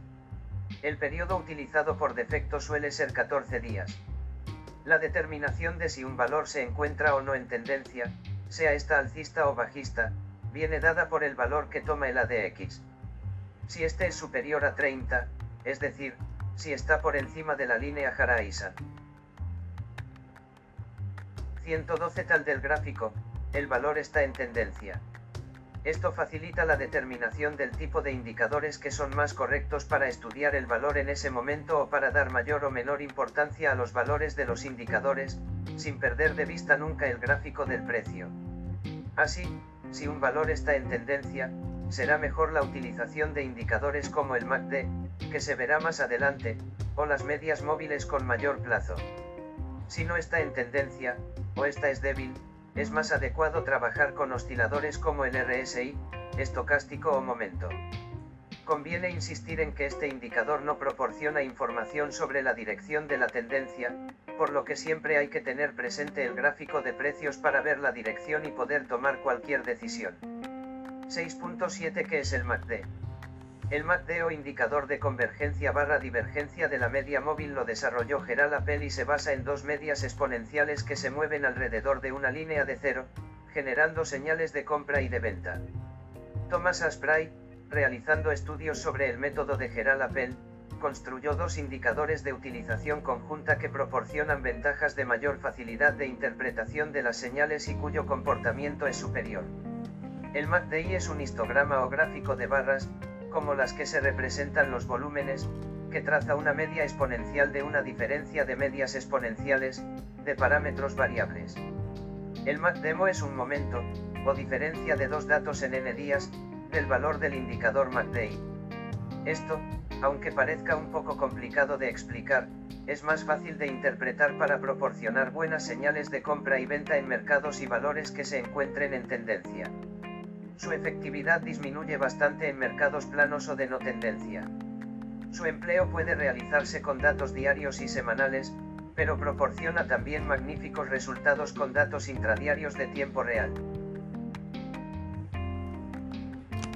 El periodo utilizado por defecto suele ser 14 días. La determinación de si un valor se encuentra o no en tendencia, sea esta alcista o bajista, viene dada por el valor que toma el ADX. Si este es superior a 30, es decir, si está por encima de la línea Haraisan. 112 tal del gráfico, el valor está en tendencia. Esto facilita la determinación del tipo de indicadores que son más correctos para estudiar el valor en ese momento o para dar mayor o menor importancia a los valores de los indicadores, sin perder de vista nunca el gráfico del precio. Así, si un valor está en tendencia, será mejor la utilización de indicadores como el MACD, que se verá más adelante, o las medias móviles con mayor plazo. Si no está en tendencia, o esta es débil, es más adecuado trabajar con osciladores como el RSI, estocástico o momento. Conviene insistir en que este indicador no proporciona información sobre la dirección de la tendencia, por lo que siempre hay que tener presente el gráfico de precios para ver la dirección y poder tomar cualquier decisión. 6.7 ¿Qué es el MACD? El MACD o indicador de convergencia barra divergencia de la media móvil lo desarrolló Gerald Appel y se basa en dos medias exponenciales que se mueven alrededor de una línea de cero, generando señales de compra y de venta. Thomas Asprey, realizando estudios sobre el método de Gerald Appel, construyó dos indicadores de utilización conjunta que proporcionan ventajas de mayor facilidad de interpretación de las señales y cuyo comportamiento es superior. El MACDI es un histograma o gráfico de barras, como las que se representan los volúmenes, que traza una media exponencial de una diferencia de medias exponenciales, de parámetros variables. El MACDEMO es un momento, o diferencia de dos datos en n días, del valor del indicador MACDEI. Esto, aunque parezca un poco complicado de explicar, es más fácil de interpretar para proporcionar buenas señales de compra y venta en mercados y valores que se encuentren en tendencia. Su efectividad disminuye bastante en mercados planos o de no tendencia. Su empleo puede realizarse con datos diarios y semanales, pero proporciona también magníficos resultados con datos intradiarios de tiempo real.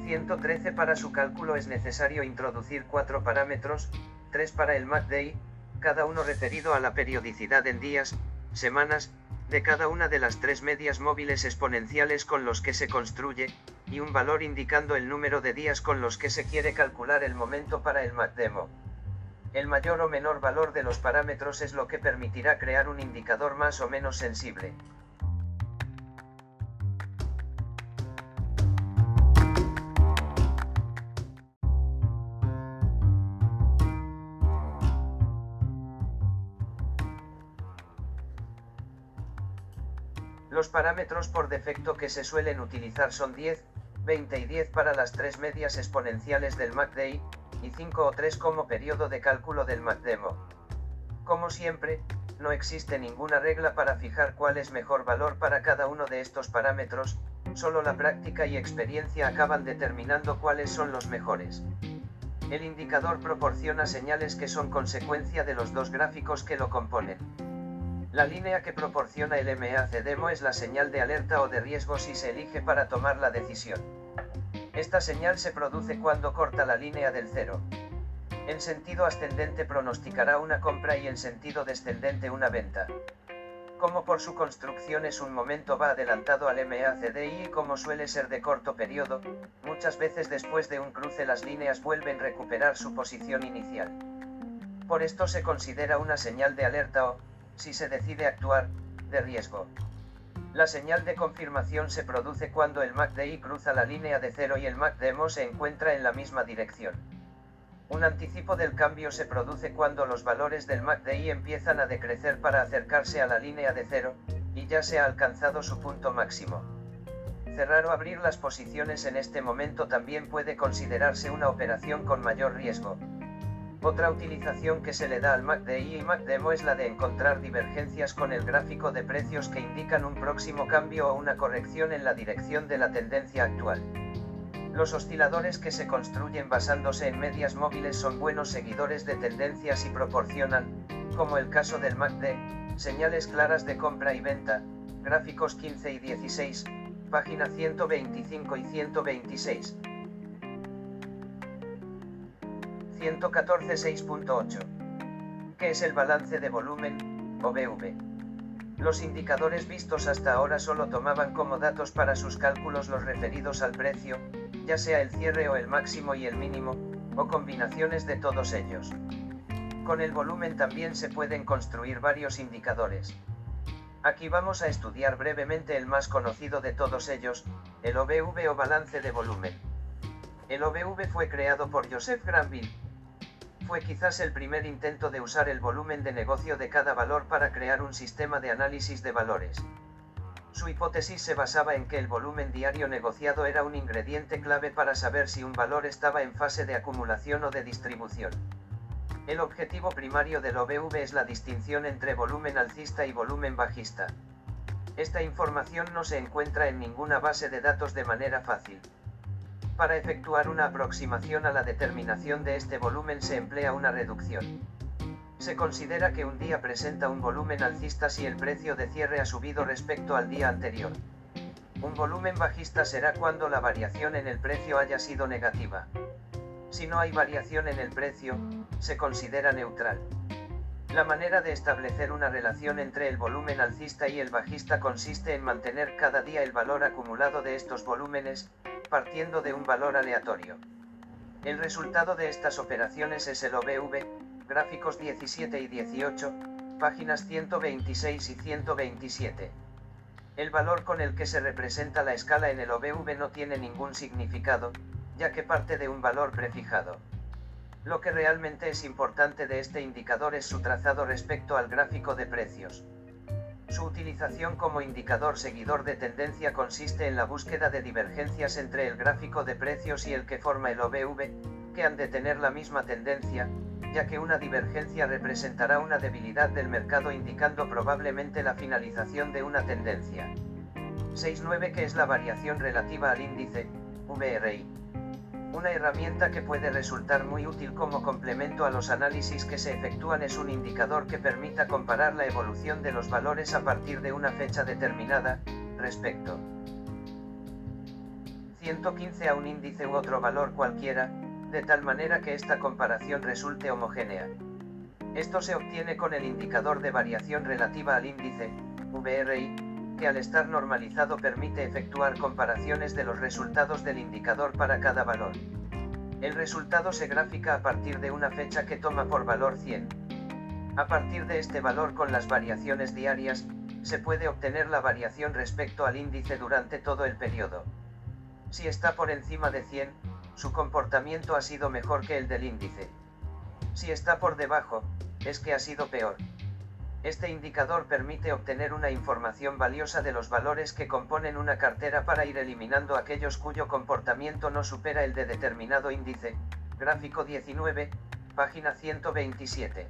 113 Para su cálculo es necesario introducir cuatro parámetros, tres para el MACD, cada uno referido a la periodicidad en días, semanas, de cada una de las tres medias móviles exponenciales con los que se construye, y un valor indicando el número de días con los que se quiere calcular el momento para el MACDEMO. El mayor o menor valor de los parámetros es lo que permitirá crear un indicador más o menos sensible. Los parámetros por defecto que se suelen utilizar son 10, 20 y 10 para las tres medias exponenciales del MACD, y 5 o 3 como periodo de cálculo del MACDEMO. Como siempre, no existe ninguna regla para fijar cuál es mejor valor para cada uno de estos parámetros, solo la práctica y experiencia acaban determinando cuáles son los mejores. El indicador proporciona señales que son consecuencia de los dos gráficos que lo componen. La línea que proporciona el MACDEMO es la señal de alerta o de riesgo si se elige para tomar la decisión. Esta señal se produce cuando corta la línea del cero. En sentido ascendente pronosticará una compra y en sentido descendente una venta. Como por su construcción es un momento va adelantado al MACDI y como suele ser de corto periodo, muchas veces después de un cruce las líneas vuelven a recuperar su posición inicial. Por esto se considera una señal de alerta o, si se decide actuar, de riesgo. La señal de confirmación se produce cuando el MACDI cruza la línea de cero y el MACDEMO se encuentra en la misma dirección. Un anticipo del cambio se produce cuando los valores del MACDI empiezan a decrecer para acercarse a la línea de cero, y ya se ha alcanzado su punto máximo. Cerrar o abrir las posiciones en este momento también puede considerarse una operación con mayor riesgo. Otra utilización que se le da al MACD y MACDEMO es la de encontrar divergencias con el gráfico de precios que indican un próximo cambio o una corrección en la dirección de la tendencia actual. Los osciladores que se construyen basándose en medias móviles son buenos seguidores de tendencias y proporcionan, como el caso del MACD, señales claras de compra y venta, gráficos 15 y 16, página 125 y 126. 114 6.8. ¿Qué es el balance de volumen, o BV? Los indicadores vistos hasta ahora solo tomaban como datos para sus cálculos los referidos al precio, ya sea el cierre o el máximo y el mínimo, o combinaciones de todos ellos. Con el volumen también se pueden construir varios indicadores. Aquí vamos a estudiar brevemente el más conocido de todos ellos, el OBV o balance de volumen. El OBV fue creado por Joseph Granville, fue quizás el primer intento de usar el volumen de negocio de cada valor para crear un sistema de análisis de valores. Su hipótesis se basaba en que el volumen diario negociado era un ingrediente clave para saber si un valor estaba en fase de acumulación o de distribución. El objetivo primario del OBV es la distinción entre volumen alcista y volumen bajista. Esta información no se encuentra en ninguna base de datos de manera fácil. Para efectuar una aproximación a la determinación de este volumen se emplea una reducción. Se considera que un día presenta un volumen alcista si el precio de cierre ha subido respecto al día anterior. Un volumen bajista será cuando la variación en el precio haya sido negativa. Si no hay variación en el precio, se considera neutral. La manera de establecer una relación entre el volumen alcista y el bajista consiste en mantener cada día el valor acumulado de estos volúmenes, partiendo de un valor aleatorio. El resultado de estas operaciones es el OBV, gráficos 17 y 18, páginas 126 y 127. El valor con el que se representa la escala en el OBV no tiene ningún significado, ya que parte de un valor prefijado. Lo que realmente es importante de este indicador es su trazado respecto al gráfico de precios. Su utilización como indicador seguidor de tendencia consiste en la búsqueda de divergencias entre el gráfico de precios y el que forma el OVV, que han de tener la misma tendencia, ya que una divergencia representará una debilidad del mercado indicando probablemente la finalización de una tendencia. 6.9 que es la variación relativa al índice, VRI. Una herramienta que puede resultar muy útil como complemento a los análisis que se efectúan es un indicador que permita comparar la evolución de los valores a partir de una fecha determinada, respecto 115 a un índice u otro valor cualquiera, de tal manera que esta comparación resulte homogénea. Esto se obtiene con el indicador de variación relativa al índice, VRI, que al estar normalizado permite efectuar comparaciones de los resultados del indicador para cada valor. El resultado se gráfica a partir de una fecha que toma por valor 100. A partir de este valor con las variaciones diarias, se puede obtener la variación respecto al índice durante todo el periodo. Si está por encima de 100, su comportamiento ha sido mejor que el del índice. Si está por debajo, es que ha sido peor. Este indicador permite obtener una información valiosa de los valores que componen una cartera para ir eliminando aquellos cuyo comportamiento no supera el de determinado índice. Gráfico 19, página 127.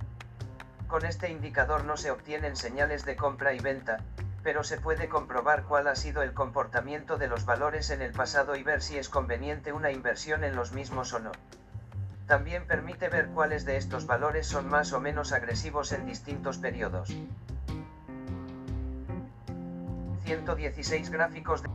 Con este indicador no se obtienen señales de compra y venta, pero se puede comprobar cuál ha sido el comportamiento de los valores en el pasado y ver si es conveniente una inversión en los mismos o no. También permite ver cuáles de estos valores son más o menos agresivos en distintos periodos. 116 gráficos de